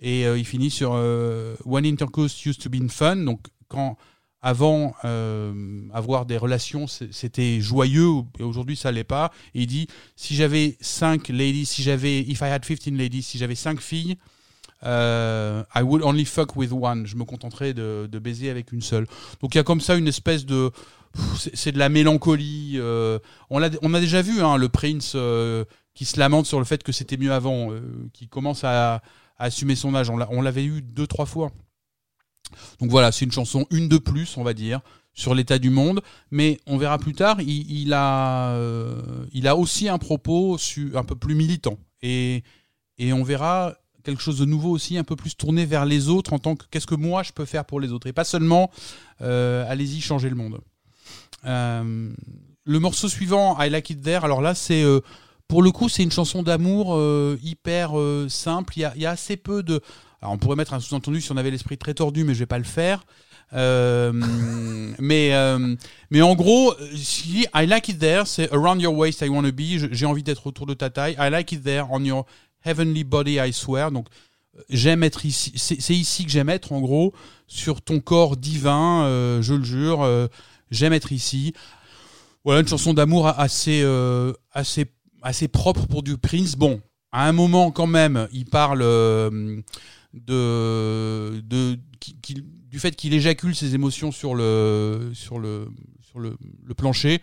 Et euh, il finit sur One intercourse used to be fun. Donc, quand avant euh, avoir des relations, c'était joyeux et aujourd'hui ça l'est pas. Il dit si j'avais 5 ladies, si j'avais if I had 15 ladies, si j'avais 5 filles, euh, I would only fuck with one. Je me contenterais de, de baiser avec une seule. Donc il y a comme ça une espèce de c'est- de la mélancolie. euh, on, l'a- on a déjà vu hein, le Prince euh, qui se lamente sur le fait que c'était mieux avant, euh, qui commence à, à assumer son âge. On l'avait eu deux trois fois. Donc voilà, c'est une chanson une de plus, on va dire, sur l'état du monde. Mais on verra plus tard, il, a, euh, il a aussi un propos un peu plus militant. Et, et on verra quelque chose de nouveau aussi, un peu plus tourné vers les autres en tant que qu'est-ce que moi je peux faire pour les autres. Et pas seulement euh, allez-y, changez le monde. Euh, le morceau suivant, I Like It There, alors là c'est... pour le coup, c'est une chanson d'amour hyper simple. Il y a assez peu de. Alors, on pourrait mettre un sous-entendu si on avait l'esprit très tordu, mais je vais pas le faire. Euh, (laughs) mais, euh, mais en gros, si I like it there, c'est around your waist I wanna be. Je- J'ai envie d'être autour de ta taille. I like it there on your heavenly body I swear. Donc, j'aime être ici. C'est ici que j'aime être, en gros, sur ton corps divin. euh, je le jure. euh, j'aime être ici. Voilà une chanson d'amour assez, euh, assez, assez propre pour du Prince. Bon, à un moment quand même, il parle euh, de, de qui- qui- du fait qu'il éjacule ses émotions sur le, sur le, sur le, le plancher.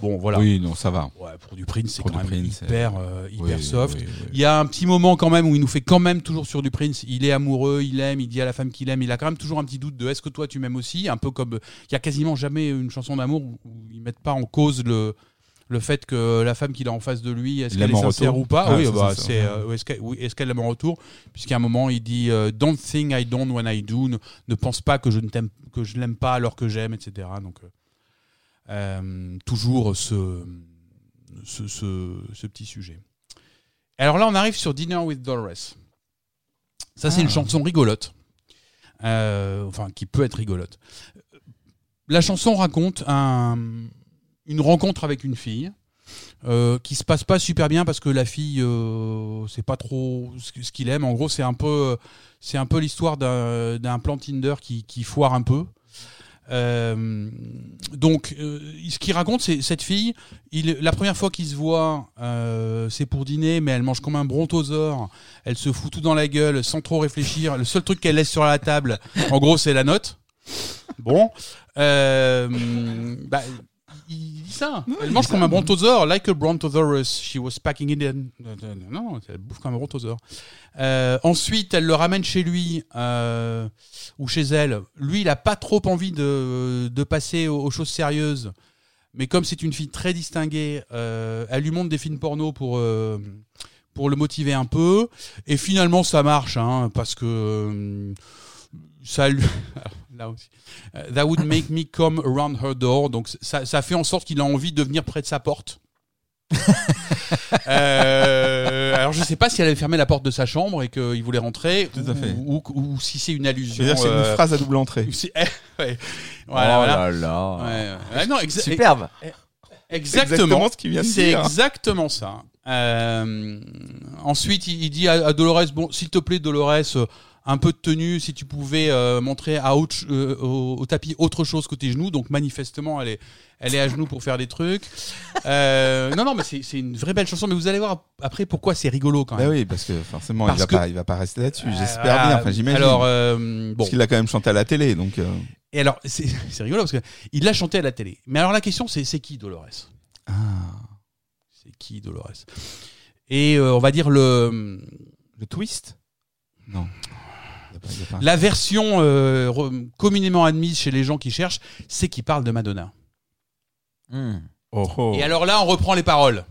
Bon, voilà. Oui, non, ça va. Ouais, pour du Prince, c'est quand même Prince, hyper, euh, hyper Oui, soft. oui, oui. Il y a un petit moment quand même où il nous fait quand même toujours sur du Prince. Il est amoureux, il aime, il dit à la femme qu'il aime. Il a quand même toujours un petit doute de est-ce que toi tu m'aimes aussi? Un peu comme il y a quasiment jamais une chanson d'amour où ils mettent pas en cause le le fait que la femme qu'il a en face de lui, est-ce qu'elle est en sincère retour ou pas? Ah, Oui, c'est bah, c'est euh, est-ce qu'elle oui, qu'elle l'aime en retour? Puisqu'à un moment il dit euh, Don't think I don't when I do. Ne, ne pense pas que je ne t'aime que je l'aime pas alors que j'aime, etc. Donc euh, toujours ce ce, ce, ce petit sujet. Alors là, on arrive sur Dinner with Dolores. Ça, c'est Ah. une chanson rigolote. Enfin, qui peut être rigolote. La chanson raconte un- une rencontre avec une fille euh, qui se passe pas super bien parce que la fille, euh, c'est pas trop ce qu'il aime. En gros, c'est un peu, c'est un peu l'histoire d'un plan Tinder qui, qui foire un peu. Euh, donc, euh, ce qu'il raconte, c'est cette fille. Il, la première fois qu'ils se voient, euh, c'est pour dîner, mais elle mange comme un brontosaure. Elle se fout tout dans la gueule sans trop réfléchir. Le seul truc qu'elle laisse sur la table, en gros, c'est la note. Bon, euh, bah, il dit ça. elle mange comme un brontosaure, like a brontosaurus. She was packing it in. Non, elle bouffe comme un brontosaure. Euh, ensuite, elle le ramène chez lui euh, ou chez elle. Lui, il a pas trop envie de, de passer aux, aux choses sérieuses. Mais comme c'est une fille très distinguée, euh, elle lui montre des films porno pour, pour le motiver un peu. Et finalement, ça marche, hein, parce que ça lui... (laughs) Là aussi. Euh, That would make me come around her door. Donc ça, ça fait en sorte qu'il a envie de venir près de sa porte. (laughs) Euh, alors je sais pas si elle avait fermé la porte de sa chambre et qu'il voulait rentrer, Tout à ou- fait. Ou, ou si c'est une allusion. C'est euh, une phrase à double entrée. ouais. Voilà, oh voilà. là là. Ouais, ouais. Ah non, exa- Superbe. Exactement. exactement ce qu'il vient de C'est exactement ça. Euh, ensuite, il, il dit à, à Dolores, bon, s'il te plaît, Dolores, euh, un peu de tenue, si tu pouvais euh, montrer à autre, euh, au, au tapis autre chose que tes genoux. Donc manifestement, elle est, elle est à genoux pour faire des trucs. (laughs) Euh, non, non, mais c'est une vraie belle chanson. Mais vous allez voir après pourquoi c'est rigolo quand Bah même. oui, parce que forcément, Parce il va que- pas, il va pas rester là-dessus. J'espère voilà. bien. Enfin, j'imagine. Alors, bon. Parce qu'il l'a quand même chanté à la télé, donc. Et alors, (laughs) c'est rigolo parce que il l'a chanté à la télé. Mais alors la question, c'est c'est qui Dolores? Ah. C'est qui Dolores? Et on va dire le Le twist? Non. Pas- la version euh, communément admise chez les gens qui cherchent, c'est qu'il parle de Madonna. Hmm. Oh, oh. Et alors là, on reprend les paroles.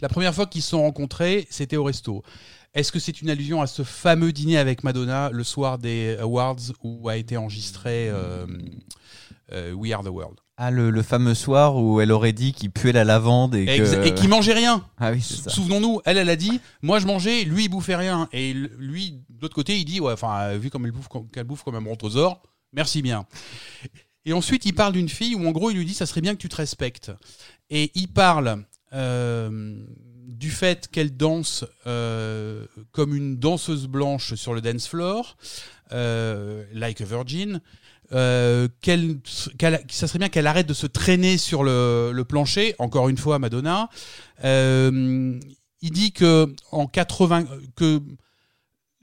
La première fois qu'ils se sont rencontrés, c'était au resto. Est-ce que c'est une allusion à ce fameux dîner avec Madonna le soir des Awards où a été enregistré euh, euh, We Are the World? Ah, le, le fameux soir où elle aurait dit qu'il puait la lavande et que... Et qui mangeait rien. Ah oui, c'est ça. Souvenons-nous, elle, elle a dit, moi je mangeais, lui il bouffait rien. Et lui, de l'autre côté, il dit, ouais, enfin, euh, vu comme elle bouffe, qu'elle bouffe comme un brontosaure, merci bien. Et ensuite, il parle d'une fille où en gros, il lui dit, ça serait bien que tu te respectes. Et il parle euh, du fait qu'elle danse euh, comme une danseuse blanche sur le dance floor, euh, like a virgin. Euh, qu'elle, qu'elle- ça serait bien qu'elle arrête de se traîner sur le, le plancher. Encore une fois, Madonna. Euh, il dit que en 80 que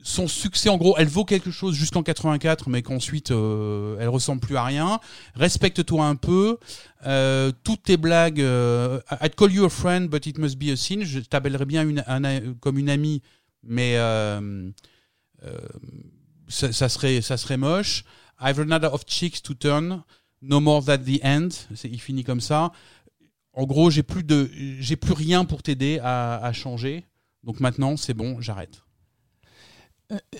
son succès, en gros, elle vaut quelque chose jusqu'en 84, mais qu'ensuite euh, elle ressemble plus à rien. Respecte-toi un peu. Euh, toutes tes blagues. euh, I'd call you a friend, but it must be a sin. Je t'appellerais bien une, un- comme une amie, mais euh, ça, ça serait ça serait moche. I've run out of chicks to turn. No more than the end. Il finit comme ça. En gros, j'ai plus de, j'ai plus rien pour t'aider à, à changer. Donc maintenant, c'est bon, j'arrête.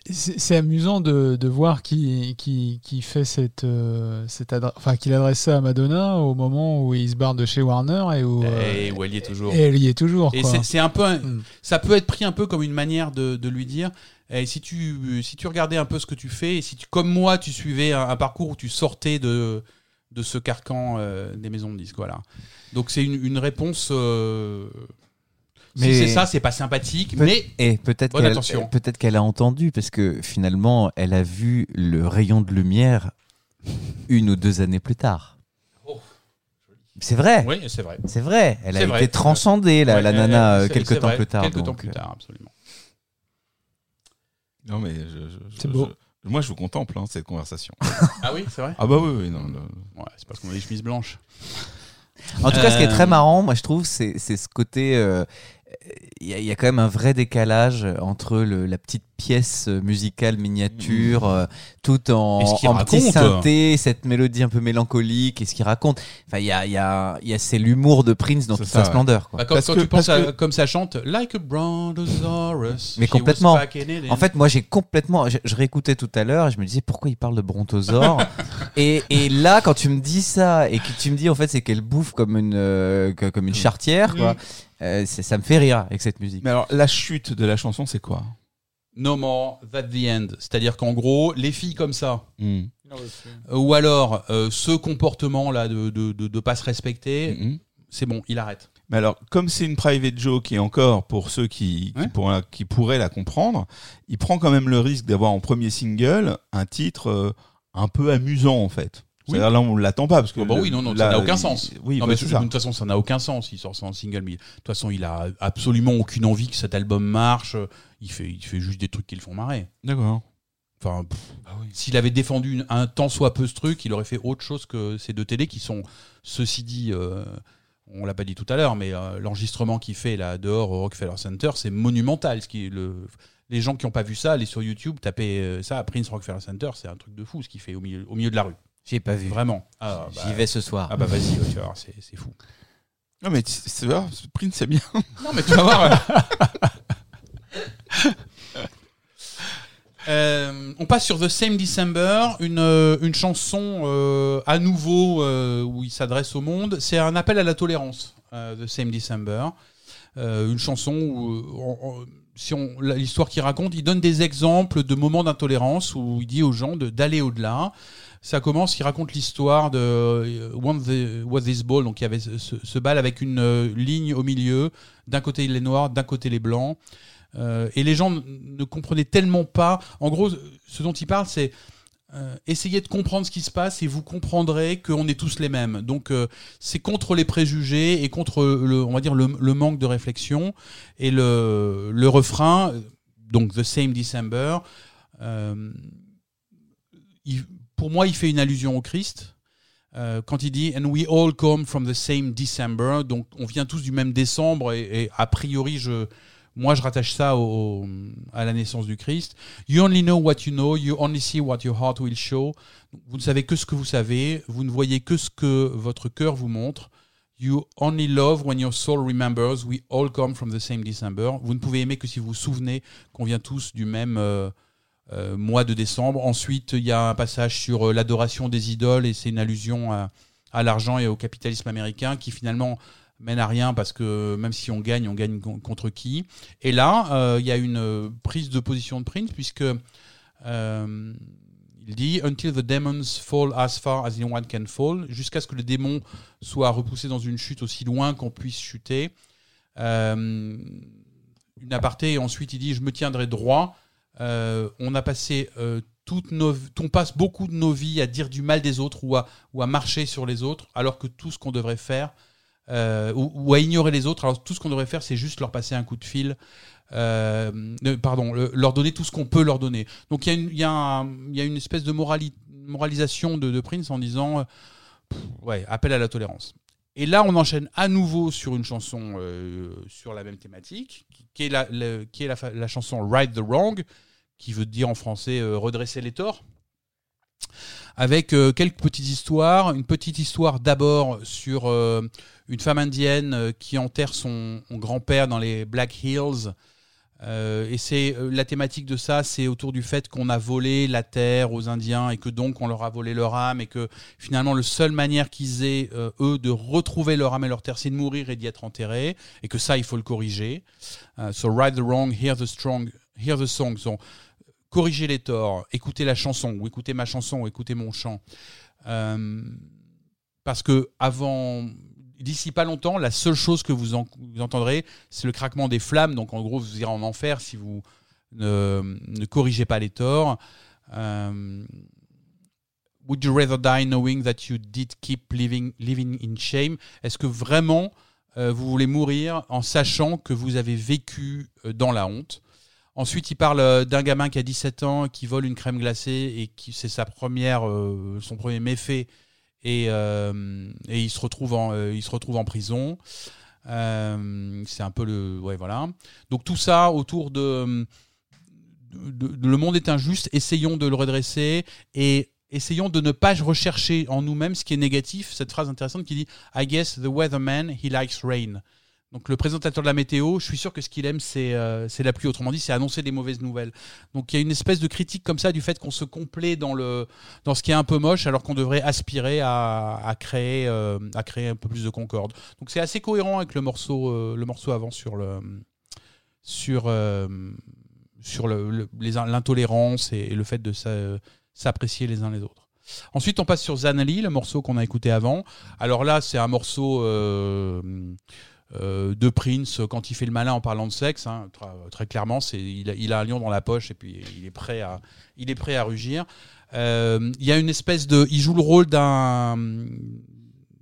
C'est c'est amusant de, de voir qui, qui, qui fait cette, euh, cette adresse, enfin qu'il adresse ça à Madonna au moment où il se barre de chez Warner et où, euh, où elle y est toujours. et elle y est toujours. Et quoi. c'est- c'est un peu, un- Mm. ça peut être pris un peu comme une manière de, de lui dire, eh, si tu, si tu regardais un peu ce que tu fais, et si tu, comme moi, tu suivais un, un parcours où tu sortais de, de ce carcan euh, des maisons de disques, voilà. Donc c'est une, une réponse. euh, Mais- Si c'est ça, c'est pas sympathique, Peut- mais Et peut-être Bonne qu'elle attention. peut-être qu'elle a entendu, parce que finalement, elle a vu le rayon de lumière une ou deux années plus tard. Oh, C'est vrai, oui, c'est vrai. c'est vrai. Elle a été transcendée, la, Ouais, la elle- nana, euh, quelques temps vrai, plus tard. Quelques temps donc, plus euh, tard, absolument. Non, mais je, je- C'est je- beau. je- moi, je vous contemple, hein, cette conversation. (laughs) Ah oui, c'est vrai. ah, bah oui, oui, non. le- Ouais, c'est parce qu'on a des chemises blanches. En tout cas, ce qui est Euh, très marrant, moi je trouve, c'est c'est ce côté. euh, Il y, a- il y a quand même un vrai décalage entre le- la petite pièce musicale miniature, euh, tout en, en petit synthé, cette mélodie un peu mélancolique, et ce qu'il raconte. Enfin, il y a, il y a, il y a c'est l'humour de Prince dans toute sa splendeur. quoi. Bah, quand, Parce quand que- tu penses parce à, que- comme ça chante, like a brontosaurus. Mais complètement. En fait, moi, j'ai complètement. Je, je réécoutais tout à l'heure et je me disais pourquoi il parle de brontosaure. (laughs) et, et là, quand tu me dis ça et que tu me dis en fait c'est qu'elle bouffe comme une euh, comme une chartière, quoi. euh, ça me fait rire avec cette musique. Mais alors, la chute de la chanson, c'est quoi? No more, that the end. C'est-à-dire qu'en gros, les filles comme ça, Hmm. euh, ou alors euh, ce comportement-là de, de, de, de pas se respecter, Mhm. c'est bon, il arrête. Mais alors, comme c'est une private joke et encore pour ceux qui, qui, Ouais. pourraient, qui pourraient la comprendre, il prend quand même le risque d'avoir en premier single un titre euh, un peu amusant en fait. Oui. C'est-à-dire là, on l'attend pas parce que Ah bah le- oui, non, non, là, ça n'a aucun il- sens. Oui, non, bah, mais de toute façon, ça n'a aucun sens. Il sort ça en single, mais de toute façon, il a absolument aucune envie que cet album marche. Il fait, il fait juste des trucs qui le font marrer. D'accord. Enfin, pff, s'il avait défendu une- un tant soit peu ce truc, il aurait fait autre chose que ces deux télés qui sont, ceci dit, euh, on l'a pas dit tout à l'heure, mais euh, l'enregistrement qu'il fait là dehors au Rockefeller Center, c'est monumental. Ce qui est le, les gens qui n'ont pas vu ça, allez sur YouTube, tapez euh, ça, Prince Rockefeller Center, c'est un truc de fou ce qu'il fait au milieu, au milieu de la rue. J'ai pas vu. Vraiment. Ah, bah, J'y vais ce soir. Ah bah vas-y, tu vas voir, c'est c'est fou. Non, mais c'est- c'est vrai, Prince, c'est bien. (laughs) Non, mais tu vas voir. (laughs) Euh, on passe sur The Same December, une, euh, une chanson euh, à nouveau euh, où il s'adresse au monde. C'est un appel à la tolérance, euh, The Same December. Euh, une chanson où, si on l'histoire qu'il raconte, il donne des exemples de moments d'intolérance où il dit aux gens d'aller au-delà. Ça commence, il raconte l'histoire de euh, One This Ball, donc il y avait ce, ce- bal avec une euh, ligne au milieu, d'un côté les noirs, d'un côté les blancs. Euh, et les gens ne comprenaient tellement pas. En gros, ce dont il parle, c'est euh, essayez de comprendre ce qui se passe et vous comprendrez qu'on est tous les mêmes. Donc euh, c'est contre les préjugés et contre le, on va dire le, manque de réflexion et le, le refrain. euh, Donc The Same December. pour moi, il fait une allusion au Christ. Quand il dit And we all come from the same December, donc on vient tous du même décembre, et a priori, je, moi je rattache ça à la naissance du Christ. You only know what you know, you only see what your heart will show. Vous ne savez que ce que vous savez, vous ne voyez que ce que votre cœur vous montre. You only love when your soul remembers, we all come from the same December. Vous ne pouvez aimer que si vous vous souvenez qu'on vient tous du même euh, euh, mois de décembre. Ensuite, il y a un passage sur euh, l'adoration des idoles et c'est une allusion à l'argent et au capitalisme américain qui finalement mène à rien parce que même si on gagne, on gagne con- contre qui Et là, euh, il y a une euh, prise de position de Prince puisque euh, il dit Until the demons fall as far as anyone can fall, jusqu'à ce que le démon soit repoussé dans une chute aussi loin qu'on puisse chuter. Une aparté et ensuite il dit Je me tiendrai droit. On a passé toutes nos, on passe beaucoup de nos vies à dire du mal des autres ou à, ou à marcher sur les autres, alors que tout ce qu'on devrait faire, euh, ou, ou à ignorer les autres, alors tout ce qu'on devrait faire, c'est juste leur passer un coup de fil, euh, pardon, le- leur donner tout ce qu'on peut leur donner. Donc il y a une, espèce de morali- moralisation de, Prince en disant, euh, ouais, appel à la tolérance. Et là, on enchaîne à nouveau sur une chanson euh, sur la même thématique, qui, est, la, chanson Right the Wrong, qui veut dire en français redresser les torts, avec euh, quelques petites histoires. Une petite histoire d'abord sur euh, une femme indienne euh, qui enterre son, grand-père dans les Black Hills. Et c'est la thématique de ça, c'est autour du fait qu'on a volé la terre aux Indiens et que donc on leur a volé leur âme et que finalement la seule manière qu'ils aient eux de retrouver leur âme et leur terre, c'est de mourir et d'y être enterrés et que ça il faut le corriger. So right the wrong, hear the strong, hear the song. So, corriger les torts, écouter la chanson ou écouter ma chanson ou écouter mon chant. Euh, parce que avant, d'ici pas longtemps, la seule chose que vous, en- vous entendrez, c'est le craquement des flammes. Donc en gros, vous irez en enfer si vous ne, corrigez pas les torts. Euh, would you rather die knowing that you did keep living, living in shame? Est-ce que vraiment euh, vous voulez mourir en sachant que vous avez vécu dans la honte? Ensuite, il parle euh, d'un gamin qui a 17 ans, qui vole une crème glacée et qui c'est sa première, euh, son premier méfait et, euh, et il se retrouve en, il se retrouve en prison. C'est un peu le, ouais voilà. Donc tout ça autour de- de- le monde est injuste. Essayons de le redresser et essayons de ne pas rechercher en nous-mêmes ce qui est négatif. Cette phrase intéressante qui dit I guess the weatherman he likes rain. Donc le présentateur de la météo, je suis sûr que ce qu'il aime, c'est euh, la pluie. Autrement dit, c'est annoncer des mauvaises nouvelles. Donc il y a une espèce de critique comme ça du fait qu'on se complaît dans, le, dans ce qui est un peu moche, alors qu'on devrait aspirer à, à créer, euh, à créer un peu plus de concorde. Donc c'est assez cohérent avec le morceau, euh, le morceau avant sur le sur euh, sur le- le- l'intolérance et, et le fait de s'a- s'apprécier les uns les autres. Ensuite, on passe sur Zanali, le morceau qu'on a écouté avant. Alors là, c'est un morceau euh, de Prince quand il fait le malin en parlant de sexe. hein, très clairement, c'est il a, un lion dans la poche et puis il est prêt à il est prêt à rugir. Euh, Il y a une espèce de, il joue le rôle d'un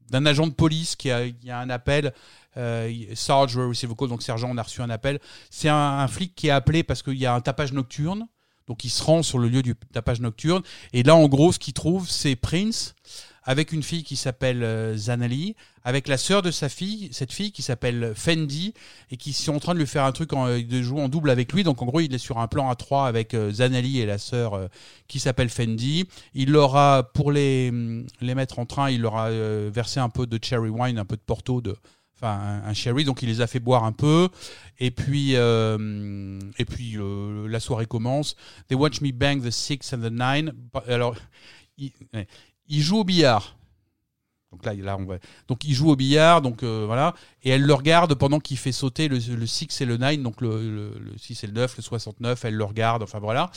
d'un agent de police qui a, il y a un appel. Euh, Sarge donc sergent, on a reçu un appel. C'est un, un flic qui est appelé parce qu'il y a un tapage nocturne. Donc il se rend sur le lieu du tapage nocturne. Et là, en gros, ce qu'il trouve, c'est Prince avec une fille qui s'appelle euh, Zanali, avec la sœur de sa fille, cette fille qui s'appelle Fendi, et qui sont en train de lui faire un truc, en- de jouer en double avec lui. Donc en gros, il est sur un plan à trois avec euh, Zanali et la sœur euh, qui s'appelle Fendi. Il leur a, pour les, les mettre en train, il leur a euh, versé un peu de cherry wine, un peu de porto, de, enfin un, sherry, donc il les a fait boire un peu. Et puis, euh, et puis euh, la soirée commence. They watch me bang the six and the nine. Alors, il, ouais. Il joue au billard. Donc là, là, on va. Donc il joue au billard, donc euh, voilà, et elle le regarde pendant qu'il fait sauter le, le 6 et le 9, donc le, le, le 6 et le 9, le 69, elle le regarde, enfin voilà.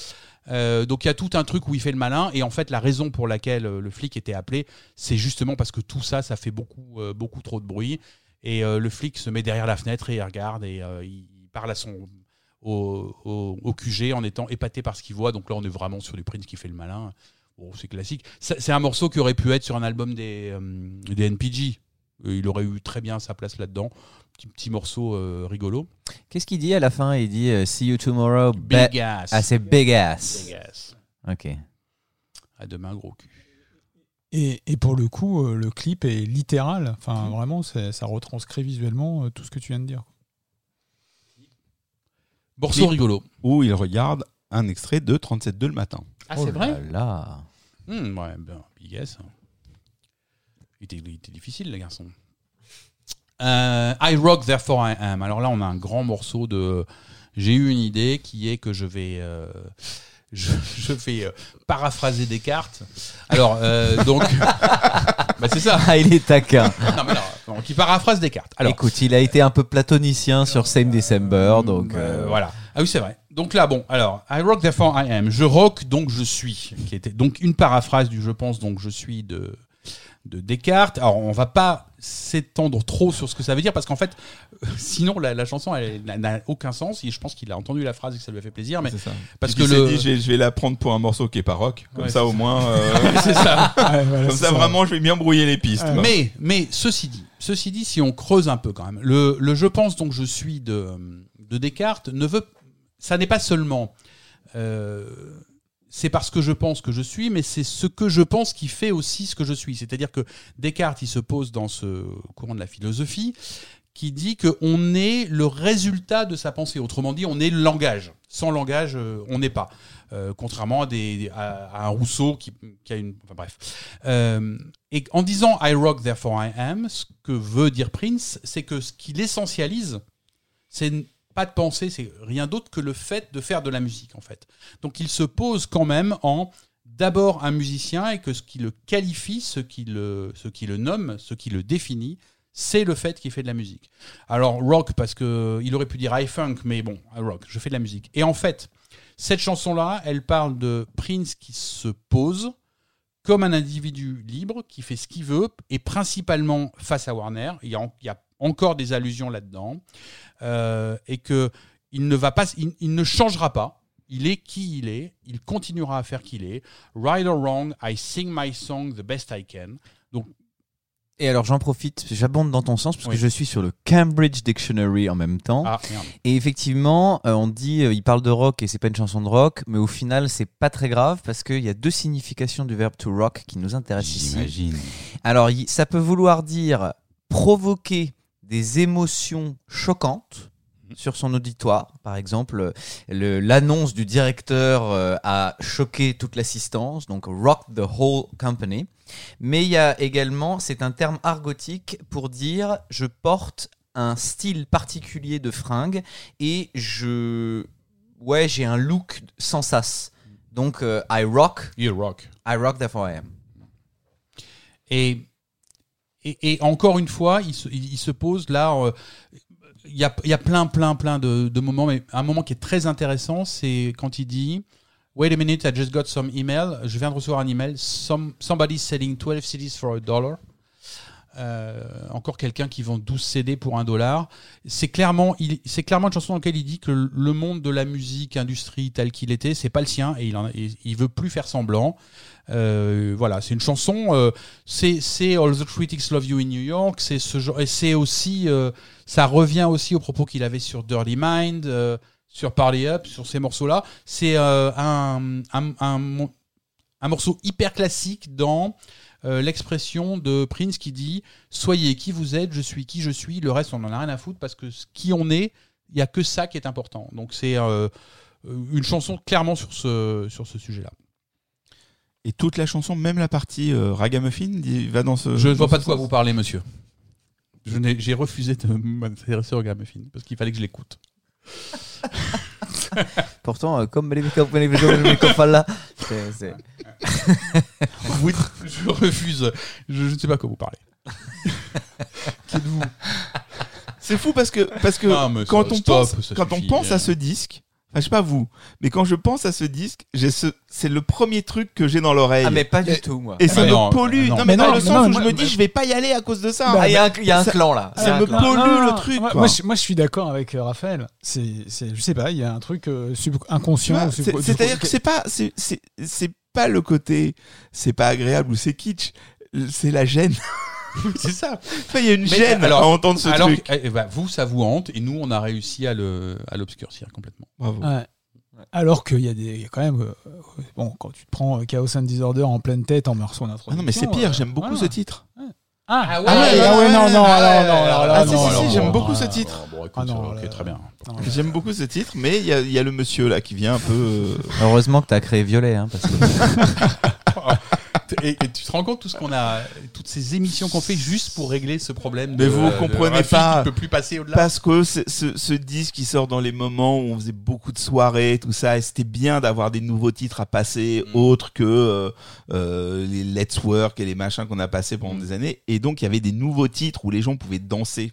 Euh, donc il y a tout un truc où il fait le malin, et en fait la raison pour laquelle euh, le flic était appelé, c'est justement parce que tout ça, ça fait beaucoup, beaucoup trop de bruit, et le flic se met derrière la fenêtre et il regarde, et il parle à son au, au, au QG en étant épaté par ce qu'il voit. Donc là, on est vraiment sur du Prince qui fait le malin. Bon, c'est classique. C'est un morceau qui aurait pu être sur un album des, euh, des NPG. Euh, Il aurait eu très bien sa place là-dedans. Petit, petit morceau euh, rigolo. Qu'est-ce qu'il dit à la fin? Il dit euh, See you tomorrow. Big ass. Ah, c'est big ass. Big ass. Ok. À demain, gros cul. Et, et pour le coup, euh, le clip est littéral. Enfin, vraiment, ça retranscrit visuellement euh, tout ce que tu viens de dire. Morceau rigolo. Où il regarde un extrait de 37.2 le matin. Ah, Oh c'est vrai là Hmm, Ouais, ben, big ass. Il était, il était difficile, le garçon. Euh, I Rock, Therefore I Am. Alors là, on a un grand morceau de. J'ai eu une idée qui est que je vais. euh, (laughs) je, je vais euh, paraphraser Descartes. Alors, euh, donc. (laughs) bah, c'est ça. Ah, il est taquin. Non, mais alors, donc, il paraphrase Descartes. Alors, Écoute, il a été un peu platonicien sur Same December, donc. euh, euh, voilà. Ah oui, c'est vrai. Donc là, bon, alors, I rock, therefore I am. Je rock, donc je suis. Qui était donc une paraphrase du je pense, donc je suis de, de Descartes. Alors, on va pas s'étendre trop sur ce que ça veut dire parce qu'en fait, (laughs) sinon la, la chanson elle n'a- n'a aucun sens. Et je pense qu'il a entendu la phrase et que ça lui a fait plaisir. Mais C'est ça. parce Puis que le. dit, je vais, je vais la prendre pour un morceau qui est pas rock. Comme Ouais, ça, au ça. moins, euh, (laughs) c'est ça. (laughs) Ouais, voilà, comme c'est ça, vraiment, je vais bien brouiller les pistes. Ouais. Mais, mais ceci dit, ceci dit, si on creuse un peu quand même, le, le je pense donc je suis de, de Descartes ne veut, ça n'est pas seulement, euh, c'est parce que je pense que je suis, mais c'est ce que je pense qui fait aussi ce que je suis. C'est-à-dire que Descartes, il se pose dans ce courant de la philosophie qui dit qu'on est le résultat de sa pensée. Autrement dit, on est le langage. Sans langage, euh, on n'est pas. Euh, contrairement à, des, à, un Rousseau qui, qui a une... Enfin bref. Euh, et en disant I rock, therefore I am, ce que veut dire Prince, c'est que ce qu'il essentialise, c'est pas de penser, c'est rien d'autre que le fait de faire de la musique, en fait. Donc il se pose quand même en d'abord un musicien et que ce qui le qualifie, ce qui le, ce qui le nomme, ce qui le définit, c'est le fait qu'il fait de la musique. Alors rock parce que il aurait pu dire I funk, mais bon, rock, je fais de la musique. Et en fait, cette chanson-là, elle parle de Prince qui se pose comme un individu libre qui fait ce qu'il veut et principalement face à Warner. Il y a, il y a encore des allusions là-dedans euh, et que il ne va pas, il, il ne changera pas. Il est qui il est. Il continuera à faire qui il est. Right or wrong, I sing my song the best I can. Donc Et alors j'en profite, j'abonde dans ton sens parce Oui. que je suis sur le Cambridge Dictionary en même temps. ah. Et effectivement, euh, on dit, euh, il parle de rock et c'est pas une chanson de rock, mais au final c'est pas très grave parce qu'il y a deux significations du verbe to rock qui nous intéressent ici. J'imagine. Alors ça peut vouloir dire provoquer des émotions choquantes sur son auditoire. Par exemple, le- l'annonce du directeur euh, a choqué toute l'assistance, donc rock the whole company. Mais il y a également, c'est un terme argotique pour dire je porte un style particulier de fringue et je ouais j'ai un look sans sas. Donc euh, I rock, You rock. I rock therefore I am. Et, et, encore une fois, il se, pose là. euh, Il y, a, y a plein, plein, plein de, moments, mais un moment qui est très intéressant, c'est quand il dit Wait a minute, I just got some email. Je viens de recevoir un email. Some, somebody selling 12 CDs for a dollar. Euh, encore quelqu'un qui vend 12 CD pour un dollar. C'est clairement, c'est clairement une chanson dans laquelle il dit que le- monde de la musique, industrie tel qu'il était, c'est pas le sien et il, en, veut plus faire semblant. Euh, voilà, c'est une chanson. euh, c'est All the Critics Love You in New York. C'est ce genre et c'est aussi, ça revient aussi aux propos qu'il avait sur Dirty Mind, sur Party Up, sur ces morceaux-là. C'est un, un, un, un morceau hyper classique dans euh, l'expression de Prince qui dit Soyez qui vous êtes, je suis qui je suis, le reste on en a rien à foutre parce que ce qui on est, il n'y a que ça qui est important. Donc c'est euh, une chanson clairement sur ce, sur ce sujet-là. Et toute la chanson, même la partie euh, ragamuffin, va dans ce. Je ne vois pas de quoi sens vous parlez, monsieur. Je n'ai- J'ai refusé de (laughs) m'intéresser au Gramophone parce qu'il fallait que je l'écoute. (laughs) (laughs) Pourtant, euh, comme les c'est- (laughs) Oui, je refuse. Je ne sais pas quoi vous parlez. (laughs) Qui êtes-vous? C'est fou parce que, parce que Non, mais quand, ça, on, stop, pense, ça quand on suffit, pense à ce disque, enfin, je sais pas vous, mais quand je pense à ce disque, j'ai ce, c'est le premier truc que j'ai dans l'oreille. Ah, mais pas du Et- tout, moi. Et ça Ah, me non, pollue. non. Non, mais, Mais dans non, le sens non, où moi- je me dis, je vais pas y aller à cause de ça. Bah, Ah, il y a un, il y a un ça- clan là. ça me clan. pollue Non, le non, truc, Moi, quoi. moi, je, moi, je suis d'accord avec euh, Raphaël. C'est, c'est, je sais pas, il y a un truc euh, sub- inconscient. c'est- sub- C'est-à-dire que c'est pas, c'est, c'est, c'est pas le côté, c'est pas agréable ou c'est kitsch, c'est la gêne. (laughs) C'est ça. Enfin, il y a une Mais, gêne alors- à entendre ce Alors, truc. eh, eh ben, vous, ça vous hante, et nous, on a réussi à l'obscurcir complètement. Bravo. Ouais. Alors qu'il y a des, il y a quand même, euh, bon, quand tu te prends euh, Chaos and Disorder en pleine tête en morceau d'introduction. Ah non, mais c'est pire, euh, j'aime beaucoup voilà. ce titre. Ah, Ah ouais, ah ouais, non, non, alors, non, alors là, Ah, si, non, si, si, j'aime beaucoup ah, ce titre. Bon, écoute, Ah non, ok, là- très bien. non, J'aime beaucoup ce titre, mais il y a, il y a le monsieur là qui vient un peu. Heureusement que t'as créé Violet, hein, parce que (laughs) Et, et tu te rends compte tout ce qu'on a, toutes ces émissions qu'on fait juste pour régler ce problème. Mais de- vous de comprenez Rafi pas. qui peut plus passer au-delà. Parce que ce, ce, ce disque qui sort dans les moments où on faisait beaucoup de soirées, tout ça, et c'était bien d'avoir des nouveaux titres à passer, Mm. autres que euh, euh, les Let's Work et les machins qu'on a passés pendant Mm. des années. Et donc il y avait des nouveaux titres où les gens pouvaient danser.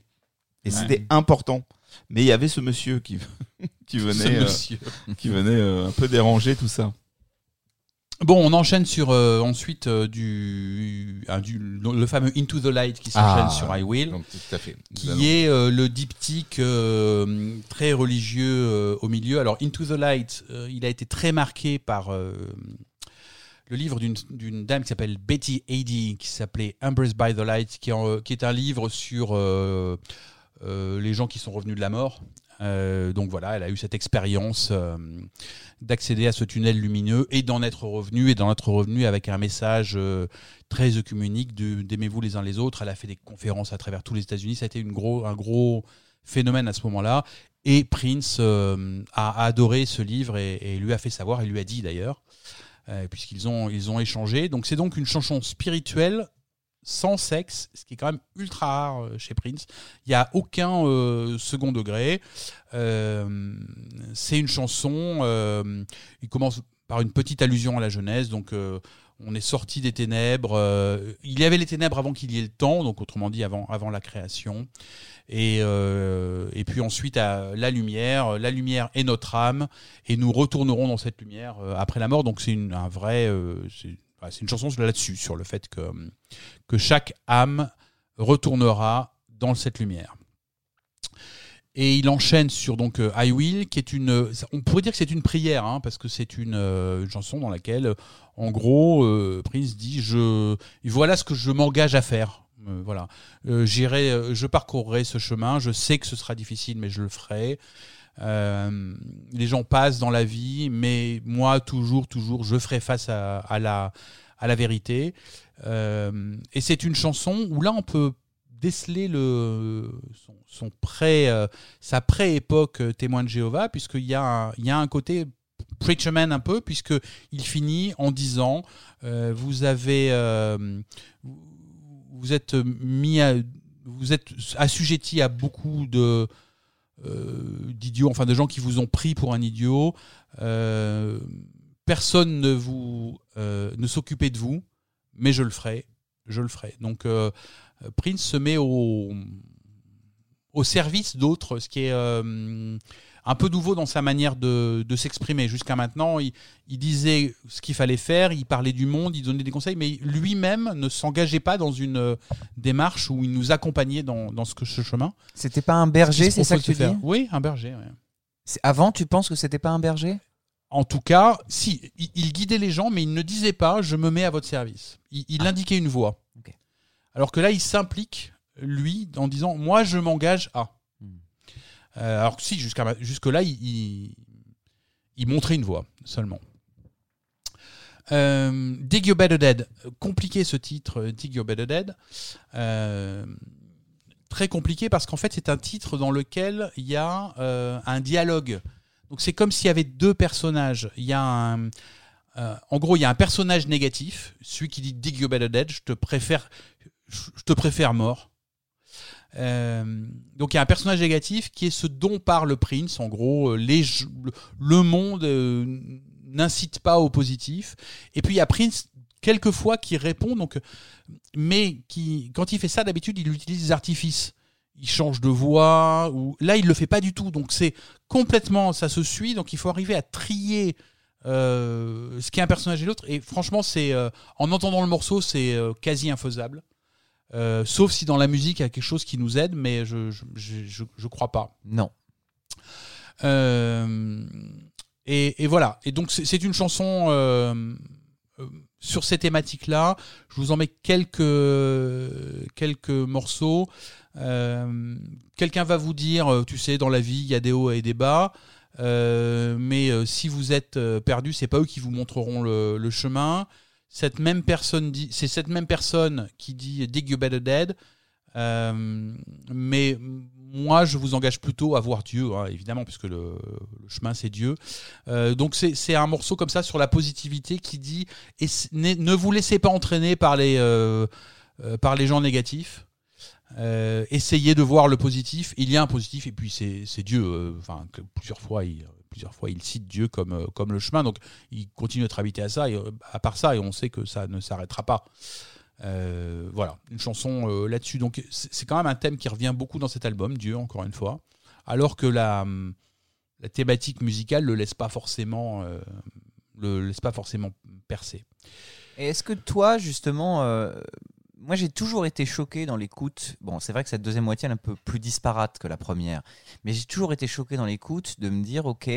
Et Ouais. c'était important. Mais il y avait ce monsieur qui, (laughs) venait, euh, qui venait euh, un peu déranger tout ça. Bon, on enchaîne sur euh, ensuite euh, du, du- le fameux Into the Light qui s'enchaîne Ah. sur I Will. Donc tout à fait. qui est euh, le diptyque euh, très religieux euh, au milieu. Alors, Into the Light, euh, il a été très marqué par euh, le livre d'une d'une dame qui s'appelle Betty Adie, qui s'appelait Embraced by the Light, qui est, en- qui est un livre sur euh, euh, les gens qui sont revenus de la mort. Euh, donc voilà, elle a eu cette expérience euh, d'accéder à ce tunnel lumineux et d'en être revenu et d'en être revenu avec un message euh, très œcuménique d'aimez-vous les uns les autres. Elle a fait des conférences à travers tous les États-Unis. Ça a été un gros phénomène à ce moment-là. Et Prince a, adoré ce livre et, lui a fait savoir, et lui a dit d'ailleurs, puisqu'ils ont, ont échangé. Donc c'est donc une chanson spirituelle sans sexe, ce qui est quand même ultra rare euh, chez Prince. Il n'y a aucun euh, second degré. Euh, c'est une chanson, il commence par une petite allusion à la Genèse, donc on est sorti des ténèbres. il y avait les ténèbres avant qu'il y ait le temps, donc autrement dit avant, avant la création. Et, puis ensuite à la lumière. La lumière est notre âme, et nous retournerons dans cette lumière après la mort. Donc c'est un vrai, c'est une chanson là-dessus, sur le fait que, que chaque âme retournera dans cette lumière. Et il enchaîne sur donc euh, I Will, qui est une, on pourrait dire que c'est une prière, hein, parce que c'est une, euh, chanson dans laquelle, euh, en gros, euh, Prince dit je, voilà ce que je m'engage à faire. Euh, voilà, Euh, j'irai, euh, je parcourrai ce chemin. Je sais que ce sera difficile, mais je le ferai. Euh, les gens passent dans la vie, mais moi toujours, toujours, je ferai face à, la, à la vérité. Euh, et c'est une chanson où là on peut déceler le, son, pré, euh, sa pré-époque témoin de Jéhovah, puisqu'il y, a un- y a un côté preacher man un peu, puisqu'il finit en disant Vous avez. vous êtes mis à. Vous êtes assujetti à beaucoup de d'idiots, enfin de gens qui vous ont pris pour un idiot. Euh, personne ne vous euh, ne s'occupait de vous, mais je le ferai, je le ferai. Donc euh, Prince se met au au service d'autres, ce qui est euh, un peu nouveau dans sa manière de, de s'exprimer. Jusqu'à maintenant, il, il disait ce qu'il fallait faire, il parlait du monde, il donnait des conseils, mais lui-même ne s'engageait pas dans une euh, démarche où il nous accompagnait dans, dans ce, chemin. C'était pas un berger, c'est ça que tu dis. Oui, un berger. ouais. Avant, tu penses que c'était pas un berger? En tout cas, si, il, il guidait les gens, mais il ne disait pas je me mets à votre service. Il, il indiquait une voie. Alors que là, il s'implique, lui, en disant moi, je m'engage à. Euh, alors que si, jusqu'à jusque-là, il, il, montrait une voie seulement. Euh, Dig Your Better Dead. Compliqué ce titre, euh, Dig Your Better Dead. Euh, très compliqué parce qu'en fait, c'est un titre dans lequel il y a un dialogue. Donc c'est comme s'il y avait deux personnages. Il y a un, en gros, il y a un personnage négatif, celui qui dit Dig Your Better Dead, je te préfère, je te préfère mort. Euh, donc il y a un personnage négatif qui est ce dont parle Prince. En gros, euh, le- monde euh, n'incite pas au positif. Et puis il y a Prince quelquefois qui répond. Donc, mais qui, quand il fait ça, d'habitude, il utilise des artifices. Il change de voix. Ou là, il le fait pas du tout. Donc c'est complètement, ça se suit. Donc il faut arriver à trier ce qui est un personnage et l'autre. Et franchement, c'est en entendant le morceau, c'est quasi infaisable. Euh, sauf si dans la musique il y a quelque chose qui nous aide, mais je je, je, je- je crois pas. Non. Euh, et, et voilà. Et donc c'est une chanson euh, sur ces thématiques-là. Je vous en mets quelques quelques morceaux. Quelqu'un va vous dire, tu sais, dans la vie, il y a des hauts et des bas. Mais si vous êtes perdu, c'est pas eux qui vous montreront le, le chemin. Cette même personne dit, c'est cette même personne qui dit Dig You Better Dead. Euh, mais moi, je vous engage plutôt à voir Dieu, hein, évidemment, puisque le, chemin c'est Dieu. Euh, donc c'est un morceau comme ça sur la positivité qui dit et ne vous laissez pas entraîner par les euh, par les gens négatifs. Essayez de voir le positif. Il y a un positif et puis c'est Dieu. Enfin plusieurs fois il plusieurs fois il cite Dieu comme euh, comme le chemin. Donc il continue d'être habité à ça. Euh, à part ça et on sait que ça ne s'arrêtera pas. Euh, voilà, une chanson là-dessus. Donc c'est quand même un thème qui revient beaucoup dans cet album, Dieu, encore une fois. Alors que la, hum, thématique musicale le laisse pas forcément, le laisse pas forcément percer. Est-ce que toi, justement, moi j'ai toujours été choqué dans l'écoute. Bon, c'est vrai que cette deuxième moitié elle est un peu plus disparate que la première, mais j'ai toujours été choqué dans l'écoute de me dire, ok,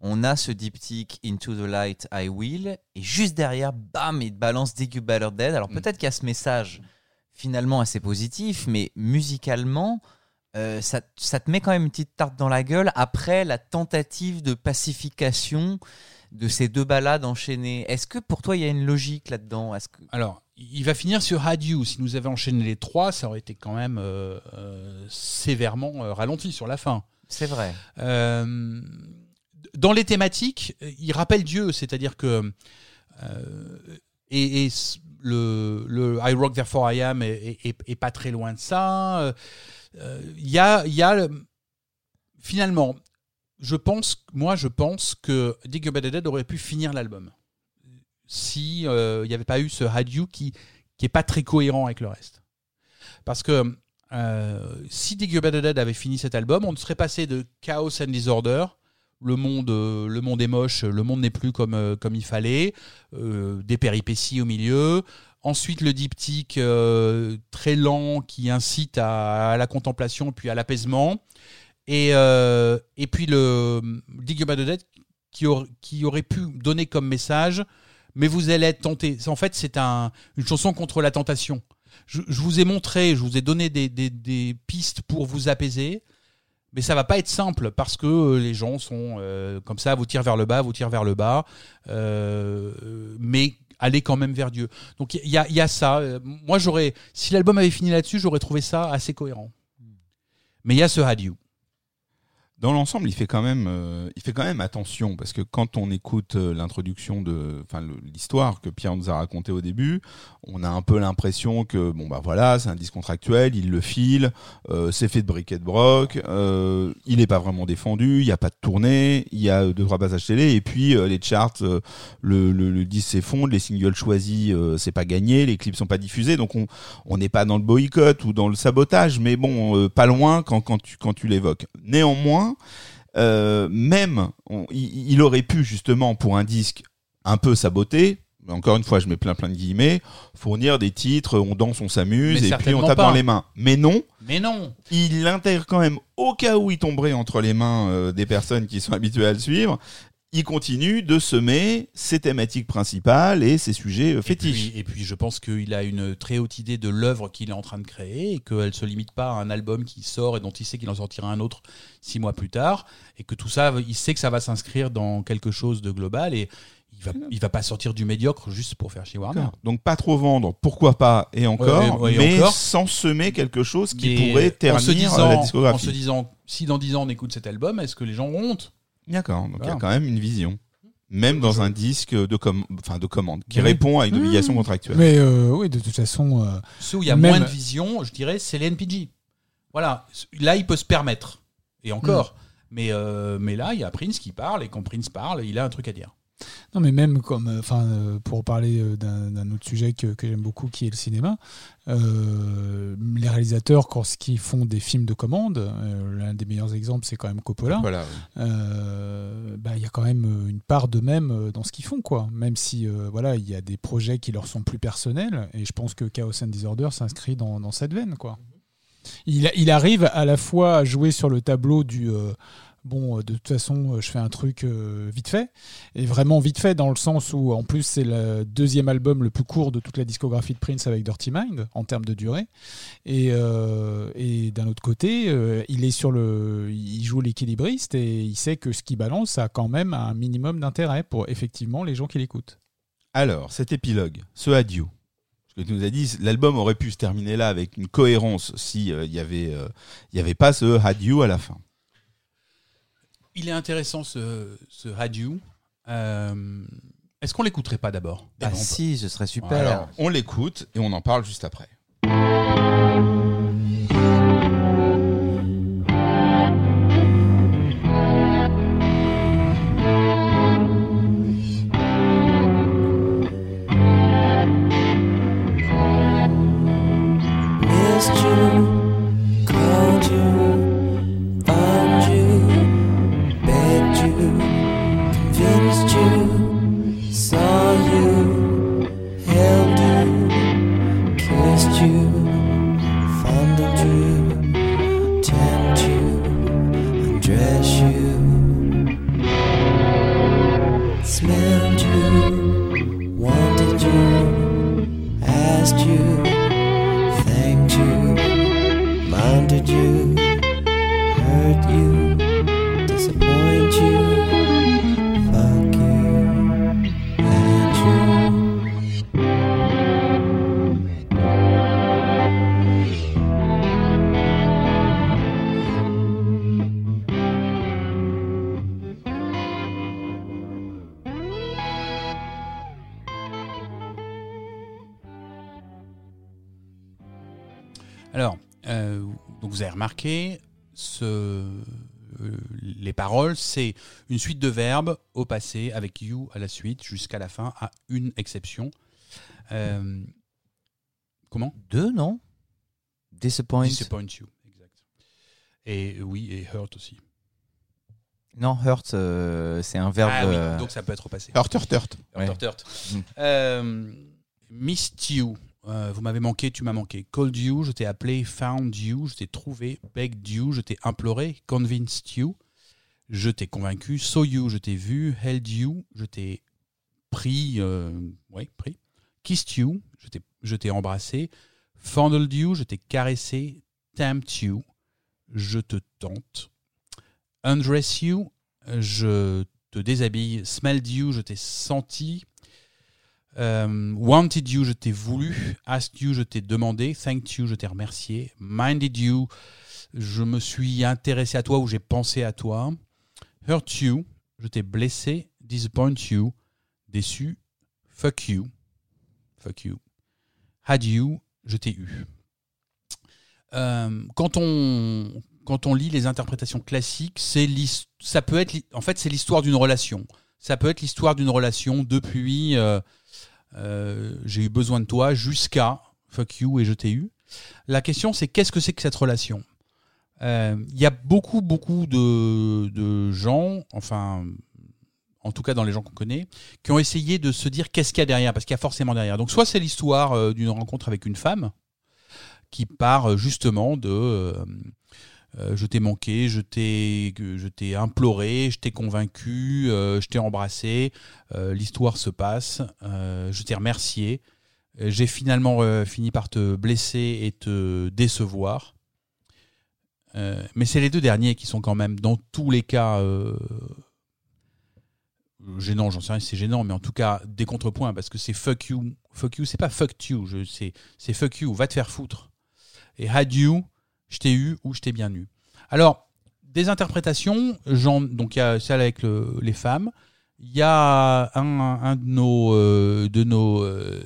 on a ce diptyque Into the Light, I Will, et juste derrière, bam, il te balance Dig You Better Dead. Alors Mm. peut-être qu'il y a ce message finalement assez positif, mais musicalement. euh, ça, ça te met quand même une petite tarte dans la gueule après la tentative de pacification de ces deux balades enchaînées. Est-ce que pour toi il y a une logique là-dedans? Que Alors, il va finir sur Had You. Si nous avions enchaîné les trois, ça aurait été quand même euh, euh, sévèrement euh, ralenti sur la fin. c'est vrai Euh, dans les thématiques, il rappelle Dieu, c'est-à-dire que et, le, le I Rock Therefore I Am est, est- est pas très loin de ça. Il y a, y a le- finalement, je pense, moi, je pense que Dig Dead aurait pu finir l'album si euh, il n'y avait pas eu ce Had You qui qui est pas très cohérent avec le reste. Parce que euh, si Dig Dead avait fini cet album, on serait passé de Chaos and Disorder, le monde, euh, le monde est moche, le monde n'est plus comme, comme il fallait, des péripéties au milieu. Ensuite, le diptyque très lent qui incite à, la contemplation puis à l'apaisement. Et, et puis le Dig Dead qui, qui aurait pu donner comme message mais vous allez être tenté. En fait, c'est un, une chanson contre la tentation. Je, je vous ai montré, je vous ai donné des, des- des pistes pour vous apaiser, mais ça va pas être simple parce que euh, les gens sont euh, comme ça, vous tirent vers le bas, vous tirent vers le bas, euh, mais allez quand même vers Dieu. Donc il y a, il y a ça. Moi, j'aurais, si l'album avait fini là-dessus, j'aurais trouvé ça assez cohérent. Mais il y a ce Had You. Dans l'ensemble, il fait quand même, euh, il fait quand même attention parce que quand on écoute euh, l'introduction de, enfin l'histoire que Pierre nous a raconté au début, on a un peu l'impression que bon bah voilà, c'est un disque contractuel, il le file, euh, c'est fait de briquet de broc, il est pas vraiment défendu, il y a pas de tournée, il y a deux trois passages télé et puis les charts, le, le, le disque s'effondre, les singles choisis c'est pas gagné, les clips sont pas diffusés, donc on on n'est pas dans le boycott ou dans le sabotage, mais bon, pas loin quand quand tu quand tu l'évoques. Néanmoins euh, même, on- il, il aurait pu justement pour un disque un peu saboté. Encore une fois, je mets plein plein de guillemets, fournir des titres, on danse, on s'amuse, et puis on tape pas. dans les mains. Mais non, Mais non il l'intègre quand même au cas où il tomberait entre les mains euh, des personnes qui sont (laughs) habituées à le suivre. Il continue de semer ses thématiques principales et ses sujets euh, Et fétiches. puis, et puis je pense qu'il a une très haute idée de l'œuvre qu'il est en train de créer et qu'elle se limite pas à un album qui sort et dont il sait qu'il en sortira un autre six mois plus tard et que tout ça, il sait que ça va s'inscrire dans quelque chose de global et il va, il va pas sortir du médiocre juste pour faire chez Warner. Donc pas trop vendre, pourquoi pas, et encore, Ouais, ouais, et mais encore. sans semer quelque chose qui Mais pourrait en se ternir disant, euh, la En se discographie. disant, si dans 10 ans on écoute cet album, est-ce que les gens ont honte? D'accord, donc il y a Voilà. quand même une vision. Même dans un disque de, com de commande, qui Oui. répond à une Mmh. obligation contractuelle. Mais euh, oui, de toute façon, euh, Ceux où il y a Même- moins de vision, je dirais, c'est les NPG. Voilà, là il peut se permettre. Et encore. Mm. Mais, euh, mais là, il y a Prince qui parle, et quand Prince parle, il a un truc à dire. Non, mais même comme, euh, enfin, euh, pour parler euh, d'un autre sujet que, que j'aime beaucoup, qui est le cinéma, euh, les réalisateurs, quand ils font des films de commande, euh, l'un des meilleurs exemples, c'est quand même Coppola. Voilà, bah, il y a quand même une part d'eux-mêmes dans ce qu'ils font, quoi. Même si, voilà, il y a des projets qui leur sont plus personnels, et je pense que Chaos and Disorder s'inscrit dans, dans cette veine, quoi. Il, il arrive à la fois à jouer sur le tableau du bon, euh, de toute façon, euh, je fais un truc euh, vite fait, et vraiment vite fait dans le sens où, en plus, c'est le deuxième album le plus court de toute la discographie de Prince avec Dirty Mind en termes de durée. Et, d'un autre côté, il est sur le, il joue l'équilibriste et il sait que ce qu'il balance a quand même un minimum d'intérêt pour effectivement les gens qui l'écoutent. Alors, cet épilogue, ce adieu, que tu nous as dit, l'album aurait pu se terminer là avec une cohérence si euh, il y avait, y avait pas ce adieu à la fin. Il est intéressant ce, ce Had You. Euh, Est-ce qu'on l'écouterait pas d'abord? Ah si, ce serait super. Alors, on l'écoute et on en parle juste après. Vous avez remarqué, ce, euh, les paroles, c'est une suite de verbes au passé avec you à la suite jusqu'à la fin, à une exception. Euh, comment? Deux, non? Disappoint. Disappoint you, exact. Et euh, oui, et hurt aussi. Non, hurt, euh, c'est un verbe. ah oui, donc ça peut être au passé. Hurt, hurt, hurt. Ouais. Hurt, hurt. Mm. Euh, missed you. Euh, vous m'avez manqué, tu m'as manqué. Called you, je t'ai appelé. Found you, je t'ai trouvé. Begged you, je t'ai imploré. Convinced you, je t'ai convaincu. Saw you, je t'ai vu. Held you, je t'ai pris. Euh, pris. Kissed you, je t'ai, je t'ai embrassé. Fondled you, je t'ai caressé. Tempt you, je te tente. Undress you, je te déshabille. Smelled you, je t'ai senti. Euh, wanted you, je t'ai voulu. Asked you, je t'ai demandé. Thanked you, je t'ai remercié. Minded you, je me suis intéressé à toi ou j'ai pensé à toi. Hurt you, je t'ai blessé. Disappoint you, déçu. Fuck you, fuck you. Had you, je t'ai eu. Euh, quand on quand on lit les interprétations classiques, c'est ça peut être en fait c'est l'histoire d'une relation. Ça peut être l'histoire d'une relation depuis euh, j'ai eu besoin de toi jusqu'à fuck you et je t'ai eu. La question c'est qu'est-ce que c'est que cette relation? Euh, Il y a beaucoup, beaucoup de, de gens, enfin, en tout cas dans les gens qu'on connaît, qui ont essayé de se dire qu'est-ce qu'il y a derrière, parce qu'il y a forcément derrière. Donc, soit c'est l'histoire euh, d'une rencontre avec une femme qui part euh, justement de euh, je t'ai manqué, je t'ai, je t'ai imploré, je t'ai convaincu, euh, je t'ai embrassé, euh, l'histoire se passe, je t'ai remercié, j'ai finalement fini par te blesser et te décevoir. Mais c'est les deux derniers qui sont quand même, dans tous les cas, gênants, j'en sais rien c'est gênant, mais en tout cas, des contrepoints, parce que c'est fuck you. Fuck you, c'est pas fuck you, c'est fuck you, va te faire foutre. Et had you, je t'ai eu ou je t'ai bien eu. Alors, des interprétations, donc il y a celle avec le- les femmes. Il y a un, de nos, euh,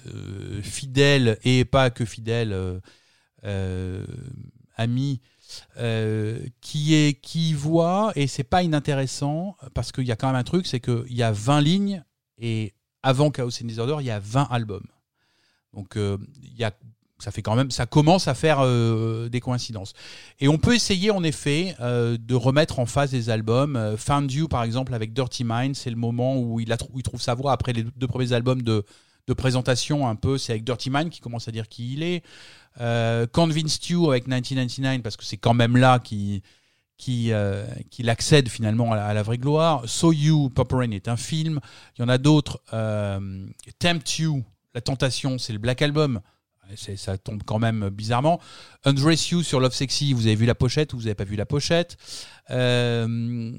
euh, fidèles et pas que fidèles euh, amis qui voit et c'est pas inintéressant parce qu'il y a quand même un truc, c'est qu'il y a 20 lignes et avant Chaos and Disorder, il y a 20 albums. Donc il y a ça fait quand même, ça commence à faire euh, des coïncidences. Et on peut essayer en effet euh, de remettre en phase des albums. Euh, Found You par exemple avec Dirty Mind, c'est le moment où il, trouve sa voix après les deux premiers albums de, présentation un peu. C'est avec Dirty Mind qui commence à dire qui il est. Euh, Convinced You avec 1999 parce que c'est quand même là qui accède finalement à la, vraie gloire. So You, Purple Rain est un film. Il y en a d'autres. Tempt You, La Tentation, c'est le Black Album. Ça tombe quand même bizarrement. Undress You sur Love Sexy, vous avez vu la pochette ou vous n'avez pas vu la pochette? Euh,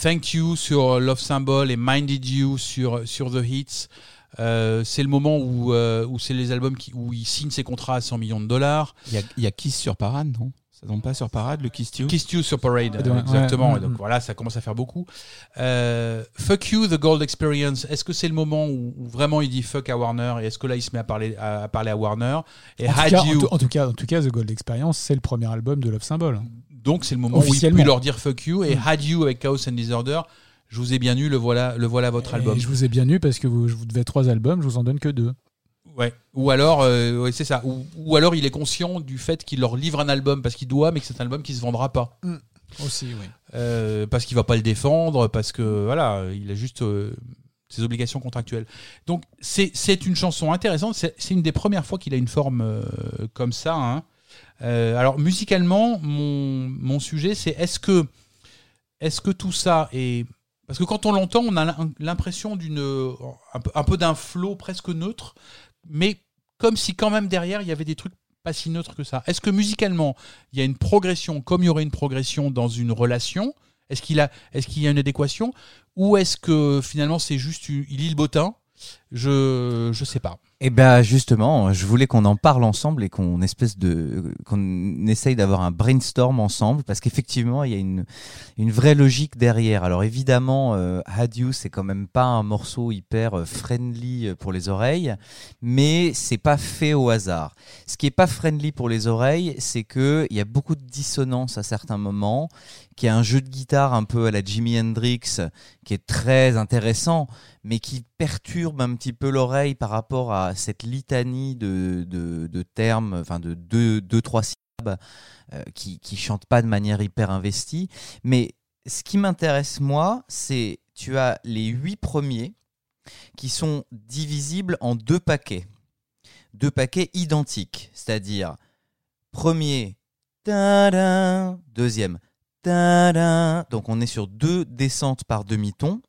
Thank You sur Love Symbol et Minded You sur, sur The Hits. Euh, c'est le moment où, euh, où c'est les albums où il signe ses contrats à 100 millions de dollars. Il y a, y a Kiss sur Parade, non? Ça tombe pas sur Parade, le Kiss You? Kiss You sur Parade, Ouais, exactement. ouais, Et donc mm. voilà, ça commence à faire beaucoup. Euh, fuck You, The Gold Experience. Est-ce que c'est le moment où, où vraiment il dit fuck à Warner et est-ce que là il se met à parler à, à parler à Warner et En tout, Had cas, You. en tout cas, en tout cas, The Gold Experience, c'est le premier album de Love Symbol. Donc c'est le moment où il peut leur dire fuck you et Mm. Had You avec Chaos and Disorder. Je vous ai bien eu, le voilà, le voilà votre Et album. je vous ai bien eu parce que vous, je vous devais trois albums, je vous en donne que deux. Ouais. Ou alors, euh, ouais, c'est ça. Ou, ou alors il est conscient du fait qu'il leur livre un album parce qu'il doit, mais que c'est un album qui se vendra pas. Aussi, oui. Euh, parce qu'il va pas le défendre, parce que voilà, il a juste euh, ses obligations contractuelles. Donc c'est c'est une chanson intéressante. C'est c'est une des premières fois qu'il a une forme comme ça. hein. Alors musicalement, mon, mon sujet, c'est est-ce que est-ce que tout ça est parce que quand on l'entend, on a l'im- l'impression d'une un peu, un peu d'un flow presque neutre, mais comme si quand même derrière il y avait des trucs pas si neutres que ça. Est-ce que musicalement il y a une progression comme il y aurait une progression dans une relation Est-ce qu'il a est-ce qu'il y a une adéquation ou est-ce que finalement c'est juste il lit le bottin? Je je sais pas. Eh ben justement, je voulais qu'on en parle ensemble et qu'on espèce de qu'on essaye d'avoir un brainstorm ensemble parce qu'effectivement il y a une une vraie logique derrière. Alors évidemment, euh, Had c'est quand même pas un morceau hyper euh, friendly pour les oreilles, mais c'est pas fait au hasard. Ce qui est pas friendly pour les oreilles, c'est que il y a beaucoup de dissonance à certains moments, qu'il y a un jeu de guitare un peu à la Jimi Hendrix qui est très intéressant, mais qui perturbe un petit peu l'oreille par rapport à cette litanie de, de, de termes, enfin de deux, deux trois syllabes euh, qui, qui chantent pas de manière hyper investie. Mais ce qui m'intéresse moi, c'est tu as les huit premiers qui sont divisibles en deux paquets, deux paquets identiques, c'est-à-dire premier, deuxième. Donc on est sur deux descentes par demi-ton.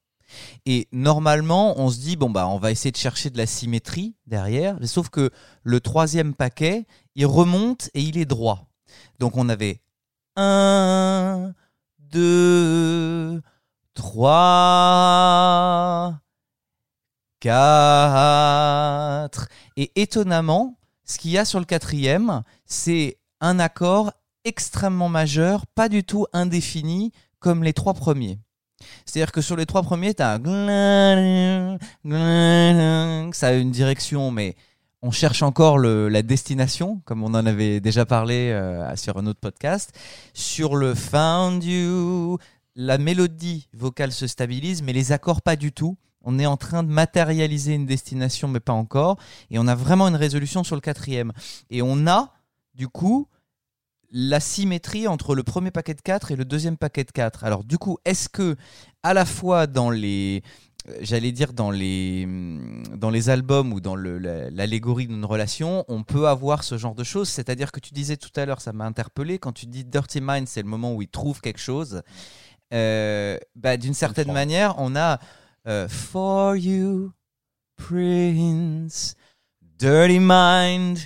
Et normalement, on se dit bon bah on va essayer de chercher de la symétrie derrière, sauf que le troisième paquet, il remonte et il est droit. Donc on avait 1, 2, 3, 4. Et étonnamment, ce qu'il y a sur le quatrième, c'est un accord extrêmement majeur, pas du tout indéfini comme les trois premiers. C'est-à-dire que sur les trois premiers, tu as ça a une direction, mais on cherche encore la destination, comme on en avait déjà parlé euh, sur un autre podcast. Sur le Found You, la mélodie vocale se stabilise, mais les accords pas du tout. On est en train de matérialiser une destination, mais pas encore. Et on a vraiment une résolution sur le quatrième. Et on a, du coup, la symétrie entre le premier paquet de 4 et le deuxième paquet de 4. Alors du coup, est-ce que à la fois dans les euh, j'allais dire dans les hum, dans les albums ou dans l'allégorie d'une relation, on peut avoir ce genre de choses? C'est-à-dire que tu disais tout à l'heure, ça m'a interpellé quand tu dis Dirty Mind, c'est le moment où il trouve quelque chose. Euh, bah, d'une certaine manière, on a euh, For You, Prince, Dirty Mind,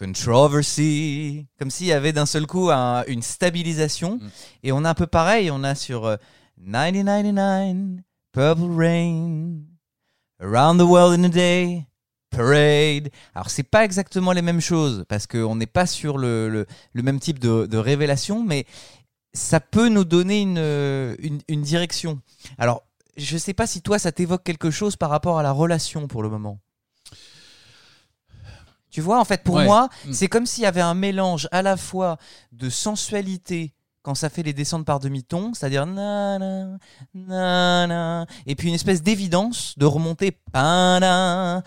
Controversy, comme s'il y avait d'un seul coup un- une stabilisation. Mm. Et on a un peu pareil, on a sur euh, 1999, Purple Rain, Around the World in a Day, Parade. Alors c'est pas exactement les mêmes choses parce qu'on n'est pas sur le, le, le même type de, de révélation, mais ça peut nous donner une, euh, une, une direction. Alors je sais pas si toi ça t'évoque quelque chose par rapport à la relation pour le moment. Tu vois, en fait, pour Ouais. moi, Mm. c'est comme s'il y avait un mélange à la fois de sensualité quand ça fait les descentes par demi-ton, c'est-à-dire na na na na, et puis une espèce d'évidence de remonter pa na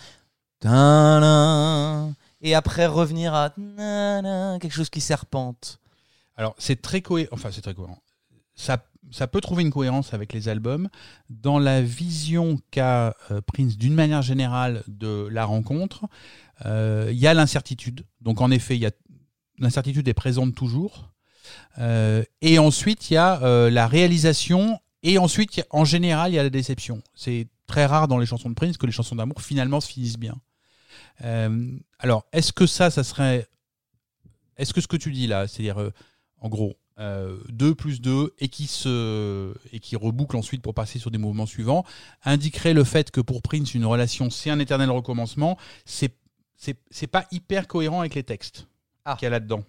ta na, et après revenir à na na, quelque chose qui serpente. Alors, c'est très cohérent. Enfin, c'est très cohérent. Ça, ça peut trouver une cohérence avec les albums. Dans la vision qu'a euh, Prince, d'une manière générale, de la rencontre, il y a l'incertitude. Donc, en effet, l'incertitude est présente toujours. Euh, et ensuite, il y a euh, la réalisation. Et ensuite, en général, il y a la déception. C'est très rare dans les chansons de Prince que les chansons d'amour finalement se finissent bien. Euh, alors, est-ce que ça, ça serait. Est-ce que ce que tu dis là, c'est-à-dire, euh, en gros, 2 plus 2 et qui, se, et qui reboucle ensuite pour passer sur des mouvements suivants, indiquerait le fait que pour Prince, une relation, c'est un éternel recommencement, c'est c'est pas hyper cohérent avec les textes Ah. qu'il y a là-dedans.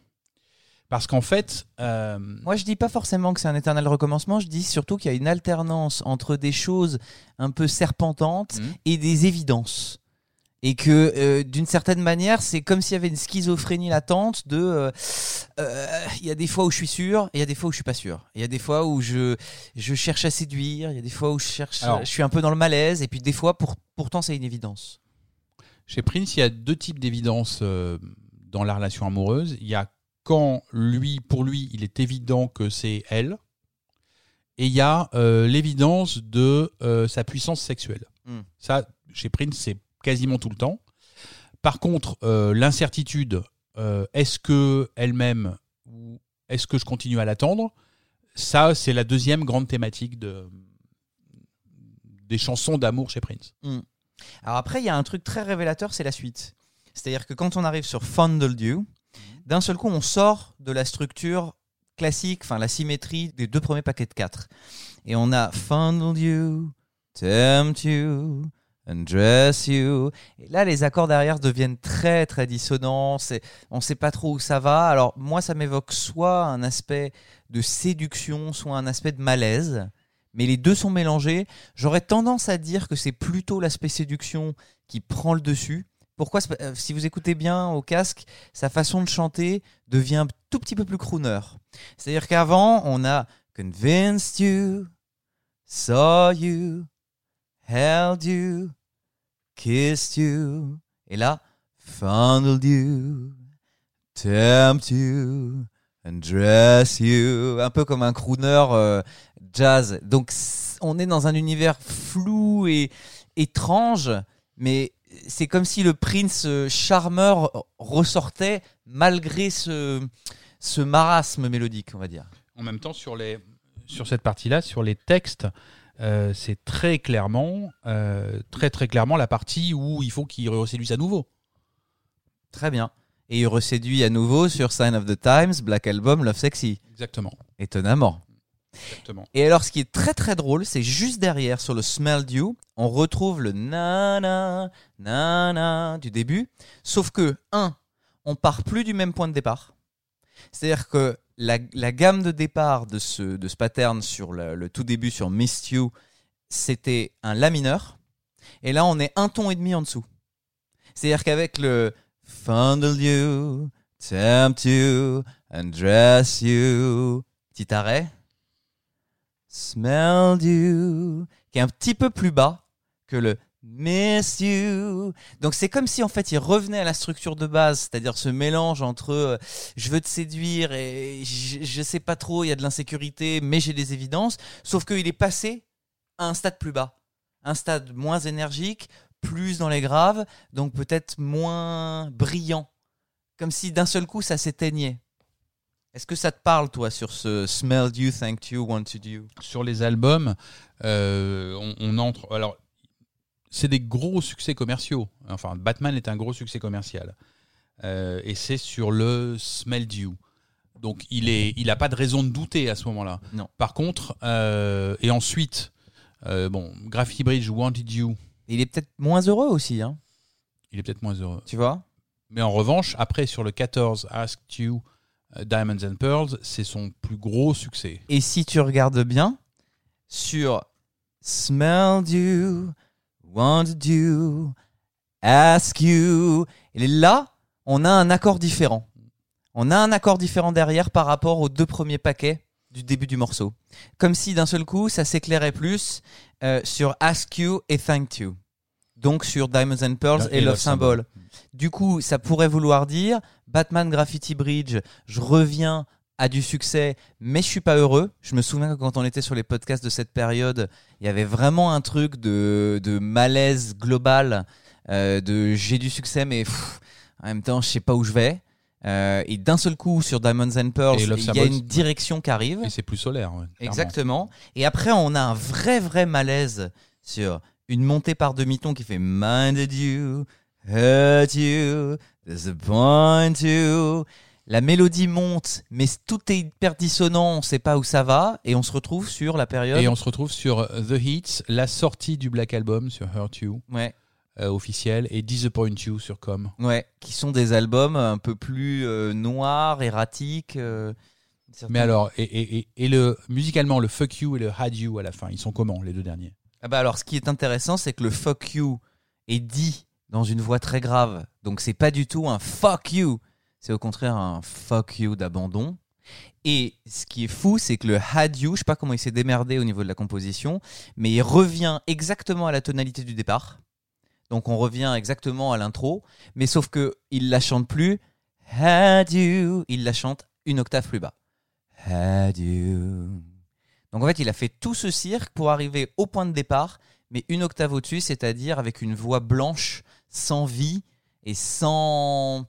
Parce qu'en fait. euh, Moi, je dis pas forcément que c'est un éternel recommencement, je dis surtout qu'il y a une alternance entre des choses un peu serpentantes Mhm. et des évidences. Et que euh, d'une certaine manière, c'est comme s'il y avait une schizophrénie latente de euh, il y a des fois où je suis sûr, et il y a des fois où je suis pas sûr. Il y a des fois où je, je cherche à séduire, il y a des fois où je cherche Alors- je suis un peu dans le malaise et puis des fois pour, pourtant c'est une évidence. Chez Prince, il y a deux types d'évidence euh, dans la relation amoureuse. Il y a quand lui, pour lui, il est évident que c'est elle, et il y a euh, l'évidence de euh, sa puissance sexuelle. Hmm. Ça, chez Prince, c'est quasiment tout le temps. Par contre, euh, l'incertitude, est-ce que elle-même ou est-ce que je continue à l'attendre? Ça, c'est la deuxième grande thématique de, des chansons d'amour chez Prince. Alors après, il y a un truc très révélateur, c'est la suite. C'est-à-dire que quand on arrive sur Fondled You, d'un seul coup, on sort de la structure classique, enfin la symétrie des deux premiers paquets de 4. Et on a Fondled You, Tempt You, Undress You. Et là, les accords derrière deviennent très très dissonants. On ne sait pas trop où ça va. Alors moi, ça m'évoque soit un aspect de séduction, soit un aspect de malaise. Mais les deux sont mélangés. J'aurais tendance à dire que c'est plutôt l'aspect séduction qui prend le dessus. Pourquoi euh, Si vous écoutez bien au casque, sa façon de chanter devient un tout petit peu plus crooner. C'est-à-dire qu'avant, on a convinced you, saw you, held you, kissed you, et là, fondled you, tempt you, undress you, un peu comme un crooner euh, jazz. Donc on est dans un univers flou et étrange, mais c'est comme si le prince euh, charmeur ressortait malgré ce, ce marasme mélodique, on va dire. En même temps, sur, les, sur cette partie-là, sur les textes, euh, c'est très clairement, euh, très très clairement la partie où il faut qu'il reséduise à nouveau. Très bien. Et il reséduit à nouveau sur Sign of the Times, Black Album, Love Sexy. Exactement. Étonnamment. Et alors, ce qui est très très drôle, c'est juste derrière, sur le Smell You, on retrouve le na-na, na-na du début. Sauf que, un, on part plus du même point de départ. C'est-à-dire que la, gamme de départ de ce, de ce pattern sur le, le tout début, sur Missed You, c'était un La mineur. Et là, on est un ton et demi en dessous. C'est-à-dire qu'avec le Fondle You, Tempt You, Undress You, petit arrêt. Smelled you, qui est un petit peu plus bas que le Miss you. Donc c'est comme si en fait il revenait à la structure de base, c'est-à-dire ce mélange entre euh, je veux te séduire et je, je sais pas trop, il y a de l'insécurité, mais j'ai des évidences. Sauf qu'il est passé à un stade plus bas, un stade moins énergique, plus dans les graves, donc peut-être moins brillant, comme si d'un seul coup ça s'éteignait. Est-ce que ça te parle toi sur ce smelled you, thanked you, wanted you Sur les albums, euh, on, on entre. Alors, c'est des gros succès commerciaux. Enfin, Batman est un gros succès commercial. Euh, et c'est sur le Smell You. Donc, il n'a il a pas de raison de douter à ce moment-là. Non. Par contre, euh, et ensuite, bon, Graffiti Bridge, Wanted You, Il est peut-être moins heureux aussi, hein, il est peut-être moins heureux. tu vois? Mais en revanche, après, sur le 14, Asked You, Diamonds and Pearls, c'est son plus gros succès. Et si tu regardes bien, sur Smelled you, wanted you, ask you, là, on a un accord différent. On a un accord différent derrière par rapport aux deux premiers paquets du début du morceau. Comme si d'un seul coup, ça s'éclairait plus euh, sur Ask You et Thank You. Donc sur Diamonds and Pearls et, Love Symbol. Du coup, ça pourrait vouloir dire Batman Graffiti Bridge, je reviens à du succès, mais je suis pas heureux. Je me souviens que quand on était sur les podcasts de cette période, il y avait vraiment un truc de, de malaise global, euh, de j'ai du succès, mais pff, en même temps, je sais pas où je vais. Euh, et d'un seul coup, sur Diamonds and Pearls, Et il y a une direction qui arrive. Et c'est plus solaire. ouais. Exactement. Et après, on a un vrai, vrai malaise sur une montée par demi-ton qui fait Minded you, hurt you, disappoint you. La mélodie monte, mais tout est hyper dissonant, on sait pas où ça va, et on se retrouve sur la période. Et on se retrouve sur The Hits, la sortie du Black Album sur Hurt You, Ouais, euh, officiel, et Disappoint You sur Com. ouais, qui sont des albums un peu plus euh, noirs, erratiques. euh, Mais alors, et, et, et, et le, musicalement, le Fuck You et le Had You à la fin, ils sont comment, les deux derniers? Ah bah alors, ce qui est intéressant, c'est que le fuck you est dit dans une voix très grave. Donc, c'est pas du tout un fuck you. C'est au contraire un fuck you d'abandon. Et ce qui est fou, c'est que le had you, je sais pas comment il s'est démerdé au niveau de la composition, mais il revient exactement à la tonalité du départ. Donc, on revient exactement à l'intro, mais sauf que il la chante plus had you, il la chante une octave plus bas. Had you. Donc en fait, il a fait tout ce cirque pour arriver au point de départ, mais une octave au-dessus, c'est-à-dire avec une voix blanche, sans vie et sans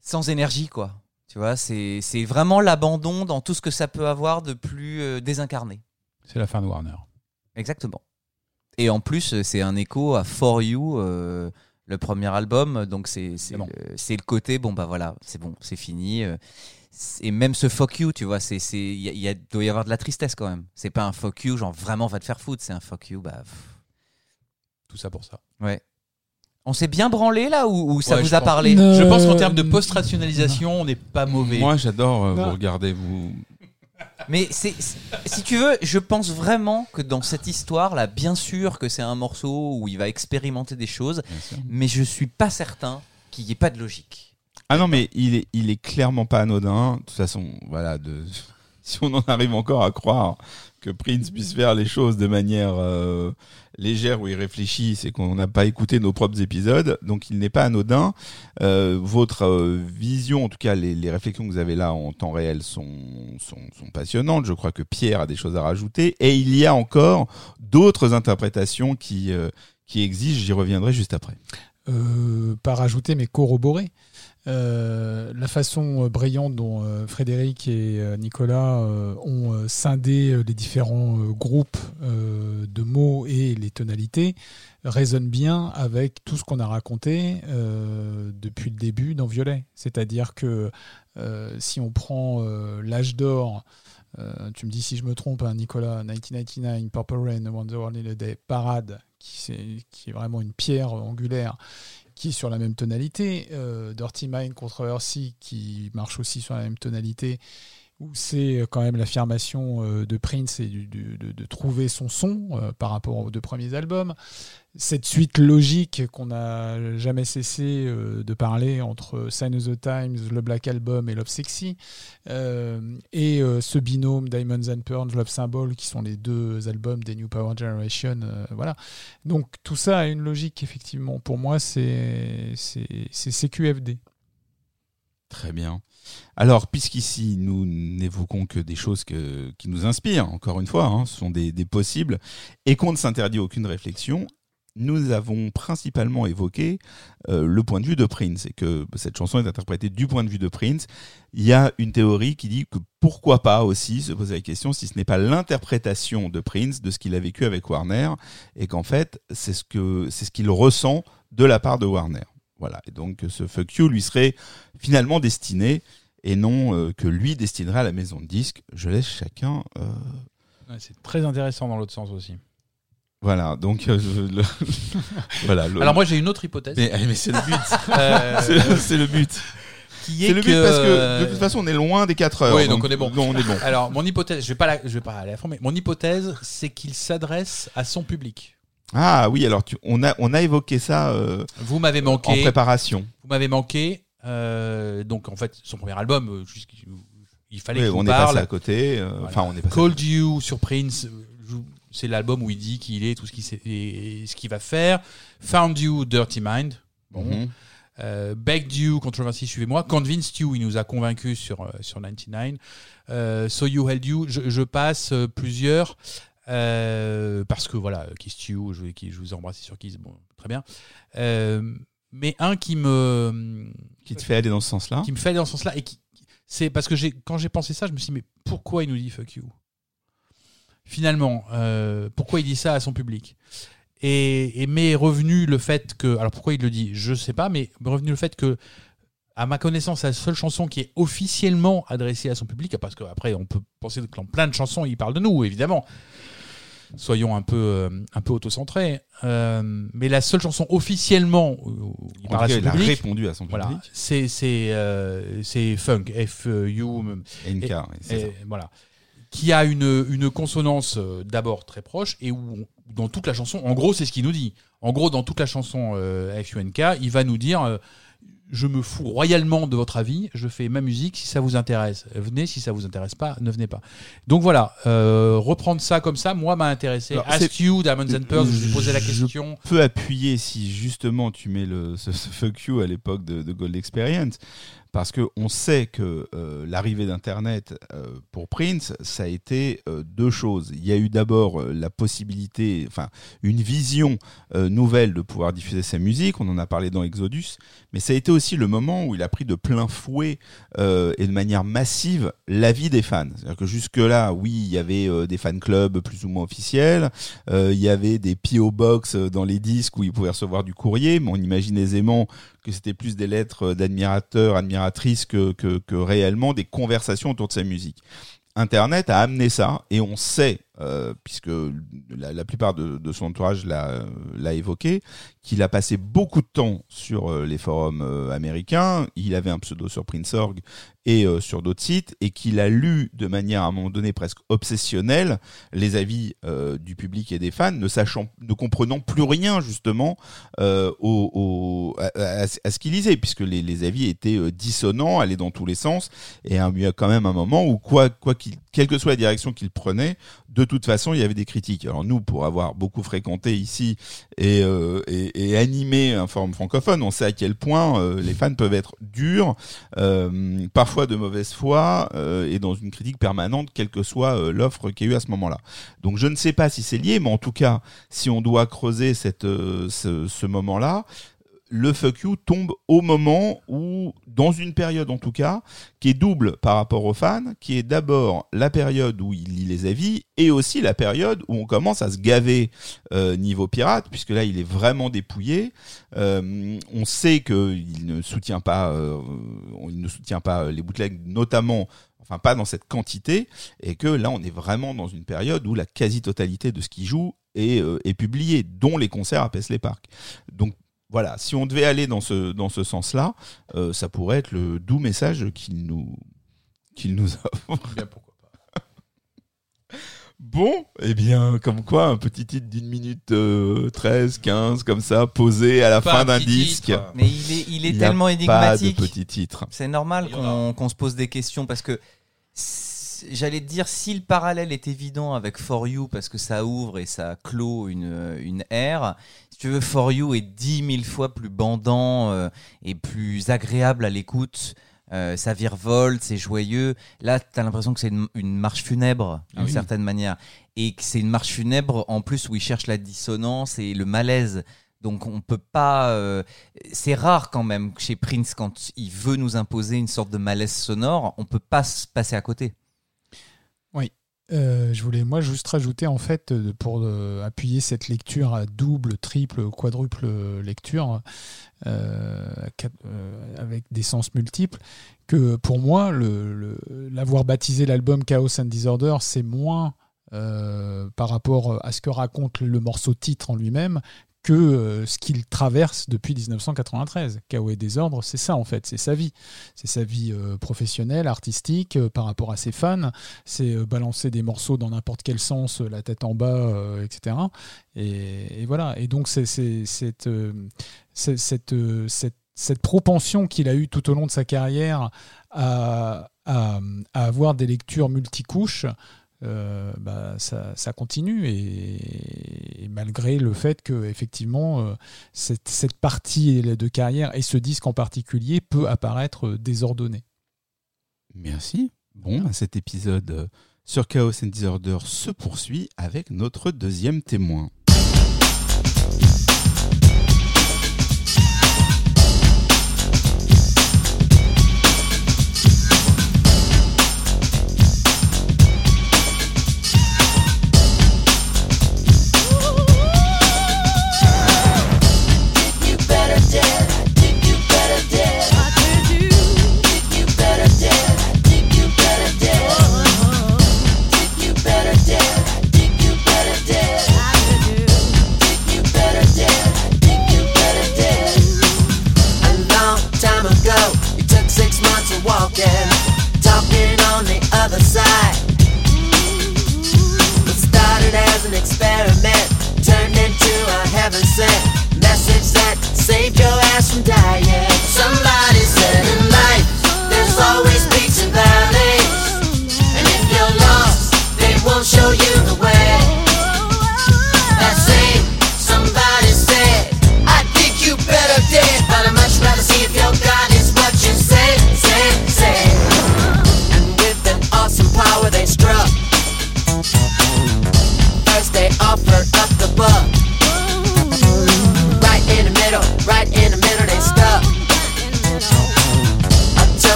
sans énergie, quoi. Tu vois, c'est c'est vraiment l'abandon dans tout ce que ça peut avoir de plus euh, désincarné. C'est la fin de Warner. Exactement. Et en plus, c'est un écho à For You, euh, le premier album. Donc c'est c'est C'est bon. le, le côté bon bah voilà, c'est bon, c'est fini. euh, Et même ce fuck you, tu vois, c'est c'est il y a- il y a- doit y avoir de la tristesse quand même. C'est pas un fuck you genre vraiment va te faire foutre, c'est un fuck you bah pff, Tout ça pour ça. ouais. On s'est bien branlé là ou, ou ça Ouais, vous a pense. parlé? Je pense qu'en termes de post-rationalisation, on n'est pas mauvais. Moi, j'adore euh, vous regarder, vous. Mais c'est si tu veux, je pense vraiment que dans cette histoire là, bien sûr que c'est un morceau où il va expérimenter des choses, mais je suis pas certain qu'il n'y ait pas de logique. Ah non, mais il est, il est clairement pas anodin. De toute façon, voilà, de, (laughs) si on en arrive encore à croire que Prince puisse faire les choses de manière euh, légère ou irréfléchie, c'est qu'on n'a pas écouté nos propres épisodes. Donc il n'est pas anodin. Euh, votre euh, vision, en tout cas les, les réflexions que vous avez là en temps réel sont, sont, sont passionnantes. Je crois que Pierre a des choses à rajouter. Et il y a encore d'autres interprétations qui, euh, qui existent. J'y reviendrai juste après. euh, pas rajouter mais corroborer. Euh, la façon euh, brillante dont euh, Frédéric et Nicolas ont scindé les différents groupes de mots et les tonalités résonne bien avec tout ce qu'on a raconté depuis le début dans Violet. C'est-à-dire que si on prend l'âge d'or, tu me dis si je me trompe, hein, Nicolas, 1999, Purple Rain, Wonder World in a Day, Parade, qui est vraiment une pierre angulaire sur la même tonalité, euh, Dirty Mind contre Earthy qui marche aussi sur la même tonalité, où c'est quand même l'affirmation euh, de Prince et de, trouver son son euh, par rapport aux deux premiers albums. Cette suite logique qu'on n'a jamais cessé euh, de parler entre Sign of the Times, le Black Album et Love Sexy, euh, et euh, ce binôme Diamonds and Pearls, Love Symbol, qui sont les deux albums des New Power Generation. voilà. Donc tout ça a une logique, effectivement. Pour moi, c'est CQFD. Très bien. Alors, puisqu'ici, nous n'évoquons que des choses que- qui nous inspirent, encore une fois, hein, ce sont des, des possibles, et qu'on ne s'interdit aucune réflexion, nous avons principalement évoqué euh, le point de vue de Prince, et que cette chanson est interprétée du point de vue de Prince. Il y a une théorie qui dit que pourquoi pas aussi se poser la question si ce n'est pas l'interprétation de Prince de ce qu'il a vécu avec Warner, et qu'en fait, c'est ce que c'est ce qu'il ressent de la part de Warner. Voilà. Et donc, ce fuck you lui serait finalement destiné et non euh, que lui destinerait à la maison de disques. Je laisse chacun. euh, c'est très intéressant dans l'autre sens aussi. Voilà. Donc, euh, je- le- (laughs) voilà. le- Alors moi j'ai une autre hypothèse. mais, mais c'est le but. Euh, (laughs) C'est le- but. qui est C'est le but que- parce que de toute façon, on est loin des 4 heures. Oui, donc on est bon. non, on est bon. Alors mon hypothèse, je vais pas la- je vais pas aller à fond, mais mon hypothèse c'est qu'il s'adresse à son public. Ah oui, alors tu, on a on a évoqué ça euh, Vous m'avez en manqué. préparation. Vous m'avez manqué. donc en fait son premier album, il fallait Oui, que je on est passé parle. à côté. Voilà. Enfin, on est passé. Cold You sur Prince, c'est l'album où il dit qui il est, tout ce qu'il sait- et ce qu'il va faire. Found You, Dirty Mind. Bon. Mhm. Euh, Begged You, Controversy, suivez-moi. Convinced You, il nous a convaincus sur, euh, sur 99. Euh, so You Held You, je, je passe plusieurs. euh, parce que voilà, Kiss You, je, je vous ai embrassé sur Kiss, bon, très bien. Mais un qui me, Qui te fait aller dans ce sens-là qui me fait aller dans ce sens-là et qui c'est parce que j'ai quand j'ai pensé ça je me suis dit mais pourquoi il nous dit fuck you? Finalement euh, pourquoi il dit ça à son public et, et m'est revenu le fait que alors pourquoi il le dit je sais pas mais m'est revenu le fait que à ma connaissance la seule chanson qui est officiellement adressée à son public parce qu'après on peut penser que dans plein de chansons il parle de nous évidemment. Soyons un peu euh, un peu autocentrés. Euh, mais la seule chanson officiellement où il En parle à son il a public répondu à son voilà, public. c'est c'est euh, c'est funk F U NK, et- et voilà qui a une une consonance euh, d'abord très proche et où on- dans toute la chanson en gros c'est ce qu'il nous dit en gros dans toute la chanson euh, FUNK il va nous dire euh, je me fous royalement de votre avis, je fais ma musique, si ça vous intéresse, venez, si ça vous intéresse pas, ne venez pas. Donc voilà, euh, reprendre ça comme ça, moi m'a intéressé. Alors, Ask c'est- You, Diamonds and Pearls, je vous ai posé la Je- question. peut appuyer si justement tu mets le, ce, ce fuck you à l'époque de, de Gold Experience. Parce que on sait que euh, l'arrivée d'Internet euh, pour Prince, ça a été euh, deux choses. Il y a eu d'abord la possibilité, enfin une vision nouvelle de pouvoir diffuser sa musique. On en a parlé dans Exodus, mais ça a été aussi le moment où il a pris de plein fouet et de manière massive l'avis des fans. C'est-à-dire que jusque là, oui, il y avait des fan clubs plus ou moins officiels. Il y avait des PO box dans les disques où ils pouvaient recevoir du courrier, mais on imagine aisément que c'était plus des lettres d'admirateurs, admiratrices que, que, que réellement des conversations autour de sa musique. Internet a amené ça et on sait, euh, puisque la, plupart de, son entourage l'a évoqué, qu'il a passé beaucoup de temps sur euh, les forums euh, américains. Il avait un pseudo sur Prince.org et sur d'autres sites et qu'il a lu de manière à un moment donné presque obsessionnelle les avis du public et des fans, ne sachant, ne comprenant plus rien justement à, ce qu'il lisait, puisque les, avis étaient dissonants, allaient dans tous les sens, et il y a quand même un moment où quoi, quoi quelle que soit la direction qu'il prenait, de toute façon, il y avait des critiques. Alors nous, pour avoir beaucoup fréquenté ici et, euh, et, animé un forum francophone, on sait à quel point euh, les fans peuvent être durs, euh, parfois de mauvaise foi, et dans une critique permanente, quelle que soit l'offre qu'il y a eu à ce moment-là. Donc je ne sais pas si c'est lié, mais en tout cas, si on doit creuser cette, ce, ce moment-là, le fuck you tombe au moment où, dans une période en tout cas, qui est double par rapport aux fans, qui est d'abord la période où il lit les avis et aussi la période où on commence à se gaver euh, niveau pirate, puisque là il est vraiment dépouillé. Euh, on sait qu'il ne soutient pas, euh, il ne soutient pas les bootlegs, notamment enfin pas dans cette quantité, et que là on est vraiment dans une période où la quasi-totalité de ce qu'il joue est, est publié, dont les concerts à Paisley Park. Donc voilà, si on devait aller dans ce, dans ce sens-là, euh, ça pourrait être le doux message qu'il nous, qu'il nous offre. Bien, pourquoi pas. Bon, eh bien, comme quoi, un petit titre d'une minute euh, 13, 15, comme ça, posé à la Pas fin un d'un disque. titre. Mais il est, il est Il y a tellement Pas de énigmatique. petit titre. C'est normal qu'on qu'on se pose des questions parce que j'allais te dire si le parallèle est évident avec For You parce que ça ouvre et ça clôt une, une ère. Tu veux, For You est dix mille fois plus bandant euh, et plus agréable à l'écoute. Euh, ça virevolte, c'est joyeux. Là, t'as l'impression que c'est une, une marche funèbre d'une Ah oui. certaine manière, et que c'est une marche funèbre en plus où il cherche la dissonance et le malaise. Donc on peut pas. euh, c'est rare quand même chez Prince quand il veut nous imposer une sorte de malaise sonore, on peut pas se passer à côté. Euh, je voulais moi juste rajouter en fait euh, pour euh, appuyer cette lecture à double, triple, quadruple lecture avec des sens multiples que pour moi le- le- l'avoir baptisé l'album Chaos and Disorder c'est moins par rapport à ce que raconte le morceau titre en lui-même que euh, ce qu'il traverse depuis 1993. Chaos et désordre, c'est ça en fait, c'est sa vie. C'est sa vie euh, professionnelle, artistique, euh, par rapport à ses fans c'est balancer des morceaux dans n'importe quel sens, la tête en bas, etc. Et, voilà. Et donc, c'est cette, cette, cette, propension qu'il a eue tout au long de sa carrière à, à avoir des lectures multicouches. Euh, bah, ça, continue et, malgré le fait que effectivement euh, cette, cette partie de carrière et ce disque en particulier peut apparaître euh, désordonné. Merci. Bon, bah, cet épisode sur Chaos and Disorder se poursuit avec notre deuxième témoin.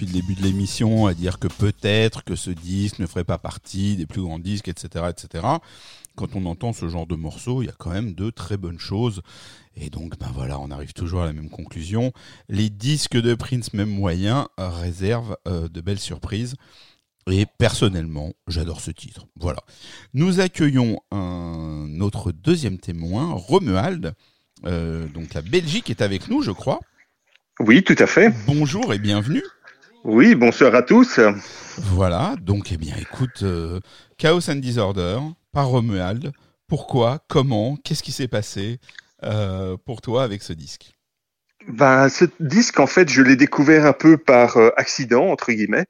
Depuis le début de l'émission à dire que peut-être que ce disque ne ferait pas partie des plus grands disques, etc., etc. Quand on entend ce genre de morceaux, il y a quand même de très bonnes choses. Et donc, ben voilà, on arrive toujours à la même conclusion. Les disques de Prince, même moyens, euh, réservent euh, de belles surprises. Et personnellement, j'adore ce titre. Voilà. Nous accueillons un autre deuxième témoin, Romuald. Euh, donc la Belgique est avec nous, je crois. Oui, tout à fait. Bonjour et bienvenue. Oui, bonsoir à tous. Voilà, donc eh bien écoute, euh, Chaos and Disorder par Romuald. Pourquoi Comment Qu'est-ce qui s'est passé euh, pour toi avec ce disque? Ben, ce disque, en fait, je l'ai découvert un peu par euh, accident, entre guillemets.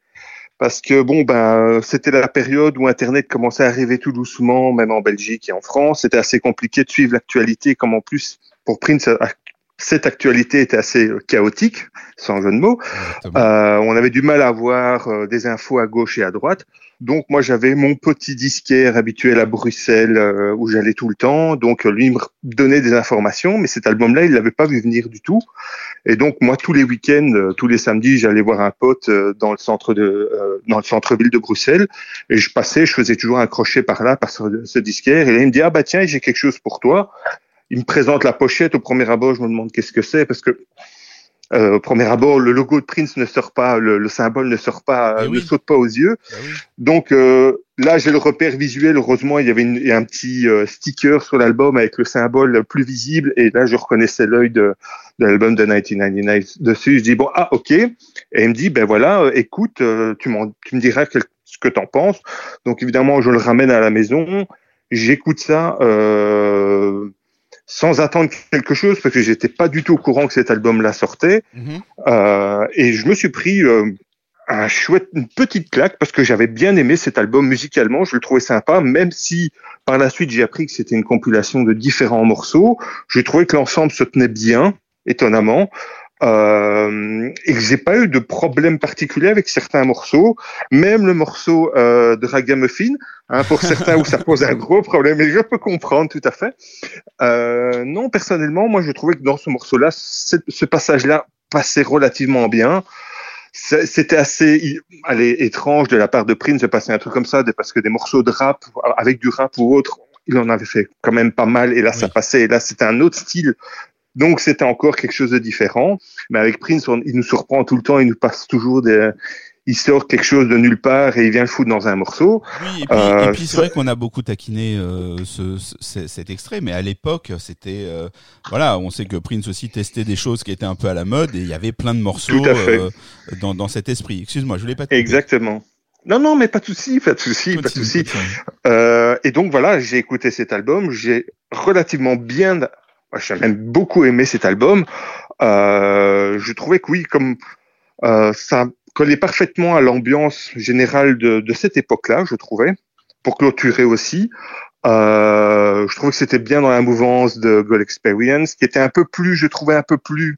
Parce que bon, ben, c'était la période où Internet commençait à arriver tout doucement, même en Belgique et en France. C'était assez compliqué de suivre l'actualité, comme en plus, pour Prince, cette actualité était assez euh, chaotique, sans jeu de mots. Euh, on avait du mal à avoir euh, des infos à gauche et à droite. Donc moi j'avais mon petit disquaire habituel à Bruxelles euh, où j'allais tout le temps. Donc lui me donnait des informations, mais cet album-là il l'avait pas vu venir du tout. Et donc moi tous les week-ends, euh, tous les samedis, j'allais voir un pote euh, dans le centre de euh, dans le centre-ville de Bruxelles et je passais, je faisais toujours un crochet par là par ce, ce disquaire et là il me dit ah bah tiens j'ai quelque chose pour toi. Il me présente la pochette au premier abord, je me demande qu'est-ce que c'est parce que euh, au premier abord, le logo de Prince ne sort pas, le, le symbole ne sort pas, Eh oui. ne saute pas aux yeux. Oui. Donc euh, là, j'ai le repère visuel. Heureusement, il y avait une- il y a un petit euh, sticker sur l'album avec le symbole plus visible. Et là, je reconnaissais l'œil de, de l'album de 1999 dessus. Je dis bon, ah ok. Et il me dit ben voilà, euh, écoute, euh, tu, m'en- tu me diras quel- ce que t'en penses. Donc évidemment, je le ramène à la maison. J'écoute ça. Euh, sans attendre quelque chose parce que j'étais pas du tout au courant que cet album-là sortait Mhm. euh, et je me suis pris euh, un chouette, une petite claque parce que j'avais bien aimé cet album musicalement, je le trouvais sympa, même si par la suite j'ai appris que c'était une compilation de différents morceaux. J'ai trouvé que l'ensemble se tenait bien, étonnamment, euh, et que j'ai pas eu de problème particulier avec certains morceaux, même le morceau euh, de Ragamuffin, hein, pour certains où ça (laughs) pose un gros problème, et je peux comprendre tout à fait. Euh, non, personnellement, moi je trouvais que dans ce morceau-là, ce passage-là passait relativement bien. C'était assez allez, étrange de la part de Prince de passer un truc comme ça, parce que des morceaux de rap, avec du rap ou autre, il en avait fait quand même pas mal, et là ça passait, et là c'était un autre style. Donc c'était encore quelque chose de différent. Mais avec Prince, on- il nous surprend tout le temps, il nous passe toujours des... Il sort quelque chose de nulle part et il vient le foutre dans un morceau. Oui, et puis, Euh, puis c'est vrai qu'on a beaucoup taquiné euh, ce, ce- cet extrait, mais à l'époque, c'était euh, voilà, on sait que Prince aussi testait des choses qui étaient un peu à la mode, et il y avait plein de morceaux dans, dans cet esprit. Excuse-moi, je voulais pas. te. Exactement. Non, non, mais pas de souci, pas de souci, pas de souci. Euh, et donc voilà, j'ai écouté cet album, j'ai relativement bien, j'ai même beaucoup aimé cet album. Euh, je trouvais que oui, comme euh, ça collait parfaitement à l'ambiance générale de, de cette époque-là, je trouvais, pour clôturer aussi. Euh, je trouvais que c'était bien dans la mouvance de Gold Experience, qui était un peu plus, je trouvais un peu plus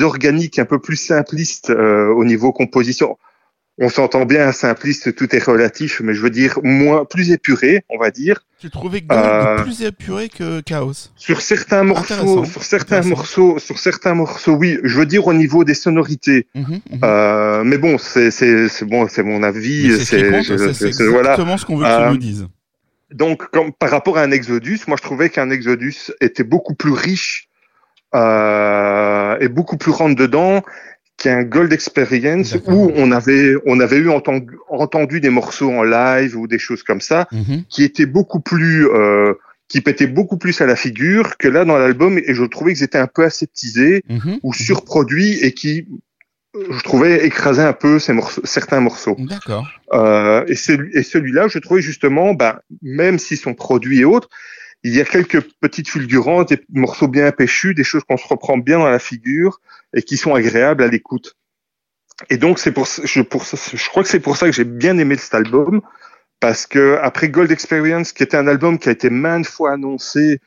organique, un peu plus simpliste euh, au niveau composition. On s'entend bien, simpliste, tout est relatif, mais je veux dire moins, plus épuré, on va dire. Tu trouvais Gold Euh, plus épuré que Chaos Sur certains morceaux, sur certains morceaux, sur certains morceaux, oui. Je veux dire au niveau des sonorités. Mhm, mhm. Euh, mais bon, c'est bon, c'est mon avis. C'est c'est- voilà. exactement ce qu'on veut que tu Euh, nous dises. Donc, comme par rapport à un Exodus, moi je trouvais qu'un Exodus était beaucoup plus riche euh, et beaucoup plus rentre dedans qu'un Gold Experience où on avait on avait eu entendu, entendu des morceaux en live ou des choses comme ça Mhm. qui étaient beaucoup plus euh, qui pétaient beaucoup plus à la figure que là dans l'album et je trouvais qu'ils étaient un peu aseptisés Mhm. ou surproduits et qui euh, je trouvais écrasaient un peu ces morceaux, certains morceaux. D'accord. Euh, et celui- et celui-là, je trouvais justement, ben, même s'ils sont produits et autres, il y a quelques petites fulgurances, des morceaux bien péchus, des choses qu'on se reprend bien dans la figure et qui sont agréables à l'écoute. Et donc c'est pour, je, pour je crois que c'est pour ça que j'ai bien aimé cet album parce que après Gold Experience, qui était un album qui a été maintes fois annoncé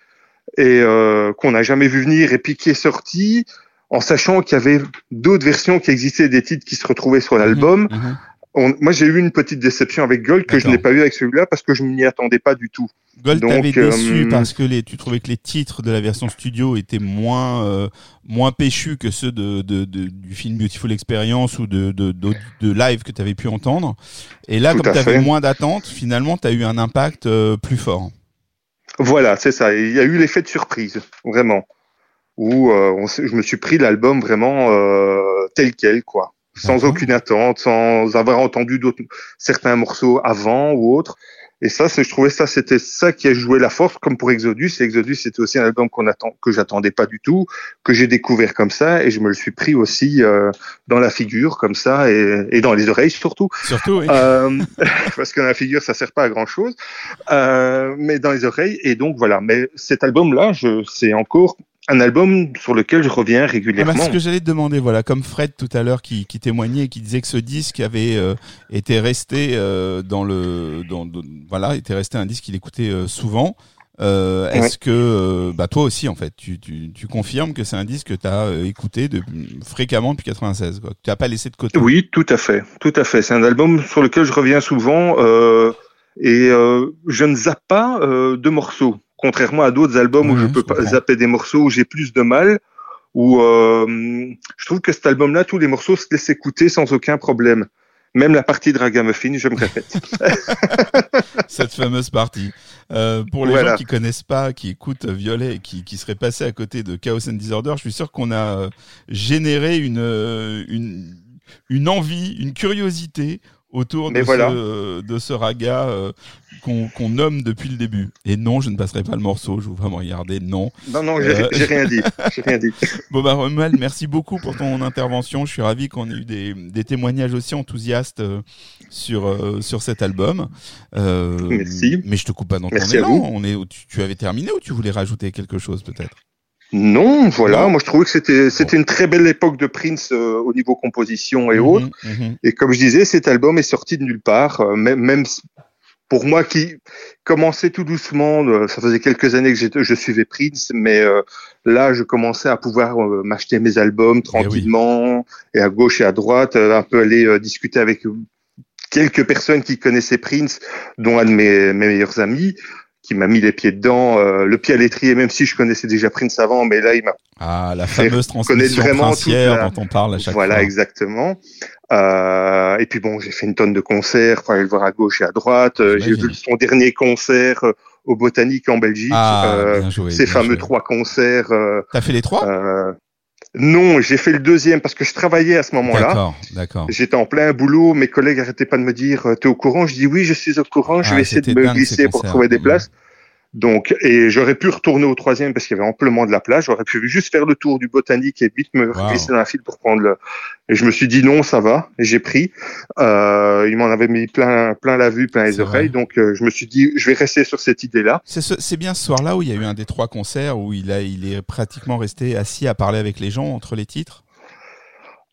et euh, qu'on n'a jamais vu venir et puis qui est sorti en sachant qu'il y avait d'autres versions qui existaient des titres qui se retrouvaient sur l'album. Mhm. On- moi, j'ai eu une petite déception avec Gold que je n'ai pas eu avec celui-là parce que je m'y attendais pas du tout. Gold t'avait euh, déçu parce que les, tu trouvais que les titres de la version studio étaient moins euh, moins péchus que ceux de, de, de- du film Beautiful Experience ou de, de, de, de live que tu avais pu entendre. Et là, Tout comme tu avais fait. moins d'attentes, finalement, tu as eu un impact euh, plus fort. Voilà, c'est ça. Il y a eu l'effet de surprise, vraiment, où euh, on je me suis pris l'album vraiment euh, tel quel, quoi, sans aucune attente, sans avoir entendu d'autres certains morceaux avant ou autres. Et ça, je trouvais ça, c'était ça qui a joué la force, comme pour Exodus. Et Exodus, c'était aussi un album qu'on attend, que j'attendais pas du tout, que j'ai découvert comme ça, et je me le suis pris aussi euh, dans la figure, comme ça, et, et dans les oreilles surtout. Surtout, oui. Euh, (laughs) parce que dans la figure, ça sert pas à grand chose, euh, mais dans les oreilles. Et donc voilà. Mais cet album-là, je, c'est encore un album sur lequel je reviens Ah bah, régulièrement. c'est ce que j'allais te demander, voilà, comme Fred tout à l'heure qui, qui témoignait et qui disait que ce disque avait euh, été resté euh, dans le, dans, dans- voilà, était resté un disque qu'il écoutait euh, souvent. Euh, Est-ce que, euh, bah toi aussi en fait, tu, tu, tu confirmes que c'est un disque que tu as écouté de, fréquemment depuis 96, quoi, que tu n'as pas laissé de côté? Oui, tout à fait, tout à fait. C'est un album sur lequel je reviens souvent euh, et euh, je ne zappe pas euh, de morceaux, contrairement à d'autres albums où Ouais, je je peux pas zapper des morceaux où j'ai plus de mal. Où euh, je trouve que cet album-là, tous les morceaux se laissent écouter sans aucun problème. Même la partie de Ragamuffin, je me répète. (laughs) cette fameuse partie. Euh, pour les Voilà. gens qui connaissent pas, qui écoutent Violet et qui, qui seraient passés à côté de Chaos and Disorder, je suis sûr qu'on a euh, généré une, une, une envie, une curiosité autour de, voilà. ce, de ce raga euh, qu'on nomme depuis le début. Et non, je ne passerai pas le morceau, je vous me regarder, non. Non, non, j'ai Euh, rien (laughs) dit. Rien dit. Bon bah Romuald, merci beaucoup pour ton intervention. Je suis ravi qu'on ait eu des, des témoignages aussi enthousiastes euh, sur euh, sur cet album. Euh, Merci. Mais je te coupe pas dans ton Merci élan. On est, tu, tu avais terminé ou tu voulais rajouter quelque chose peut-être? Non, voilà. Non. Moi, je trouvais que c'était c'était une très belle époque de Prince euh, au niveau composition et autres. Mhm, mhm. Et comme je disais, cet album est sorti de nulle part. euh, même, même pour moi qui commençais tout doucement, euh, ça faisait quelques années que je suivais Prince, mais euh, là, je commençais à pouvoir euh, m'acheter mes albums tranquillement et à gauche et à droite, euh, un peu aller euh, discuter avec quelques personnes qui connaissaient Prince, dont un de mes, mes meilleurs amis qui m'a mis les pieds dedans, euh, le pied à l'étrier, même si je connaissais déjà Prince avant, mais là, il m'a Ah, la fameuse transmission vraiment princière la- dont on parle à chaque voilà, fois. exactement. Euh, et puis bon, j'ai fait une tonne de concerts, aller le voir à gauche et à droite. Euh, J'ai vu son dernier concert euh, au Botanique en Belgique. Ah, Euh, bien joué. ces bien fameux joué. trois concerts. euh, T'as fait les trois? Non, j'ai fait le deuxième parce que je travaillais à ce moment-là. D'accord, d'accord. J'étais en plein boulot, mes collègues arrêtaient pas de me dire euh, t'es au courant? Je dis oui, je suis au courant, je Ah, vais essayer de me glisser pour trouver des places. Donc, et j'aurais pu retourner au troisième parce qu'il y avait amplement de la place. J'aurais pu juste faire le tour du botanique et vite me Wow. glisser dans la file pour prendre le. Et je me suis dit non, ça va. Et j'ai pris. Euh, il m'en avait mis plein, plein la vue, plein les oreilles. vrai. Donc, euh, je me suis dit, je vais rester sur cette idée-là. C'est ce- c'est bien ce soir-là où il y a eu un des trois concerts où il, a, il est pratiquement resté assis à parler avec les gens entre les titres?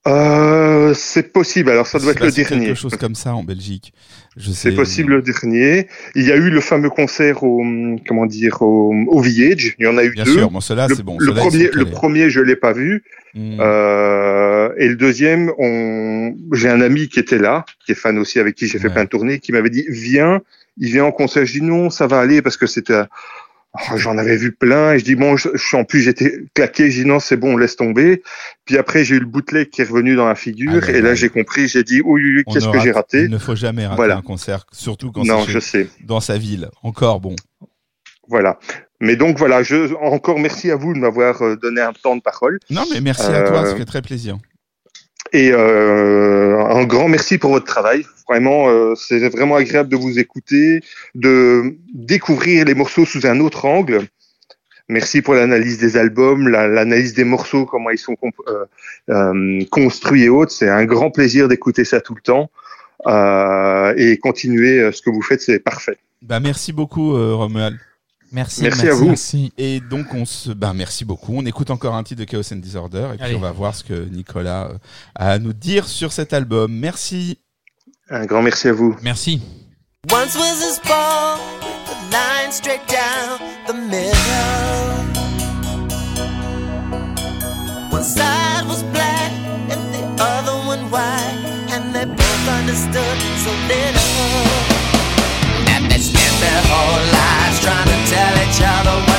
Euh, c'est possible. Alors, ça doit être le dernier. quelque chose comme ça en Belgique. Je C'est possible le dernier. Il y a eu le fameux concert au, comment dire, au, au Village. Il y en a eu Bien deux. sûr, bon, cela c'est bon. le premier, le premier, je l'ai pas vu. Hmm. Euh, et le deuxième, on... j'ai un ami qui était là, qui est fan aussi, avec qui j'ai fait Ouais. plein de tournées, qui m'avait dit viens. Il vient en concert. Je dis non, ça va aller parce que c'était. Oh, J'en avais vu plein et je dis bon, je, je- en plus j'étais claqué. Je dis non, c'est bon, laisse tomber. Puis après j'ai eu le bootleg qui est revenu dans la figure et là j'ai compris. J'ai dit oui, oui, oui, On qu'est-ce que j'ai raté? Il ne faut jamais rater Voilà. un concert, surtout quand c'est dans sa ville. Encore bon. Voilà. Mais donc voilà, je encore merci à vous de m'avoir euh, donné un temps de parole Non, mais merci à toi, Euh, ça fait très plaisir. Et euh, un grand merci pour votre travail. Vraiment, euh, c'est vraiment agréable de vous écouter, de découvrir les morceaux sous un autre angle. Merci pour l'analyse des albums, la- l'analyse des morceaux, comment ils sont euh, euh, construits et autres. C'est un grand plaisir d'écouter ça tout le temps. Euh, et continuer euh, ce que vous faites, c'est parfait. Bah, merci beaucoup, Romuald. Merci. Merci à vous. Merci. Et donc on se, ben merci beaucoup. On écoute encore un titre de Chaos and Disorder et puis Allez. on va voir ce que Nicolas euh, a à nous dire sur cet album. Merci. Un grand merci à vous. Merci. Once was this ball a line straight down the middle. One side was black and the other one white, and they both understood so little. Their whole lives trying to tell each other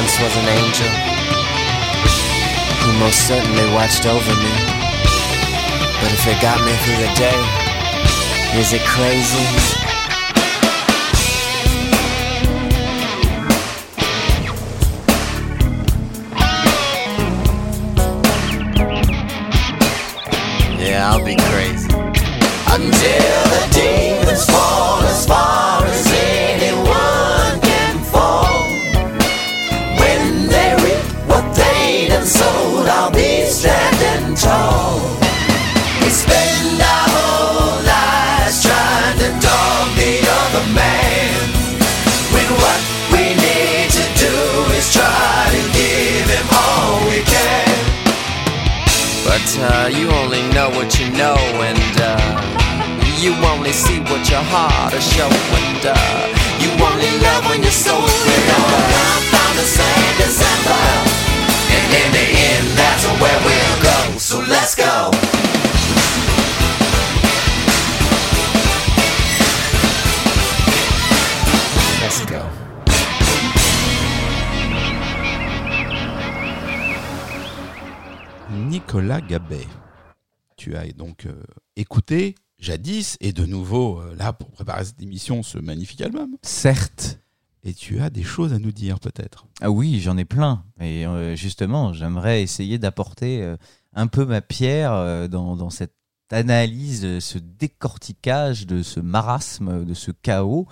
once was an angel who most certainly watched over me. But if it got me through the day, is it crazy? Yeah, I'll be uh, you only know what you know, and uh, you only see what your heart is showing. And uh, You only love when your soul We all from the same December And in the end that's where we'll go Nicolas Gabet. Tu as donc euh, écouté jadis et de nouveau euh, là pour préparer cette émission ce magnifique album. Certes. Et tu as des choses à nous dire peut-être. Ah oui, j'en ai plein. Et euh, justement, j'aimerais essayer d'apporter un peu ma pierre dans, dans cette analyse, ce décortiquage de ce marasme, de ce chaos.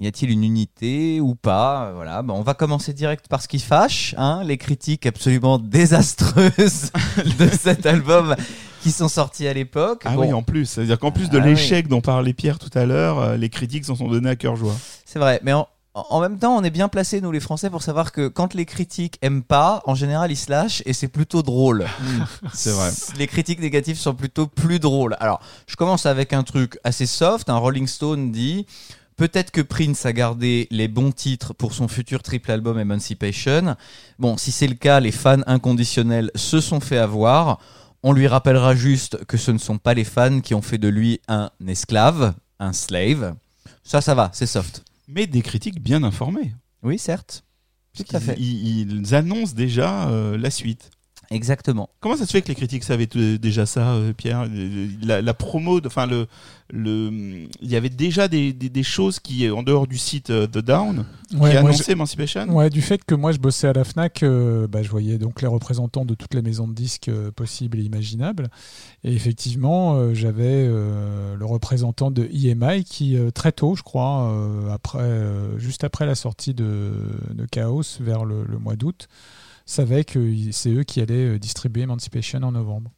Y a-t-il une unité ou pas Euh, Voilà. Bon, on va commencer direct par ce qui fâche, hein, les critiques absolument (laughs) désastreuses de cet album qui sont sorties à l'époque. Ah Bon, oui, en plus, c'est-à-dire qu'en plus de Ah oui. l'échec dont parlait Pierre tout à l'heure, euh, les critiques s'en sont donnés à cœur joie. C'est vrai, mais en, en même temps, on est bien placés, nous les Français, pour savoir que quand les critiques aiment pas, en général, ils se lâchent et c'est plutôt drôle. (laughs) C'est vrai. (laughs) Les critiques négatives sont plutôt plus drôles. Alors, je commence avec un truc assez soft. Un Rolling Stone dit Peut-être que Prince a gardé les bons titres pour son futur triple album Emancipation. Bon, si c'est le cas, les fans inconditionnels se sont fait avoir. On lui rappellera juste que ce ne sont pas les fans qui ont fait de lui un esclave, un slave. Ça, ça va, c'est soft. Mais des critiques bien informées. Oui, certes. Tout à Ils- fait. Ils, ils annoncent déjà euh, la suite. Exactement. Comment ça se fait que les critiques savaient t- déjà ça, euh, Pierre? La, la promo, enfin le, le, il y avait déjà des, des, des choses qui, en dehors du site euh, The Down, Ouais, qui annonçaient Emancipation? Ouais, du fait que moi je bossais à la Fnac, euh, bah, je voyais donc les représentants de toutes les maisons de disques euh, possibles et imaginables. Et effectivement, euh, j'avais euh, le représentant de EMI qui euh, très tôt, je crois, euh, après, euh, juste après la sortie de, de Chaos vers le, le mois d'août, savait que c'est eux qui allaient euh, distribuer Emancipation en novembre.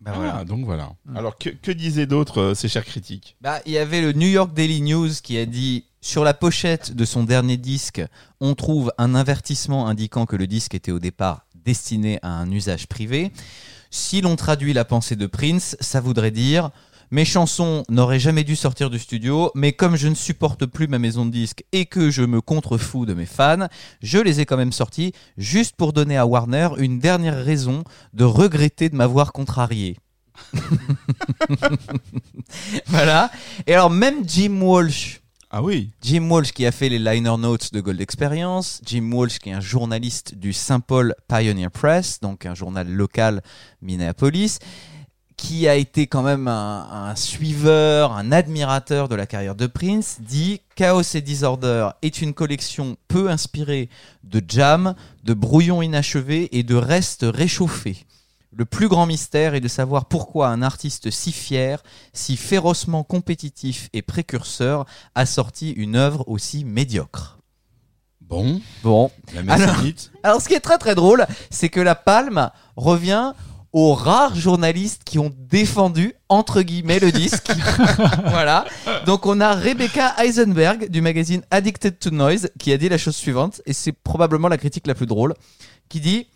Bah, Ah, voilà. donc voilà. Mm. Alors que, que disaient d'autres, euh, ces chers critiques? Bah, il y avait le New York Daily News qui a dit sur la pochette de son dernier disque, on trouve un avertissement indiquant que le disque était au départ destiné à un usage privé. Si l'on traduit la pensée de Prince, ça voudrait dire mes chansons n'auraient jamais dû sortir du studio, mais comme je ne supporte plus ma maison de disques et que je me contrefous de mes fans, je les ai quand même sortis juste pour donner à Warner une dernière raison de regretter de m'avoir contrarié. (laughs) voilà. Et alors même Jim Walsh, Ah oui. Jim Walsh qui a fait les liner notes de Gold Experience, Jim Walsh qui est un journaliste du Saint Paul Pioneer Press, donc un journal local Minneapolis, qui a été quand même un, un suiveur, un admirateur de la carrière de Prince, dit Chaos et Disorder est une collection peu inspirée de jam, de brouillons inachevés et de restes réchauffés. Le plus grand mystère est de savoir pourquoi un artiste si fier, si férocement compétitif et précurseur a sorti une œuvre aussi médiocre. Bon, Bon. la Alors-. Alors ce qui est très très drôle, c'est que la palme revient aux rares journalistes qui ont défendu entre guillemets le disque. (laughs) voilà. Donc on a Rebecca Eisenberg du magazine Addicted to Noise qui a dit la chose suivante et c'est probablement la critique la plus drôle qui dit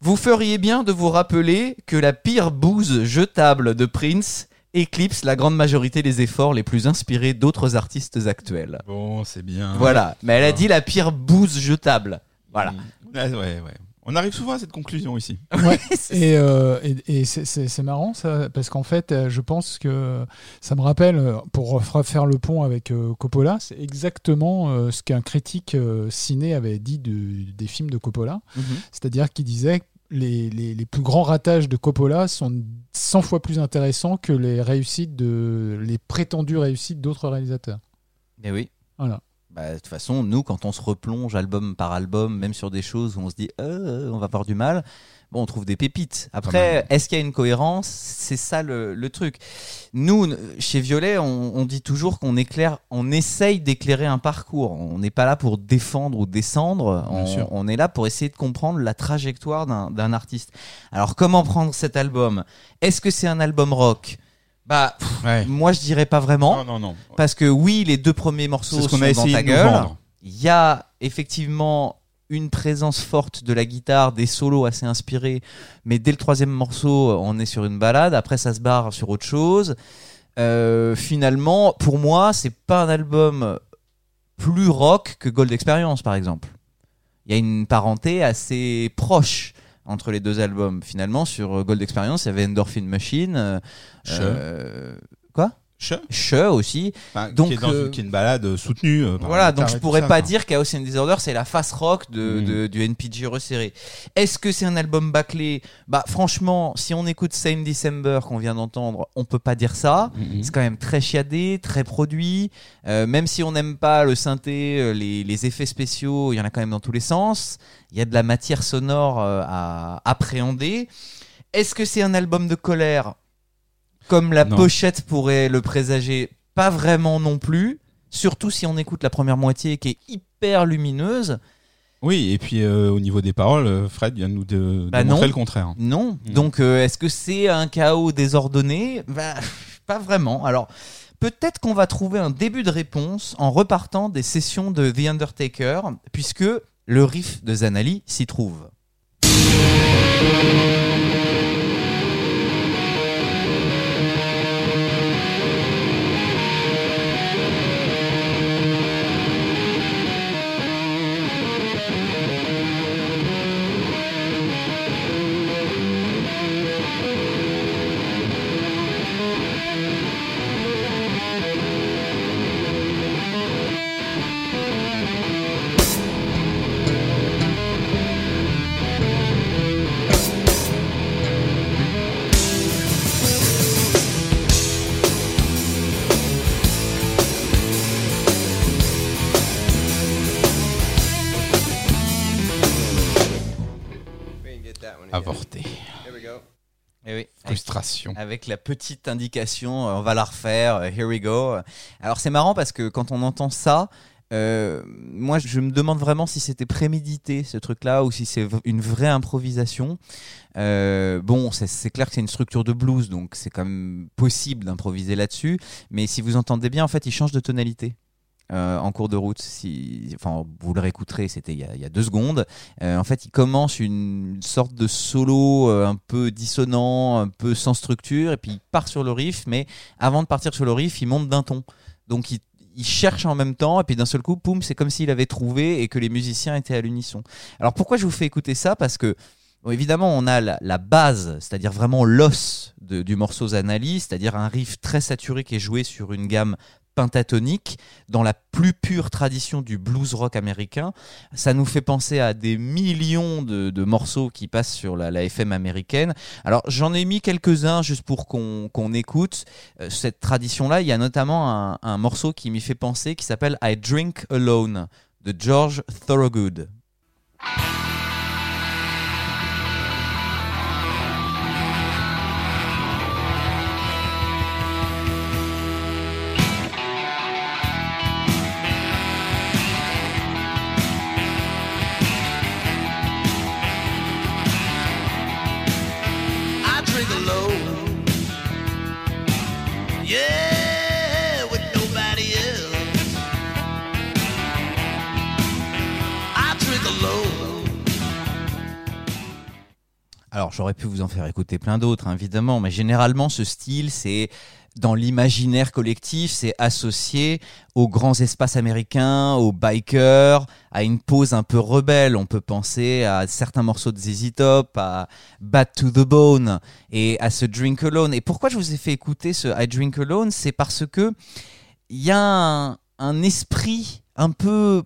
vous feriez bien de vous rappeler que la pire bouse jetable de Prince éclipse la grande majorité des efforts les plus inspirés d'autres artistes actuels. Bon, c'est bien. Voilà, mais elle a dit la pire bouse jetable. Voilà. Ah, ouais, ouais. On arrive souvent à cette conclusion ici. (laughs) (laughs) Et, euh, et, et c'est- marrant ça, parce qu'en fait, euh, je pense que ça me rappelle, euh, pour faire le pont avec euh, Coppola, c'est exactement euh, ce qu'un critique euh, ciné avait dit de- des films de Coppola. Mhm. C'est-à-dire qu'il disait que les, les, les plus grands ratages de Coppola sont 100 fois plus intéressants que les réussites de les prétendues réussites d'autres réalisateurs. Eh oui. Voilà. Bah, de toute façon, nous, quand on se replonge album par album, même sur des choses où on se dit euh, on va avoir du mal, bon, on trouve des pépites. Après, est-ce qu'il y a une cohérence? C'est ça le, le truc. Nous, chez Violet, on, on dit toujours qu'on éclaire, on essaye d'éclairer un parcours. On n'est pas là pour défendre ou descendre. On, on est là pour essayer de comprendre la trajectoire d'un d'un artiste. Alors, comment prendre cet album? Est-ce que c'est un album rock? Bah, pff, Ouais. moi, je dirais pas vraiment. Non, non, non. Parce que oui, les deux premiers morceaux ce sont qu'on a dans essayé ta de nous gueule. vendre. Il y a effectivement une présence forte de la guitare, des solos assez inspirés, mais dès le troisième morceau, on est sur une balade. Après, ça se barre sur autre chose. Euh, finalement, pour moi, c'est pas un album plus rock que Gold Experience, par exemple. Il y a une parenté assez proche entre les deux albums. Finalement, sur euh, Gold Experience, il y avait Endorphin Machine. euh, euh, quoi? Che. Che aussi. Enfin, Donc, qui, est dans euh, une, qui est une balade euh, soutenue. euh, Voilà, donc je pourrais ça, pas dire Chaos and Disorder c'est la face rock de, Mm. de- du NPG resserré. Est-ce que c'est un album bâclé? Bah franchement, si on écoute Same December qu'on vient d'entendre, on peut pas dire ça. Mhm. C'est quand même très chiadé, très produit. Euh, même si on n'aime pas le synthé, les, les effets spéciaux, il y en a quand même dans tous les sens. Il y a de la matière sonore à appréhender. Est-ce que c'est un album de colère? Comme la Non. pochette pourrait le présager, pas vraiment non plus. Surtout si on écoute la première moitié qui est hyper lumineuse. Oui, et puis euh, au niveau des paroles, euh, Fred vient de nous de, Bah non. le contraire. Non. Mm. Donc euh, est-ce que c'est un chaos désordonné? Bah, Pas vraiment. Alors peut-être qu'on va trouver un début de réponse en repartant des sessions de The Undertaker, puisque le riff de Zanali s'y trouve. Avec la petite indication, euh, on va la refaire, euh, here we go. Alors c'est marrant parce que quand on entend ça, euh, moi je me demande vraiment si c'était prémédité ce truc-là ou si c'est une vraie improvisation. Bon, c'est clair que c'est une structure de blues, donc c'est quand même possible d'improviser là-dessus. Mais si vous entendez bien, en fait, il change de tonalité. Euh, en cours de route, si, enfin, vous le réécouterez, c'était il, il y a deux secondes. Euh, en fait, il commence une sorte de solo euh, un peu dissonant, un peu sans structure, et puis il part sur le riff, mais avant de partir sur le riff, il monte d'un ton. Donc il, cherche en même temps, et puis d'un seul coup, poum, c'est comme s'il avait trouvé et que les musiciens étaient à l'unisson. Alors pourquoi je vous fais écouter ça? Parce que évidemment, on a la, base, c'est-à-dire vraiment l'os du morceau Zanali, c'est-à-dire un riff très saturé qui est joué sur une gamme pentatonique dans la plus pure tradition du blues rock américain. Ça nous fait penser à des millions de, morceaux qui passent sur la, FM américaine. Alors j'en ai mis quelques-uns juste pour qu'on qu'on écoute euh, cette tradition-là. Il y a notamment un, un morceau qui m'y fait penser qui s'appelle I Drink Alone de George Thorogood. J'aurais pu vous en faire écouter plein d'autres, hein, évidemment, mais généralement ce style, c'est dans l'imaginaire collectif, c'est associé aux grands espaces américains, aux bikers, à une pose un peu rebelle. On peut penser à certains morceaux de ZZ Top, à Bad to the Bone et à ce Drink Alone. Et pourquoi je vous ai fait écouter ce I Drink Alone? C'est parce que il y a un esprit un peu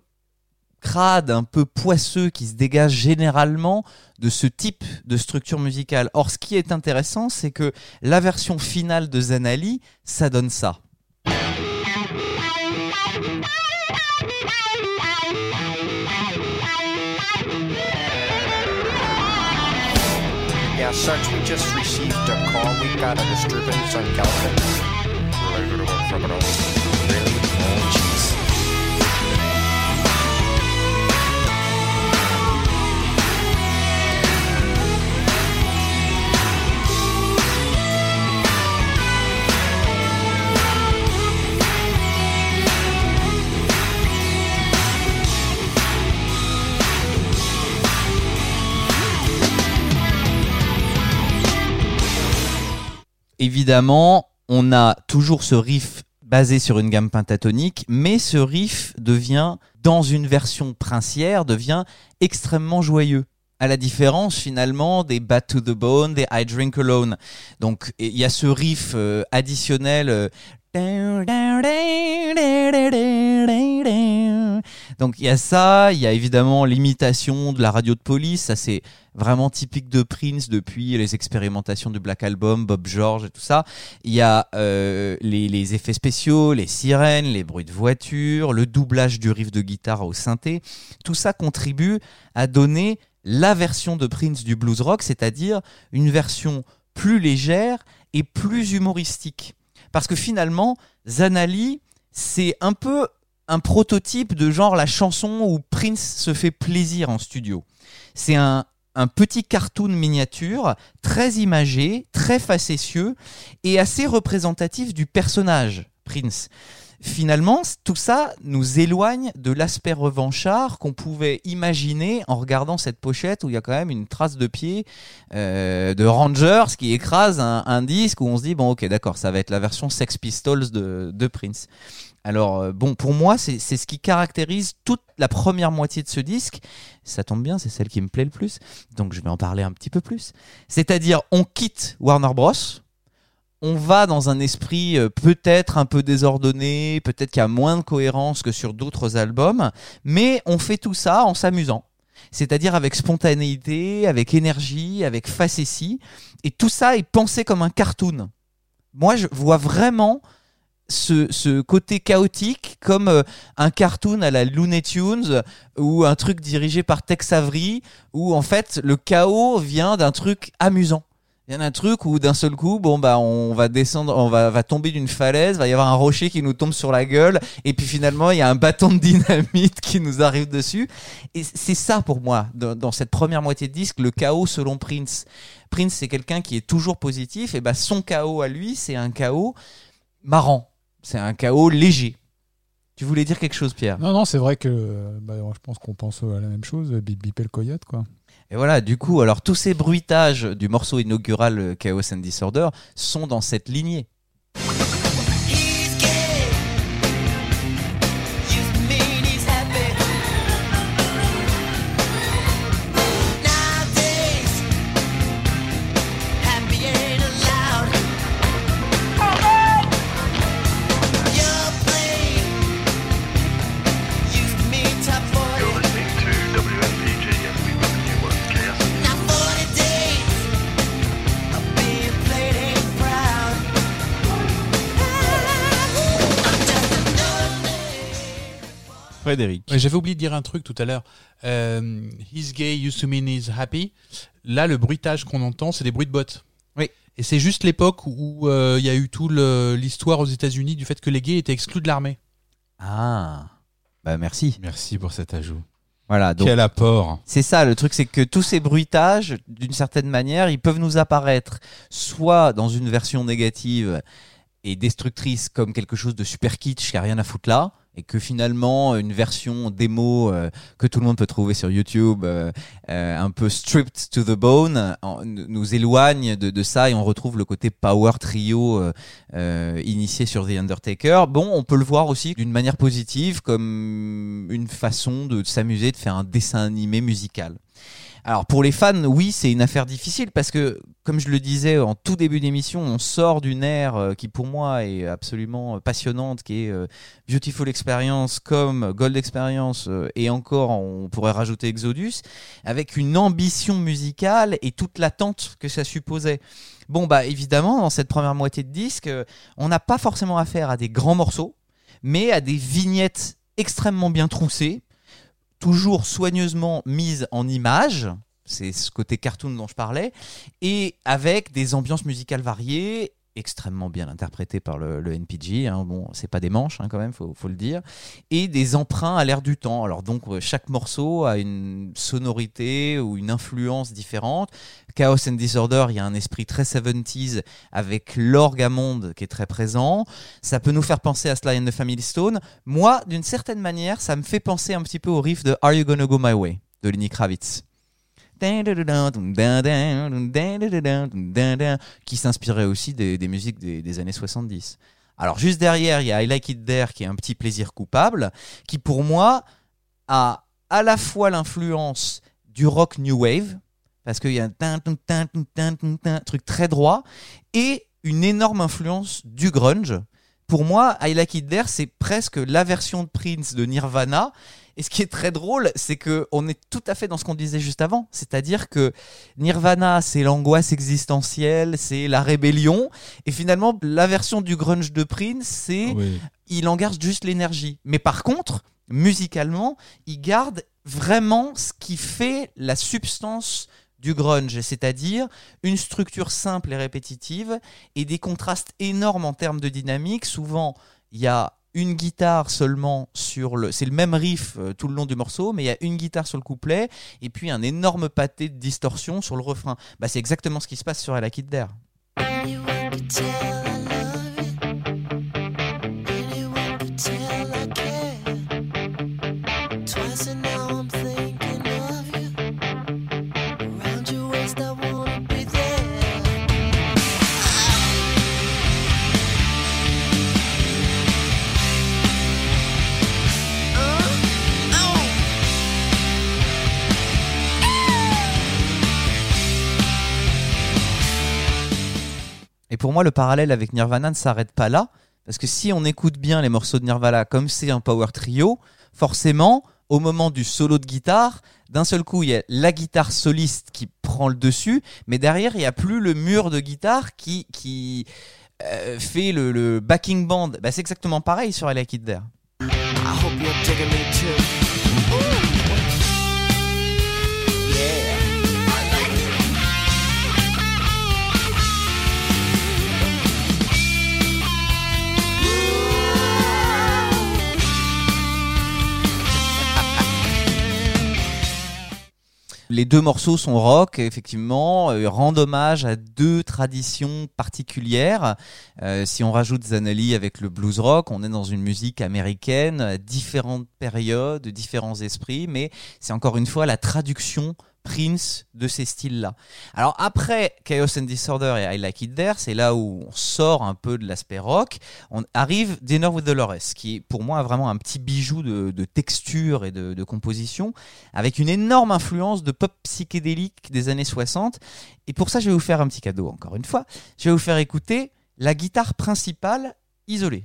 un peu poisseux qui se dégage généralement de ce type de structure musicale. Or, ce qui est intéressant, c'est que la version finale de Zanali, ça donne ça. Évidemment, on a toujours ce riff basé sur une gamme pentatonique, mais ce riff devient, dans une version princière, devient extrêmement joyeux. À la différence finalement des Bad to the Bone, des I Drink Alone. Donc il y a ce riff euh, additionnel. euh, donc il y a ça, il y a évidemment l'imitation de la radio de police, ça c'est vraiment typique de Prince depuis les expérimentations du Black Album, Bob George et tout ça. Il y a euh, les effets spéciaux, les sirènes, les bruits de voiture, le doublage du riff de guitare au synthé. Tout ça contribue à donner la version de Prince du blues rock, c'est-à-dire une version plus légère et plus humoristique. Parce que finalement, Zanali, c'est un peu un prototype de genre la chanson où Prince se fait plaisir en studio. C'est un, petit cartoon miniature, très imagé, très facétieux et assez représentatif du personnage Prince. Finalement, tout ça nous éloigne de l'aspect revanchard qu'on pouvait imaginer en regardant cette pochette où il y a quand même une trace de pied euh, de Rangers qui écrase un, un disque où on se dit bon ok d'accord ça va être la version Sex Pistols de, de Prince. Alors euh, bon pour moi c'est ce qui caractérise toute la première moitié de ce disque. Ça tombe bien c'est celle qui me plaît le plus donc je vais en parler un petit peu plus. C'est-à-dire on quitte Warner Bros on va dans un esprit euh, peut-être un peu désordonné, peut-être qu'il y a moins de cohérence que sur d'autres albums, mais on fait tout ça en s'amusant. C'est-à-dire avec spontanéité, avec énergie, avec facétie. Et tout ça est pensé comme un cartoon. Moi, je vois vraiment ce, côté chaotique comme euh, un cartoon à la Looney Tunes ou un truc dirigé par Tex Avery où en fait le chaos vient d'un truc amusant. Il y a un truc où d'un seul coup, bon bah on va descendre, on va, va tomber d'une falaise, va y avoir un rocher qui nous tombe sur la gueule, et puis finalement il y a un bâton de dynamite qui nous arrive dessus. Et c'est ça pour moi dans, cette première moitié de disque, le chaos selon Prince. Prince c'est quelqu'un qui est toujours positif, et bah son chaos à lui c'est un chaos marrant, c'est un chaos léger. Tu voulais dire quelque chose, Pierre? Non, non, c'est vrai que bah, je pense qu'on pense à la même chose, Bip Bip et le coyote, quoi. Et voilà, du coup, alors tous ces bruitages du morceau inaugural euh, Chaos and Disorder sont dans cette lignée. Frédéric. Ouais, J'avais oublié de dire un truc tout à l'heure. Euh, he's gay used to mean he's happy. Là, le bruitage qu'on entend, c'est des bruits de bottes. Oui. Et c'est juste l'époque où euh, il y a eu tout l'histoire aux États-Unis du fait que les gays étaient exclus de l'armée. Ah, bah merci. Merci pour cet ajout. Voilà, donc Quel apport. c'est ça le truc, c'est que tous ces bruitages, d'une certaine manière, ils peuvent nous apparaître soit dans une version négative et destructrice comme quelque chose de super kitsch qui a rien à foutre là, et que finalement une version démo euh, que tout le monde peut trouver sur YouTube, euh, euh, un peu stripped to the bone, nous éloigne de, de ça et on retrouve le côté power trio euh, euh, initié sur The Undertaker. Bon, on peut le voir aussi d'une manière positive comme une façon de s'amuser, de faire un dessin animé musical. Alors pour les fans, oui, c'est une affaire difficile parce que, comme je le disais en tout début d'émission, on sort d'une ère euh, qui pour moi est absolument passionnante, qui est euh, Beautiful Experience comme Gold Experience euh, et encore on pourrait rajouter Exodus, avec une ambition musicale et toute l'attente que ça supposait. Bon bah évidemment dans cette première moitié de disque, euh, on n'a pas forcément affaire à des grands morceaux, mais à des vignettes extrêmement bien troussées, toujours soigneusement mises en images, c'est ce côté cartoon dont je parlais, et avec des ambiances musicales variées, extrêmement bien interprétées par le, le NPG, hein, bon, c'est pas des manches hein, quand même, faut, faut le dire, et des emprunts à l'air du temps. Alors donc euh, chaque morceau a une sonorité ou une influence différente. Chaos and Disorder, il y a un esprit très 70s avec l'orgue à monde qui est très présent. Ça peut nous faire penser à Sly and the Family Stone. Moi, d'une certaine manière, ça me fait penser un petit peu au riff de Are You Gonna Go My Way de Lenny Kravitz qui s'inspirait aussi des, musiques des, des années 70. Alors juste derrière, il y a I Like It There qui est un petit plaisir coupable, qui pour moi a à la fois l'influence du rock new wave, parce qu'il y a un truc très droit, et une énorme influence du grunge. Pour moi, I Like It There, c'est presque la version de Prince de Nirvana. Et ce qui est très drôle, c'est que on est tout à fait dans ce qu'on disait juste avant, c'est-à-dire que Nirvana, c'est l'angoisse existentielle, c'est la rébellion, et finalement, la version du grunge de Prince, c'est Oui. il en garde juste l'énergie. Mais par contre, musicalement, il garde vraiment ce qui fait la substance du grunge, c'est-à-dire une structure simple et répétitive et des contrastes énormes en termes de dynamique. Souvent, il y a une guitare seulement sur le. C'est le même riff euh, tout le long du morceau, mais il y a une guitare sur le couplet et puis un énorme pâté de distorsion sur le refrain. Bah, c'est exactement ce qui se passe sur La Kid Dare. Et pour moi, le parallèle avec Nirvana ne s'arrête pas là, parce que si on écoute bien les morceaux de Nirvana comme c'est un power trio, forcément, au moment du solo de guitare, d'un seul coup, il y a la guitare soliste qui prend le dessus, mais derrière, il n'y a plus le mur de guitare qui, qui euh, fait le, backing band. Bah, c'est exactement pareil sur I Like There. Les deux morceaux sont rock, effectivement, euh, rendent hommage à deux traditions particulières. Euh, si on rajoute Zanelli avec le blues rock, on est dans une musique américaine, différentes périodes, différents esprits, mais c'est encore une fois la traduction Prince de ces styles-là. Alors après Chaos and Disorder et I Like It There, c'est là où on sort un peu de l'aspect rock. On arrive Dinner with Dolores, qui pour moi vraiment un petit bijou de, de texture et de, de composition, avec une énorme influence de pop psychédélique des années 60. Et pour ça, je vais vous faire un petit cadeau encore une fois. Je vais vous faire écouter la guitare principale isolée.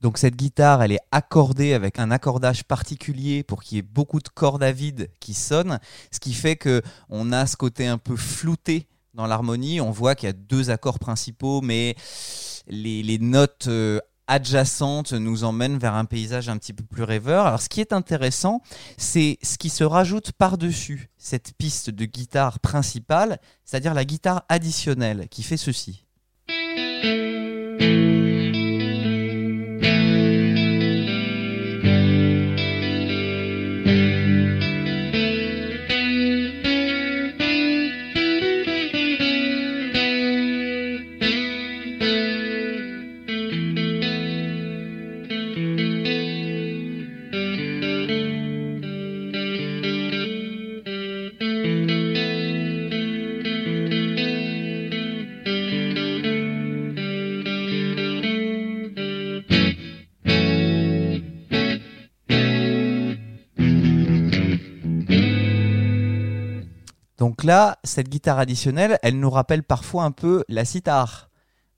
Donc cette guitare, elle est accordée avec un accordage particulier pour qu'il y ait beaucoup de cordes à vide qui sonnent, ce qui fait que on a ce côté un peu flouté dans l'harmonie. On voit qu'il y a deux accords principaux, mais les, notes euh, adjacentes nous emmènent vers un paysage un petit peu plus rêveur. Alors ce qui est intéressant, c'est ce qui se rajoute par-dessus cette piste de guitare principale, c'est-à-dire la guitare additionnelle qui fait ceci. Là, cette guitare additionnelle, elle nous rappelle parfois un peu la sitar.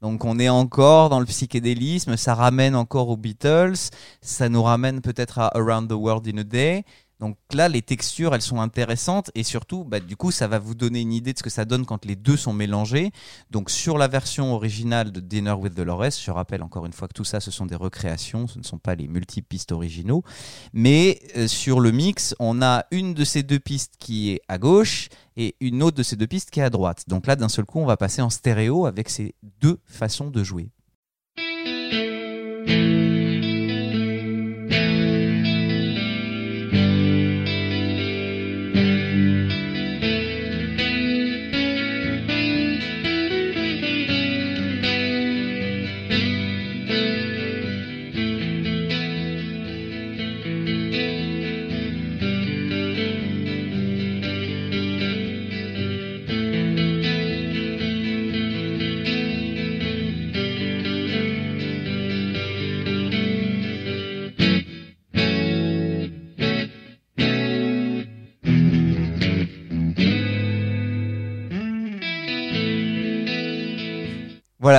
Donc on est encore dans le psychédélisme, ça ramène encore aux Beatles, ça nous ramène peut-être à Around the World in a Day. Donc là, les textures, elles sont intéressantes et surtout, bah, du coup, ça va vous donner une idée de ce que ça donne quand les deux sont mélangés. Donc sur la version originale de Dinner with Dolores, je rappelle encore une fois que tout ça, ce sont des recréations, ce ne sont pas les multiples pistes originaux. Mais euh, sur le mix, on a une de ces deux pistes qui est à gauche et une autre de ces deux pistes qui est à droite. Donc là, d'un seul coup, on va passer en stéréo avec ces deux façons de jouer.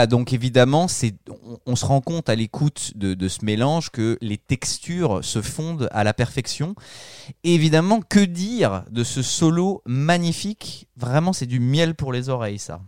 Donc évidemment, on se rend compte à l'écoute de, de ce mélange que les textures se fondent à la perfection. Et évidemment, que dire de ce solo magnifique? Vraiment, c'est du miel pour les oreilles, ça.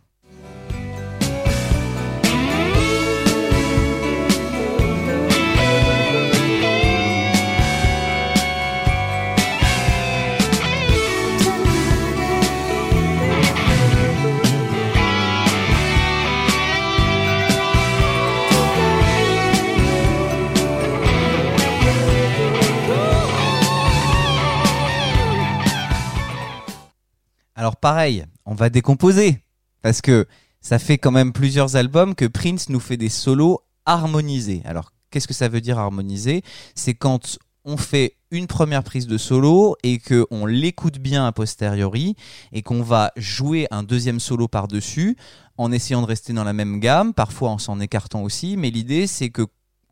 Alors pareil, on va décomposer parce que ça fait quand même plusieurs albums que Prince nous fait des solos harmonisés. Alors qu'est-ce que ça veut dire harmoniser? C'est quand on fait une première prise de solo et que on l'écoute bien a posteriori et qu'on va jouer un deuxième solo par-dessus en essayant de rester dans la même gamme, parfois en s'en écartant aussi, mais l'idée c'est que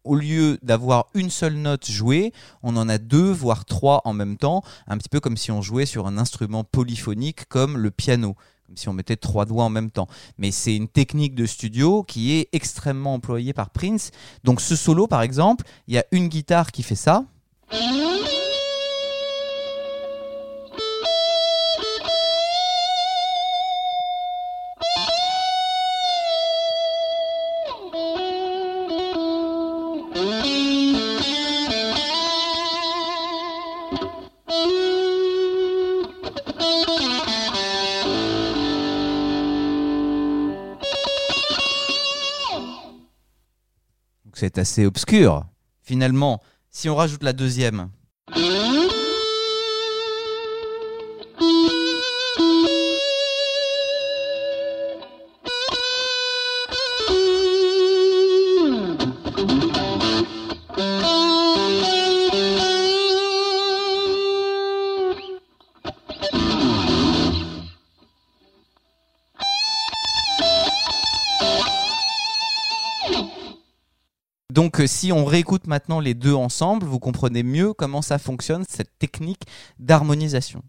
au lieu d'avoir une seule note jouée, on en a deux, voire trois en même temps, un petit peu comme si on jouait sur un instrument polyphonique comme le piano, comme si on mettait trois doigts en même temps. Mais c'est une technique de studio qui est extrêmement employée par Prince. Donc ce solo, par exemple, il y a une guitare qui fait ça. C'est assez obscur. Finalement, si on rajoute la deuxième, Si on réécoute maintenant les deux ensemble, vous comprenez mieux comment ça fonctionne, cette technique d'harmonisation.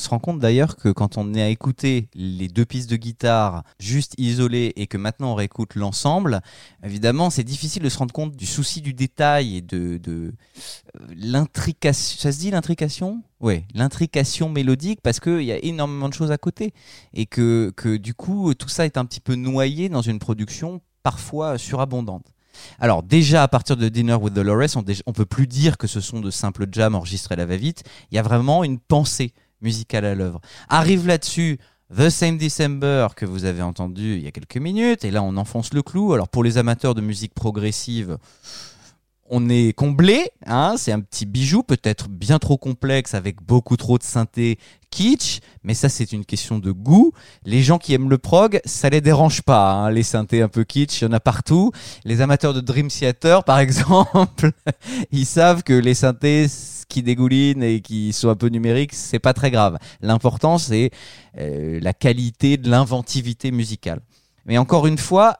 Se rend compte d'ailleurs que quand on est à écouter les deux pistes de guitare juste isolées et que maintenant on réécoute l'ensemble, évidemment c'est difficile de se rendre compte du souci du détail et de, de euh, l'intrication. Ça se dit l'intrication? Oui, l'intrication mélodique parce qu'il y a énormément de choses à côté et que, que du coup tout ça est un petit peu noyé dans une production parfois surabondante. Alors déjà à partir de Dinner with Dolores, on, on peut plus dire que ce sont de simples jams enregistrés à la va-vite. Il y a vraiment une pensée musicale à l'œuvre. Arrive là-dessus The Same December que vous avez entendu il y a quelques minutes, et là on enfonce le clou. Alors pour les amateurs de musique progressive, on est comblé, hein, c'est un petit bijou, peut-être bien trop complexe avec beaucoup trop de synthé kitsch, mais ça c'est une question de goût. Les gens qui aiment le prog, ça les dérange pas, hein, les synthés un peu kitsch, il y en a partout. Les amateurs de Dream Theater (laughs) par exemple, ils savent que les synthés qui dégoulinent et qui sont un peu numériques, c'est pas très grave. L'important c'est euh, la qualité de l'inventivité musicale. Mais encore une fois,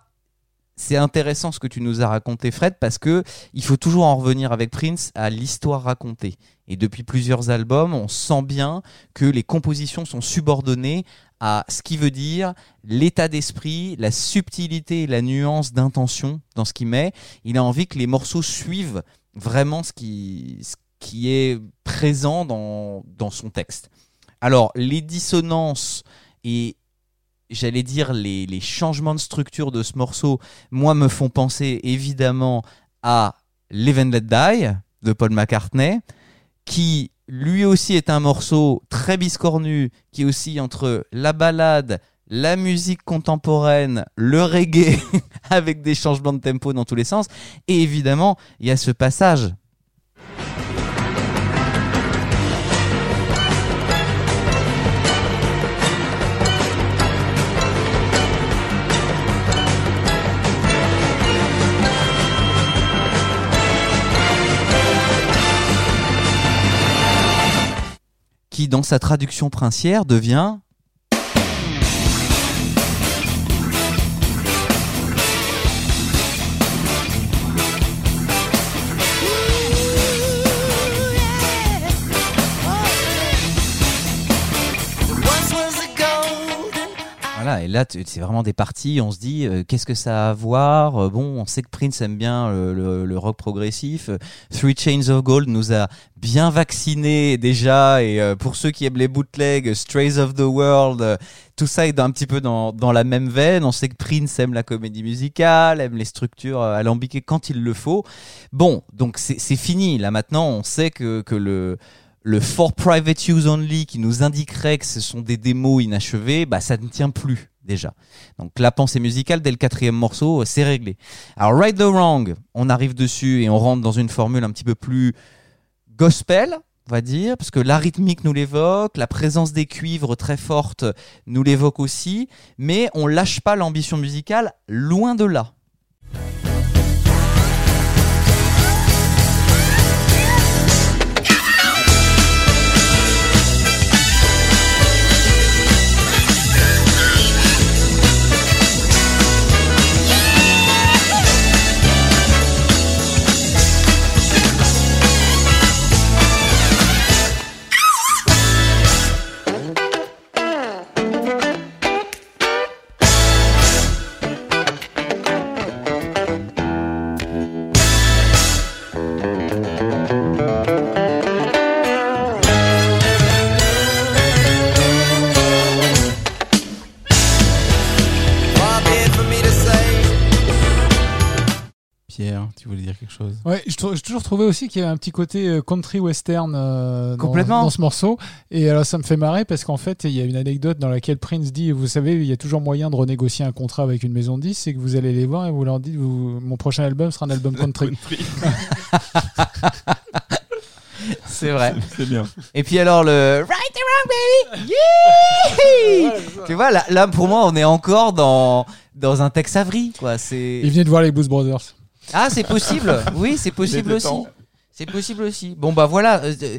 c'est intéressant ce que tu nous as raconté, Fred, parce que il faut toujours en revenir avec Prince à l'histoire racontée. Et depuis plusieurs albums, on sent bien que les compositions sont subordonnées à ce qui veut dire l'état d'esprit, la subtilité et la nuance d'intention dans ce qu'il met. Il a envie que les morceaux suivent vraiment ce qui, est présent dans son texte. Alors, les dissonances et j'allais dire les, changements de structure de ce morceau, moi, me font penser évidemment à Live and Let Die de Paul McCartney, qui lui aussi est un morceau très biscornu, qui est aussi entre la balade, la musique contemporaine, le reggae, (laughs) avec des changements de tempo dans tous les sens. Et évidemment, il y a ce passage qui, dans sa traduction princière, devient Et là, c'est vraiment des parties, on se dit, euh, qu'est-ce que ça a à voir? Euh, Bon, on sait que Prince aime bien le, le- rock progressif. Euh, Three Chains of Gold nous a bien vaccinés déjà, et euh, pour ceux qui aiment les bootlegs, Strays of the World, euh, tout ça est un petit peu dans, la même veine. On sait que Prince aime la comédie musicale, aime les structures euh, alambiquées quand il le faut. Bon, donc c'est fini. Là maintenant, on sait que le le for private use only qui nous indiquerait que ce sont des démos inachevées, bah ça ne tient plus déjà. Donc la pensée musicale dès le quatrième morceau, euh, c'est réglé. Alors Right the Wrong, on arrive dessus et on rentre dans une formule un petit peu plus gospel, on va dire, parce que la rythmique nous l'évoque, la présence des cuivres très forte nous l'évoque aussi, mais on lâche pas l'ambition musicale, loin de là. J'ai toujours trouvé aussi qu'il y avait un petit côté euh, country western euh, dans, Complètement. dans ce morceau. Et alors ça me fait marrer parce qu'en fait, il y a une anecdote dans laquelle Prince dit, vous savez, il y a toujours moyen de renégocier un contrat avec une maison de 10, c'est que vous allez les voir et vous leur dites, vous, mon prochain album sera un album country. (laughs) C'est vrai. C'est bien. Et puis alors le Right the Wrong Baby Yeah Tu vois là, là pour moi on est encore dans dans un Tex Avery quoi. C'est Il venait de voir les Blues Brothers. Ah c'est possible. Oui c'est possible aussi. C'est possible aussi. Bon bah voilà. euh, euh,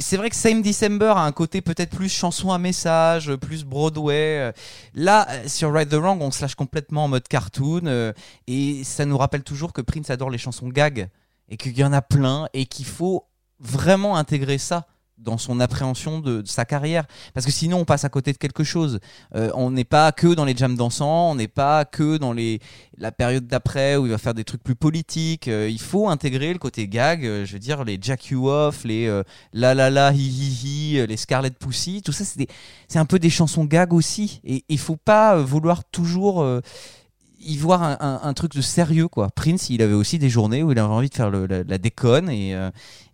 C'est vrai que Same December a un côté peut-être plus chanson à message, plus Broadway. Là, euh, sur Right the Wrong, on se lâche complètement en mode cartoon. Et ça nous rappelle toujours que Prince adore les chansons gag. Et qu'il y en a plein. Et qu'il faut vraiment intégrer ça dans son appréhension de, sa carrière. Parce que sinon, on passe à côté de quelque chose. Euh, on n'est pas que dans les jams dansants, on n'est pas que dans les, la période d'après où il va faire des trucs plus politiques. Euh, il faut intégrer le côté gag, euh, je veux dire, les Jack You Off, les La La La, Hi Hi Hi, les Scarlet Pussy, tout ça, c'est un peu des chansons gag aussi. Et il faut pas vouloir toujours y voir un, truc de sérieux, quoi. Prince, il avait aussi des journées où il avait envie de faire la, déconne et,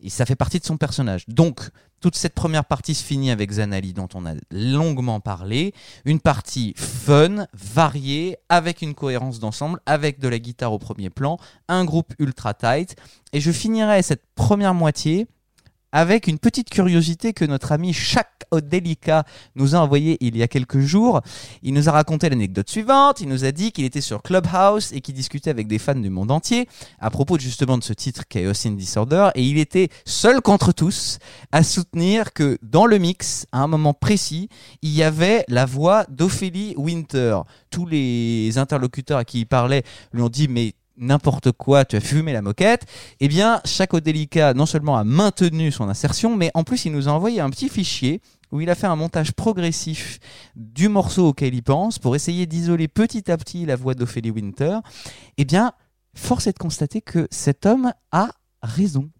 et ça fait partie de son personnage. Donc, toute cette première partie se finit avec Zanali dont on a longuement parlé. Une partie fun, variée, avec une cohérence d'ensemble, avec de la guitare au premier plan, un groupe ultra tight. Et je finirai cette première moitié avec une petite curiosité que notre ami Shaq Odelica nous a envoyé il y a quelques jours. Il nous a raconté l'anecdote suivante. Il nous a dit qu'il était sur Clubhouse et qu'il discutait avec des fans du monde entier à propos justement de ce titre Chaos in Disorder et il était seul contre tous à soutenir que dans le mix, à un moment précis, il y avait la voix d'Ophélie Winter. Tous les interlocuteurs à qui il parlait lui ont dit mais n'importe quoi, tu as fumé la moquette. Eh bien, Chaco Delica non seulement a maintenu son insertion, mais en plus il nous a envoyé un petit fichier où il a fait un montage progressif du morceau auquel il pense pour essayer d'isoler petit à petit la voix d'Ophélie Winter. Eh bien, force est de constater que cet homme a raison.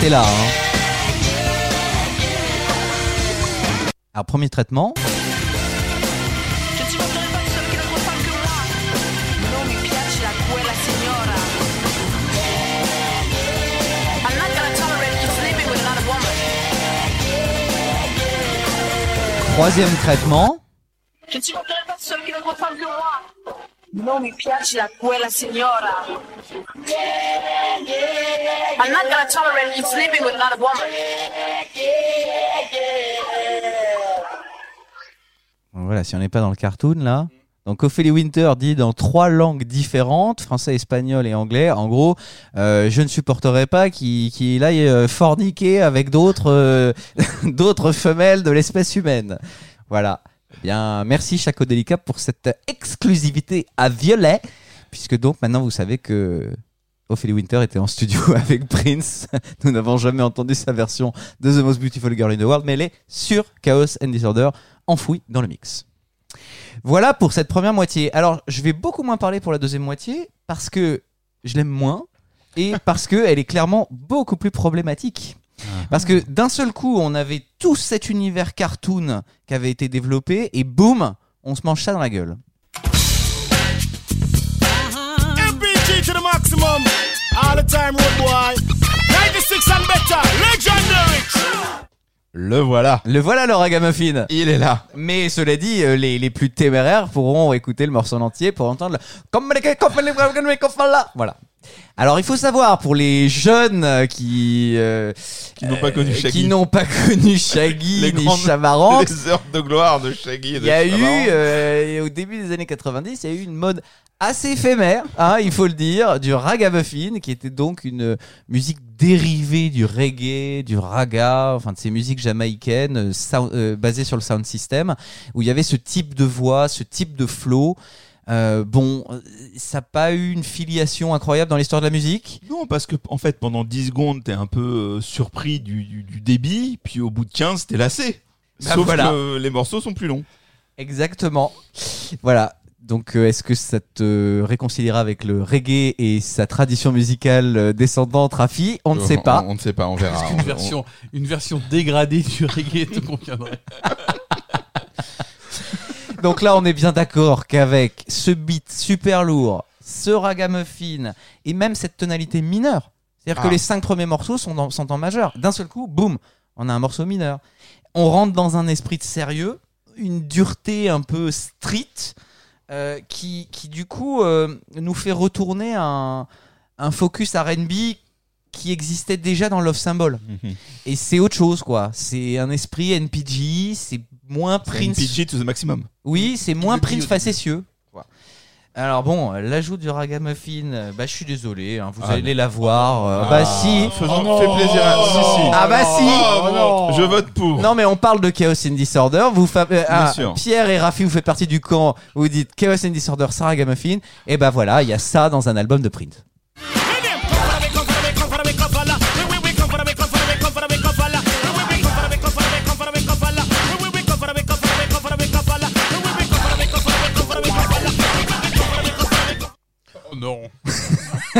C'était là. Hein. Alors, premier traitement. Troisième traitement. Non mi piace la quella signora. I'm not gonna tolerate you sleeping with another woman. Voilà, si on n'est pas dans le cartoon là. Donc Ophélie Winter dit dans trois langues différentes, français, espagnol et anglais, en gros, euh, je ne supporterai pas qu'il qu'il aille euh, forniquer avec d'autres euh, (laughs) d'autres femelles de l'espèce humaine. Voilà. Bien, merci Chaco Delica pour cette exclusivité à violet, puisque donc maintenant vous savez que Ophélie Winter était en studio (laughs) avec Prince. Nous n'avons jamais entendu sa version de The Most Beautiful Girl in the World, mais elle est sur Chaos and Disorder, enfouie dans le mix. Voilà pour cette première moitié. Alors, je vais beaucoup moins parler pour la deuxième moitié parce que je l'aime moins et parce qu'elle est clairement beaucoup plus problématique. Parce que d'un seul coup, on avait tout cet univers cartoon qui avait été développé et boum, on se mange ça dans la gueule. MPG to the maximum. All the time, road boy. 96 and better. Legendary. Le voilà. Le voilà le ragamuffin. Il est là. Mais cela dit, euh, les, les plus téméraires pourront écouter le morceau en entier pour entendre le... Voilà. Alors il faut savoir pour les jeunes euh, qui euh, Qui n'ont pas connu euh, Shaggy. qui n'ont pas (laughs) connu Shaggy Les ni Chamaranx, (laughs) Les heures de gloire de Shaggy il y a eu euh, au début des années 90, il y a eu une mode assez éphémère, hein, il faut le dire, du ragamuffin qui était donc une musique dérivée du reggae, du raga, enfin de ces musiques jamaïcaines sound- euh, basées sur le sound system où il y avait ce type de voix, ce type de flow. Euh, bon, euh, ça n'a pas eu une filiation incroyable dans l'histoire de la musique. Non, parce que en fait, pendant 10 secondes, t'es un peu euh, surpris du, du- du débit, puis au bout de 15, t'es lassé. Bah Sauf voilà. que les morceaux sont plus longs. Exactement. Voilà. Donc, euh, est-ce que ça te réconciliera avec le reggae et sa tradition musicale euh, descendante, Rafi? On ne sait pas. On, on ne sait pas, on verra. Est-ce On- qu'une version, une version dégradée du reggae te conviendrait (laughs) Donc là, on est bien d'accord qu'avec ce beat super lourd, ce ragamuffin et même cette tonalité mineure, c'est-à-dire Ah. que les cinq premiers morceaux sont, dans- sont en majeur. D'un seul coup, boum, on a un morceau mineur. On rentre dans un esprit de sérieux, une dureté un peu street, euh, qui, qui du coup euh, nous fait retourner un, un focus R&B qui existait déjà dans Love Symbol. Mhm. Et c'est autre chose, quoi. C'est un esprit NPG, c'est moins Prince. NPG to the maximum. Oui, c'est moins Prince facétieux. Alors bon, l'ajout du ragamuffin, euh, bah je suis désolé, hein, vous Ah, allez la voir. euh, bah si. Faisons, fait plaisir à... Si, si. Ah bah si. Oh, Je vote pour. Non mais on parle de Chaos and Disorder. Vous fa- euh, ah. Pierre et Rafi, vous faites partie du camp. où Vous dites Chaos and Disorder, ça ragamuffin. Et bah voilà, il y a ça dans un album de Prince.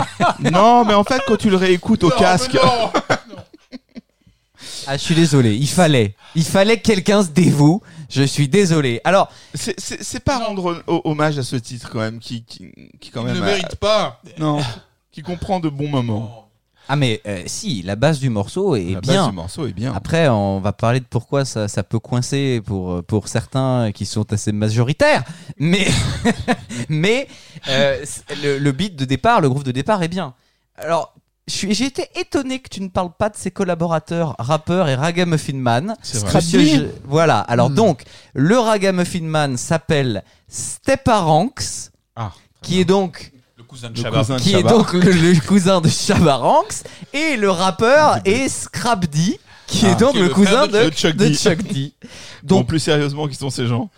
(laughs) Non, mais en fait, quand tu le réécoutes au casque. (laughs) Ah, je suis désolé. Il fallait, il fallait que quelqu'un se dévoue. Je suis désolé. Alors, C'est- C'est c'est pas rendre ho- hommage à ce titre quand même qui, qui, qui quand Il même ne a- mérite pas. non qui comprend de bons moments. Ah mais euh, si, la base du morceau est La bien. base du morceau est bien. Après, on va parler de pourquoi ça, ça peut coincer pour, pour certains qui sont assez majoritaires. Mais, (laughs) mais euh, le, le beat de départ, le groove de départ est bien. Alors, je suis- j'ai été étonné que tu ne parles pas de ses collaborateurs, rappeurs et Ragamuffin Man. C'est vrai. Monsieur, je- voilà. Alors donc, le Ragamuffin Man s'appelle Steparanx, Ah, qui est donc cousin de de qui est donc le, le cousin de Chabaranx et le rappeur est Scrap D qui Ah, est donc qui est le, le cousin de, de Chuck de D. Chuck D. (laughs) Donc Donc plus sérieusement, qui sont ces gens?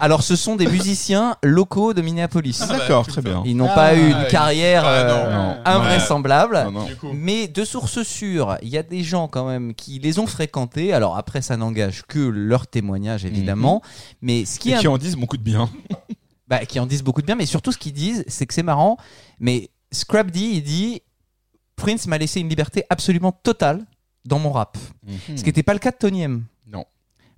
Alors ce sont des musiciens locaux de Minneapolis. Ah D'accord, très bien. Ils n'ont Ah, pas eu une carrière Ah, euh, non. Non. invraisemblable. Non. Mais de sources sûres, il y a des gens quand même qui les ont fréquentés. Alors après, ça n'engage que leur témoignage évidemment, mais ce qui Et qui en disent beaucoup de bien. (laughs) bah, qui en disent beaucoup de bien, mais surtout ce qu'ils disent, c'est que c'est marrant. Mais Scrap D, il dit Prince m'a laissé une liberté absolument totale dans mon rap. Ce qui n'était pas le cas de Tony M. Non.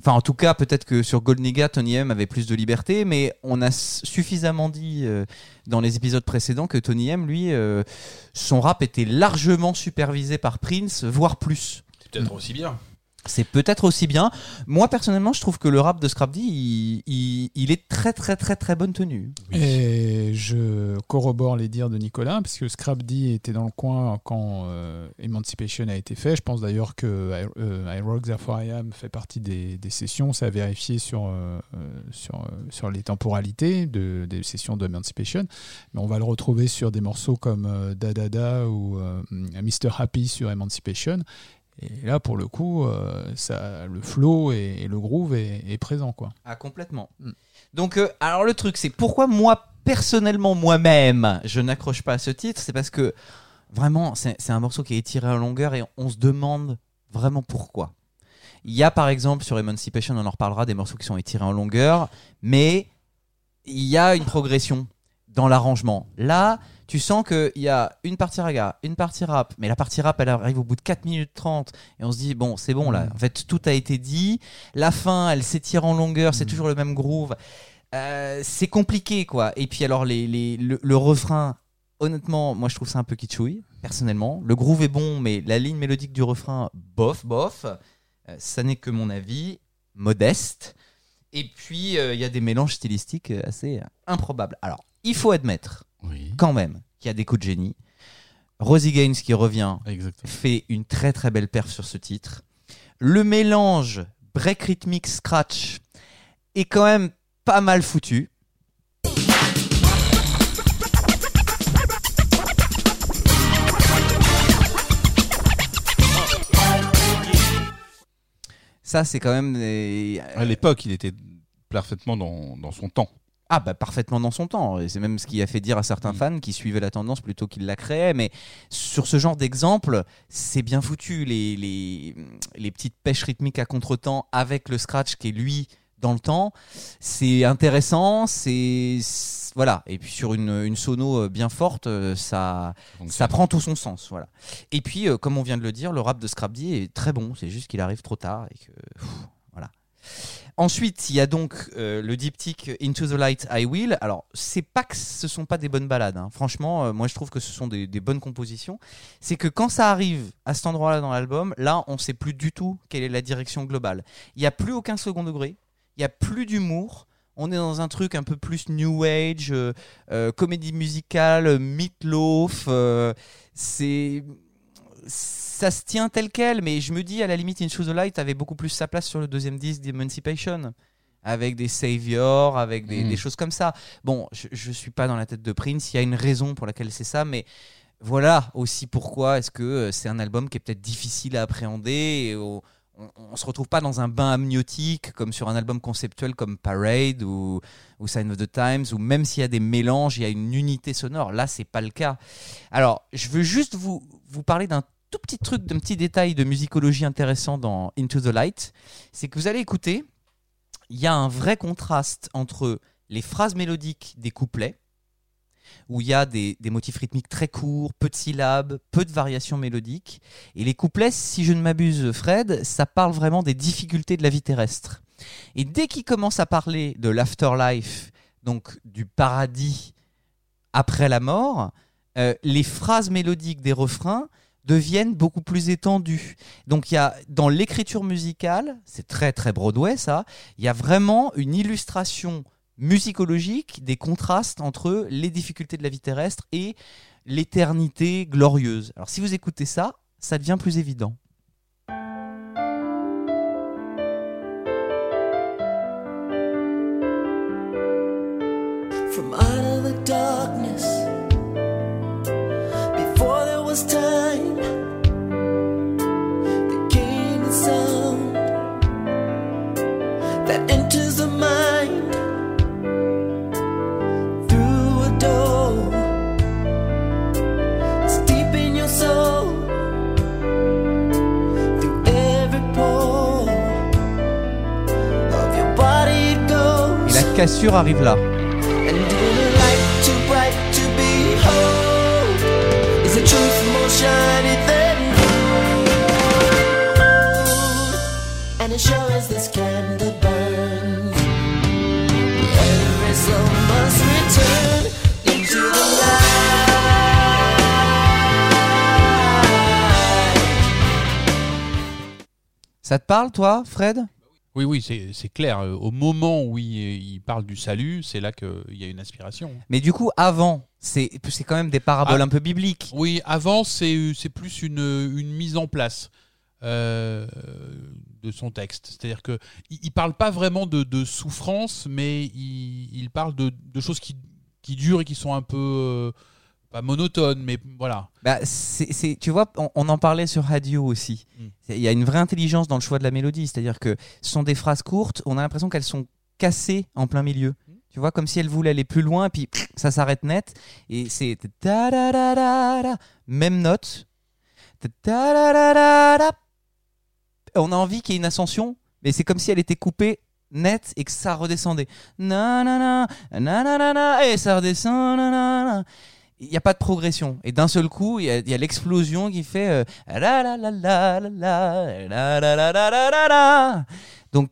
Enfin, en tout cas, peut-être que sur Gold Nigga, Tony M avait plus de liberté, mais on a suffisamment dit euh, dans les épisodes précédents que Tony M, lui, euh, son rap était largement supervisé par Prince, voire plus. C'est peut-être aussi bien. C'est peut-être aussi bien. Moi, personnellement, je trouve que le rap de Scrap D, il, est très, très, très, très bonne tenue. Et je corrobore les dires de Nicolas, parce que Scrap D était dans le coin quand euh, Emancipation a été fait. Je pense d'ailleurs que I, euh, I Rock Therefore I Am fait partie des, sessions. Ça a vérifié sur, euh, euh, sur, euh, les temporalités de, des sessions d'Emancipation. Mais on va le retrouver sur des morceaux comme euh, Da Da Da ou euh, Mr. Happy sur Emancipation. Et là, pour le coup, euh, ça, le flow et, et le groove est, est présent. Quoi. Ah, complètement. Mm. Donc, euh, alors le truc, c'est pourquoi moi, personnellement, moi-même, je n'accroche pas à ce titre, c'est parce que vraiment, c'est un morceau qui est étiré en longueur et on se demande vraiment pourquoi. Il y a par exemple sur Emancipation, on en reparlera, des morceaux qui sont étirés en longueur, mais il y a une progression dans l'arrangement. Là, tu sens qu'il y a une partie raga, une partie rap, mais la partie rap, elle arrive au bout de 4 minutes 30, et on se dit, bon, c'est bon là, en fait, tout a été dit. La fin, elle s'étire en longueur, c'est toujours le même groove. Euh, c'est compliqué, quoi. Et puis, alors, les, les- le, le refrain, honnêtement, moi, je trouve ça un peu kitschouille, personnellement. Le groove est bon, mais la ligne mélodique du refrain, bof, bof. Euh, ça n'est que mon avis, modeste. Et puis, euh, il y a des mélanges stylistiques assez improbables. Alors, il faut admettre, quand même, qu'il y a des coups de génie. Rosie Gaines qui revient fait une très très belle perf sur ce titre. Le mélange break rythmique scratch est quand même pas mal foutu. Ça, c'est quand même. des- À l'époque, il était parfaitement dans, dans son temps. Ah bah parfaitement dans son temps. Et c'est même ce qui a fait dire à certains Mm. fans qui suivaient la tendance plutôt qu'ils la créaient. Mais sur ce genre d'exemple, c'est bien foutu. Les, les, les petites pêches rythmiques à contre-temps avec le scratch qui est lui dans le temps. C'est intéressant. C'est voilà. Et puis sur une, une sono euh, bien forte, euh, ça, ça prend tout son sens. Voilà. Et puis, euh, comme on vient de le dire, le rap de Scrapdy est très bon. C'est juste qu'il arrive trop tard et que pff, voilà. Ensuite, il y a donc euh, le diptyque Into the Light I Will. Alors, c'est pas que ce sont pas des bonnes balades. hein. Franchement, euh, moi je trouve que ce sont des, bonnes compositions. C'est que quand ça arrive à cet endroit-là dans l'album, là, on sait plus du tout quelle est la direction globale. Il n'y a plus aucun second degré. Il n'y a plus d'humour. On est dans un truc un peu plus new age, euh, comédie musicale, meatloaf. euh, c'est ça se tient tel quel, mais je me dis à la limite Into the Light avait beaucoup plus sa place sur le deuxième disque d'Emancipation. Avec des saviors, avec des, Mm. des choses comme ça. Bon, je, je suis pas dans la tête de Prince, il y a une raison pour laquelle c'est ça, mais voilà aussi pourquoi est-ce que euh, c'est un album qui est peut-être difficile à appréhender. et on, on se retrouve pas dans un bain amniotique comme sur un album conceptuel comme Parade ou, ou Sign of the Times, ou même s'il y a des mélanges, il y a une unité sonore. Là, c'est pas le cas. Alors, je veux juste vous, vous parler d'un tout petit truc, d'un petit détail de musicologie intéressant dans Into the Light. C'est que vous allez écouter, il y a un vrai contraste entre les phrases mélodiques des couplets, où il y a des, motifs rythmiques très courts, peu de syllabes, peu de variations mélodiques. Et les couplets, si je ne m'abuse, Fred, ça parle vraiment des difficultés de la vie terrestre. Et dès qu'il commence à parler de l'afterlife, donc du paradis après la mort, euh, les phrases mélodiques des refrains deviennent beaucoup plus étendues. Donc il y a dans l'écriture musicale, c'est très très Broadway ça, il y a vraiment une illustration musicologique des contrastes entre les difficultés de la vie terrestre et l'éternité glorieuse. Alors si vous écoutez ça, ça devient plus évident. Into the light. Ça te parle toi, Fred? Oui, oui, c'est clair. Euh, Au moment où il, il parle du salut, c'est là qu'il y a une inspiration. Mais du coup, avant, c'est quand même des paraboles Ah. un peu bibliques. Oui, avant, c'est plus une, une mise en place euh, de son texte. C'est-à-dire que il, il parle pas vraiment de, de souffrance, mais il, il parle de, de choses qui, qui durent et qui sont un peu euh, pas monotones, mais voilà. Bah, c'est, tu vois, on, on en parlait sur Radio aussi. Mm. Il y a une vraie intelligence dans le choix de la mélodie, c'est-à-dire que ce sont des phrases courtes, on a l'impression qu'elles sont cassées en plein milieu. Tu vois, comme si elle voulait aller plus loin, puis ça s'arrête net. Et c'est même note. On a envie qu'il y ait une ascension, mais c'est comme si elle était coupée net et que ça redescendait. Na na na na na na na et ça redescend. Na, na, na. Il n'y a pas de progression. Et d'un seul coup, il y a, il y a l'explosion qui fait euh, la la la la la la la la la la la la la. Donc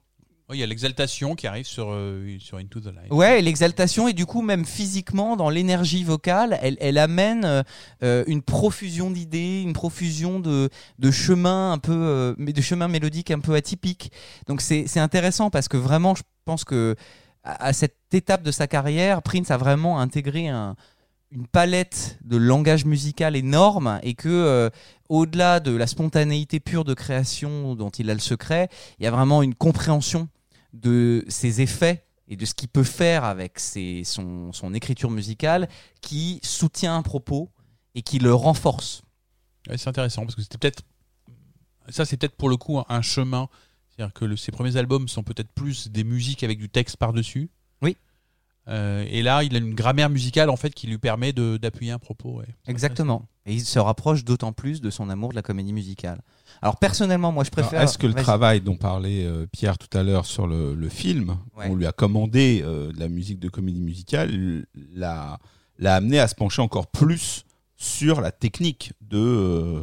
Il y a l'exaltation qui arrive sur, euh, sur Into the Light. Ouais, l'exaltation, et du coup, même physiquement, dans l'énergie vocale, elle, elle amène euh, euh, une profusion d'idées, une profusion de, de chemins un peu, euh, de chemins mélodiques un peu atypiques. Donc c'est c'est intéressant parce que vraiment, je pense que à, à cette étape de sa carrière, Prince a vraiment intégré un- une palette de langage musical énorme et que euh, au-delà de la spontanéité pure de création dont il a le secret, il y a vraiment une compréhension de ses effets et de ce qu'il peut faire avec ses- son, écriture musicale qui soutient un propos et qui le renforce. C'est intéressant parce que c'était peut-être. Ça, c'est peut-être pour le coup un, chemin. C'est-à-dire que ses premiers albums sont peut-être plus des musiques avec du texte par-dessus. Euh, et là, il a une grammaire musicale en fait qui lui permet d'appuyer un propos. ouais. Exactement. Et il se rapproche d'autant plus de son amour de la comédie musicale. Alors personnellement, moi je préfère. Est-ce que le travail dont parlait euh, Pierre tout à l'heure sur le, le film, Ouais. on lui a commandé euh, de la musique de comédie musicale, l'a amené à se pencher encore plus sur la technique de,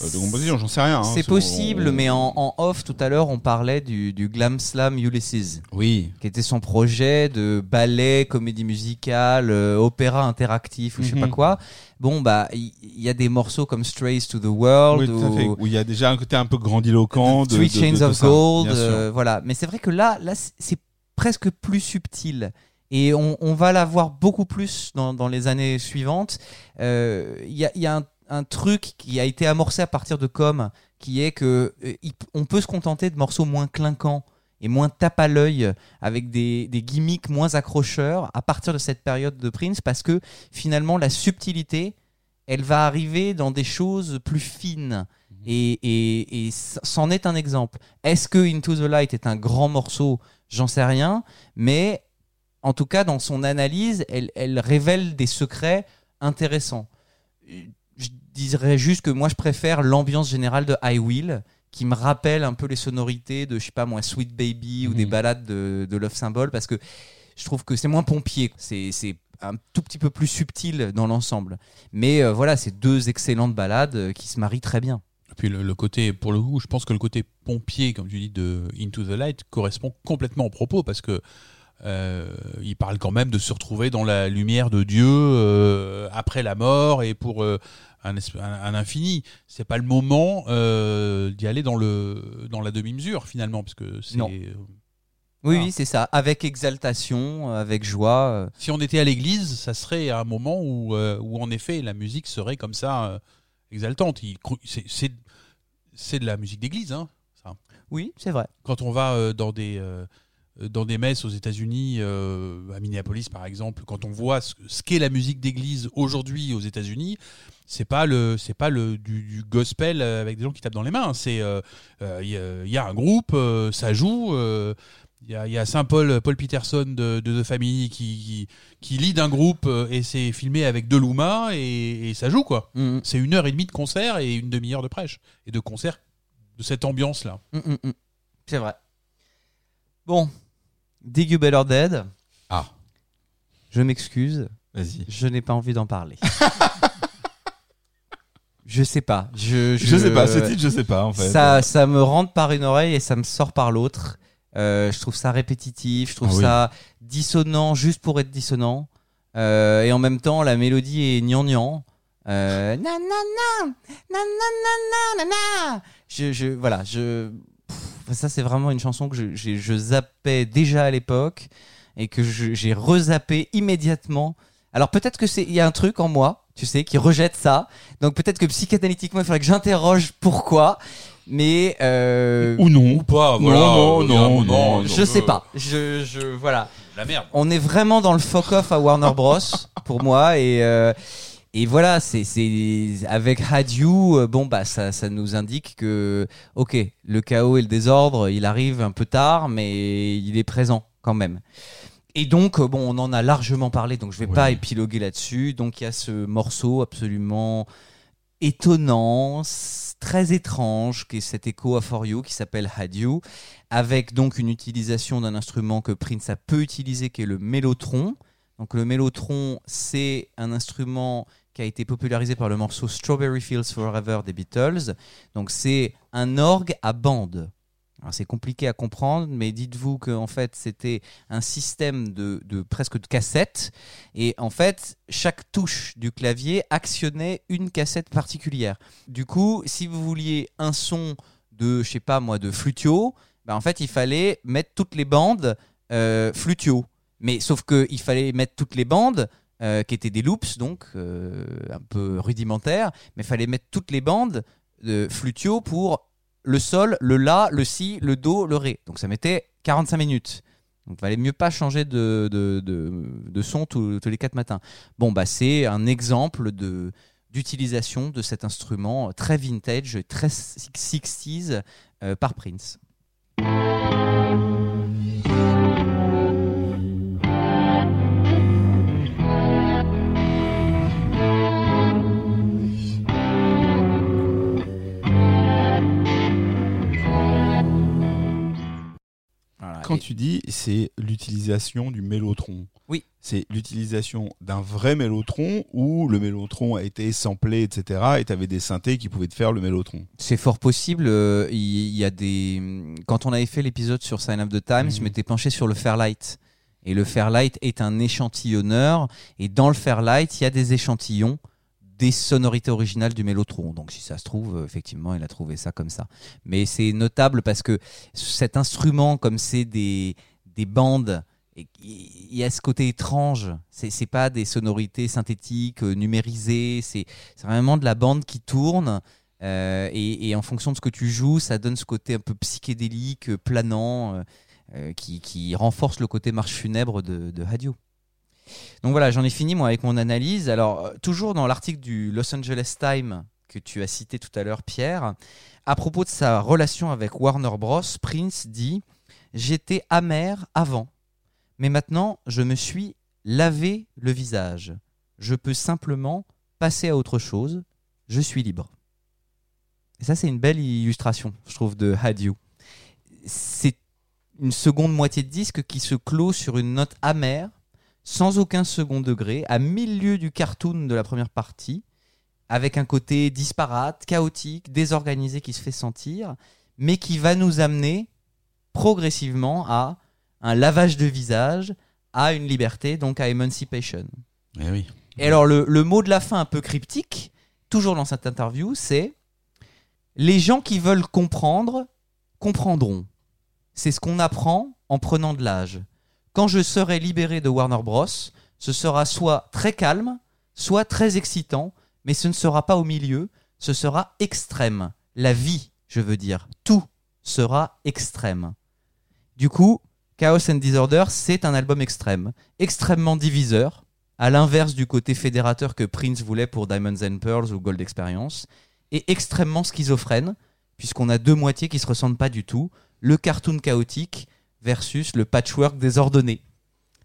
de composition J'en sais rien. hein. C'est possible, on- mais en, en off tout à l'heure, on parlait du, du Glam Slam Ulysses. Oui. Qui était son projet de ballet, comédie musicale, euh, opéra interactif ou je sais Mhm. pas quoi. Bon, bah, il il y, a des morceaux comme Strays to the World Oui, tout à ou- fait. Où il y a déjà un côté un peu grandiloquent. de- Three de- de- Chains de of ça, Gold, bien sûr. euh, voilà. Mais c'est vrai que là, là, c'est- c'est presque plus subtil. Et on, on va la voir beaucoup plus dans, dans les années suivantes. Euh, Il y a, il y a un, un truc qui a été amorcé à partir de Com, qui est que euh, on peut se contenter de morceaux moins clinquants et moins tape à l'œil, avec des, des gimmicks moins accrocheurs à partir de cette période de Prince, parce que finalement la subtilité, elle va arriver dans des choses plus fines. Et, et, et c'en est un exemple. Est-ce que Into the Light est un grand morceau? J'en sais rien. Mais en tout cas, dans son analyse, elle, elle révèle des secrets intéressants. Dirais juste que moi, je préfère l'ambiance générale de I Will, qui me rappelle un peu les sonorités de, je sais pas moi, Sweet Baby ou des ballades de, de Love Symbol, parce que je trouve que c'est moins pompier. C'est un tout petit peu plus subtil dans l'ensemble. Mais euh, voilà, c'est deux excellentes ballades euh, qui se marient très bien. Et puis le, le côté, pour le coup, je pense que le côté pompier, comme tu dis, de Into the Light correspond complètement au propos parce que euh, il parle quand même de se retrouver dans la lumière de Dieu euh, après la mort et pour euh, un, un, infini. C'est pas le moment euh, d'y aller dans le dans la demi-mesure finalement parce que c'est. Non. Oui, oui, c'est ça. Avec exaltation, avec joie. euh. Si on était à l'église, ça serait un moment où, euh, où en effet la musique serait comme ça euh, exaltante. C'est- C'est c'est de la musique d'église, hein, ça. Oui, c'est vrai. Quand on va euh, dans des euh, dans des messes aux États-Unis, euh, à Minneapolis par exemple, quand on voit ce, ce qu'est la musique d'église aujourd'hui aux États-Unis, c'est pas le c'est pas le du, du gospel avec des gens qui tapent dans les mains. C'est euh, euh, il y, a- il y a un groupe, euh, ça joue. euh, il y a, il y a Saint Paul, Paul Peterson de, de The Family qui, qui, qui lead un groupe euh, et c'est filmé avec deux Luma et, et ça joue quoi. Mm. C'est une heure et demie de concert et une demi-heure de prêche et de concert de cette ambiance là. Mm, mm, mm. C'est vrai. Bon, Dig You Better Dead. Ah. Je m'excuse. Vas-y. Je n'ai pas envie d'en parler. (laughs) je sais pas. Je, je... sais pas. Ce titre, je sais pas en fait. Ça, ça me rentre par une oreille et ça me sort par l'autre. Euh, je trouve ça répétitif. Je trouve ah ça dissonant juste pour être dissonant. Euh, et en même temps, la mélodie est gnangnan. Euh, nanana, nanana, nanana. Je, je, voilà, je, ça c'est vraiment une chanson que je, je, je zappais déjà à l'époque et que j'ai rezappé immédiatement. Alors peut-être que c'est, il y a un truc en moi, tu sais, qui rejette ça. Donc peut-être que psychanalytiquement, il faudrait que j'interroge pourquoi. Mais euh, Ou non. Ou pas, Non, voilà. non, non, non, non, je sais pas. Je, je, voilà. La merde. On est vraiment dans le fuck off à Warner Bros (laughs) pour moi et euh, et voilà, c'est c'est avec Had You, euh, bon bah ça ça nous indique que ok, le chaos et le désordre, il arrive un peu tard, mais il est présent quand même. Et donc euh, bon, on en a largement parlé, donc je vais pas épiloguer là-dessus. Donc il y a ce morceau absolument étonnant, très étrange, qui est cet écho à For You qui s'appelle Had You, avec donc une utilisation d'un instrument que Prince a peu utilisé, qui est le mélotron. Donc le mélotron, c'est un instrument qui a été popularisé par le morceau Strawberry Fields Forever des Beatles. Donc c'est un orgue à bande. C'est compliqué à comprendre, mais dites-vous que en fait c'était un système de, de presque de cassettes, et en fait chaque touche du clavier actionnait une cassette particulière. Du coup, si vous vouliez un son de, je sais pas moi, de flutio, bah, en fait il fallait mettre toutes les bandes euh, flutio. Mais sauf qu'il fallait mettre toutes les bandes euh, qui étaient des loops, donc euh, un peu rudimentaires, mais il fallait mettre toutes les bandes de flutio pour le sol, le la, le si, le do, le ré. Donc ça mettait 45 minutes. Donc il valait mieux pas changer de, de, de, son tous, les quatre matins. Bon, bah c'est un exemple de d'utilisation de cet instrument très vintage, très 60s euh, par Prince. Quand Et- tu dis c'est l'utilisation du mélotron, Oui. c'est l'utilisation d'un vrai mélotron où le mélotron a été samplé, etc. Et tu avais des synthés qui pouvaient te faire le mélotron. C'est fort possible. euh, Il y, a des. Quand on avait fait l'épisode sur Sign of the Times, je m'étais penché sur le Fairlight. Et le Fairlight est un échantillonneur. Et dans le Fairlight, il y a des échantillons des sonorités originales du mélotron. Donc si ça se trouve, euh, effectivement, il a trouvé ça comme ça. Mais c'est notable parce que cet instrument, comme c'est des, des bandes, il y a ce côté étrange. C'est c'est pas des sonorités synthétiques, euh, numérisées. C'est vraiment de la bande qui tourne. Euh, et, en fonction de ce que tu joues, ça donne ce côté un peu psychédélique, planant, qui, qui renforce le côté marche funèbre de, de. Donc voilà, j'en ai fini moi avec mon analyse. Alors, euh, toujours dans l'article du Los Angeles Times que tu as cité tout à l'heure, Pierre, à propos de sa relation avec Warner Bros., Prince dit J'étais amer avant, mais maintenant je me suis lavé le visage. Je peux simplement passer à autre chose. Je suis libre. Et ça, c'est une belle illustration, je trouve, de Had You. C'est une seconde moitié de disque qui se clôt sur une note amère, sans aucun second degré, à mille lieues du cartoon de la première partie, avec un côté disparate, chaotique, désorganisé qui se fait sentir, mais qui va nous amener progressivement à un lavage de visage, à une liberté, donc à Emancipation. Eh oui. Et alors, le, le mot de la fin un peu cryptique, toujours dans cette interview, c'est Les gens qui veulent comprendre, comprendront. C'est ce qu'on apprend en prenant de l'âge. Quand je serai libéré de Warner Bros., ce sera soit très calme, soit très excitant, mais ce ne sera pas au milieu, ce sera extrême. La vie, je veux dire, tout sera extrême. Du coup, Chaos and Disorder, c'est un album extrême, extrêmement diviseur, à l'inverse du côté fédérateur que Prince voulait pour Diamonds and Pearls ou Gold Experience, et extrêmement schizophrène, puisqu'on a deux moitiés qui se ressemblent pas du tout, le cartoon chaotique versus le patchwork désordonné.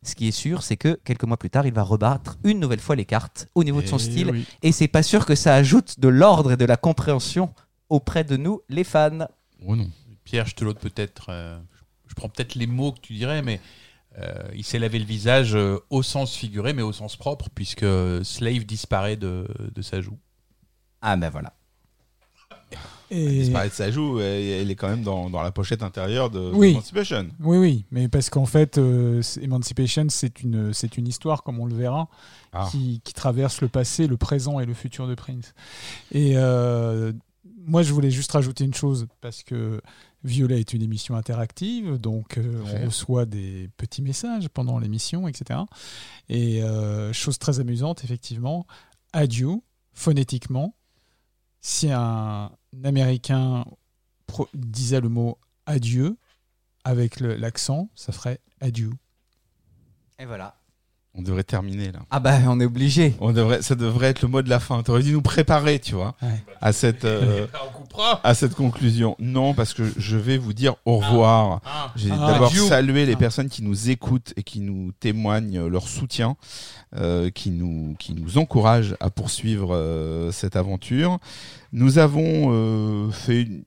Ce qui est sûr, c'est que quelques mois plus tard, il va rebattre une nouvelle fois les cartes au niveau de son Eh style, oui. et c'est pas sûr que ça ajoute de l'ordre et de la compréhension auprès de nous, les fans. Oh non. Pierre, je te l'autre peut-être. euh, je prends peut-être les mots que tu dirais, mais euh, il s'est lavé le visage euh, au sens figuré, mais au sens propre, puisque Slave disparaît de, de sa joue. Ah ben voilà. Et- Disparaît de sa joue, elle, elle est quand même dans, dans la pochette intérieure de Oui. Emancipation. Oui, oui, mais parce qu'en fait, euh, Emancipation, c'est une, c'est une histoire, comme on le verra, Ah. qui, qui traverse le passé, le présent et le futur de Prince. Et euh, moi, je voulais juste rajouter une chose, parce que Violet est une émission interactive, donc euh, on reçoit des petits messages pendant l'émission, etc. Et euh, chose très amusante, effectivement, adieu, phonétiquement, si un Américain disait le mot adieu, avec l'accent, ça ferait adieu. Et voilà. On devrait terminer là. Ah bah on est obligé. On devrait, ça devrait être le mot de la fin. T'aurais dû nous préparer, tu vois, Ouais. à cette. euh, (laughs) coupera. à cette conclusion. Non, parce que je vais vous dire au revoir. Ah. J'ai Ah. d'abord Adieu. salué les Ah. personnes qui nous écoutent et qui nous témoignent leur soutien, euh, qui nous qui nous encouragent à poursuivre euh, cette aventure. Nous avons euh, fait une-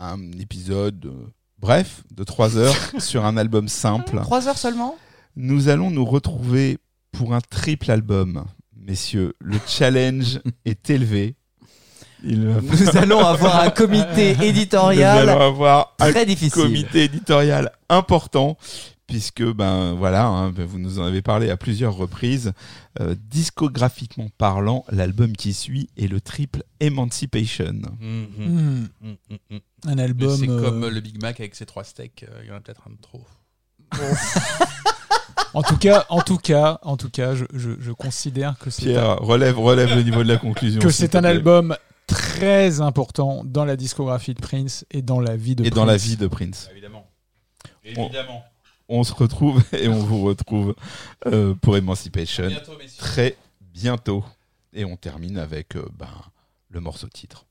un épisode euh, bref de trois heures (laughs) sur un album simple. Trois heures seulement? Nous allons nous retrouver pour un triple album. Messieurs, le (laughs) challenge est élevé. Il Nous allons avoir un comité (laughs) Nous éditorial allons avoir un très difficile. comité éditorial important puisque ben voilà, hein, ben, vous nous en avez parlé à plusieurs reprises. Euh, discographiquement parlant, l'album qui suit est le triple Emancipation. Mhm. Hmm. Mm, mm, mm. Un album. C'est euh, comme le Big Mac avec ses trois steaks, euh, il y en a peut-être un de trop. (laughs) En tout cas, en tout cas, en tout cas, je, je, je considère que c'est Pierre, relève, relève le niveau de la conclusion. que c'est un plaît. album très important dans la discographie de Prince et dans la vie de Et Prince. dans la vie de Prince. Évidemment. On- Évidemment. On se retrouve (laughs) et on vous retrouve euh, pour Emancipation bientôt, très bientôt. Et on termine avec euh, ben, le morceau titre.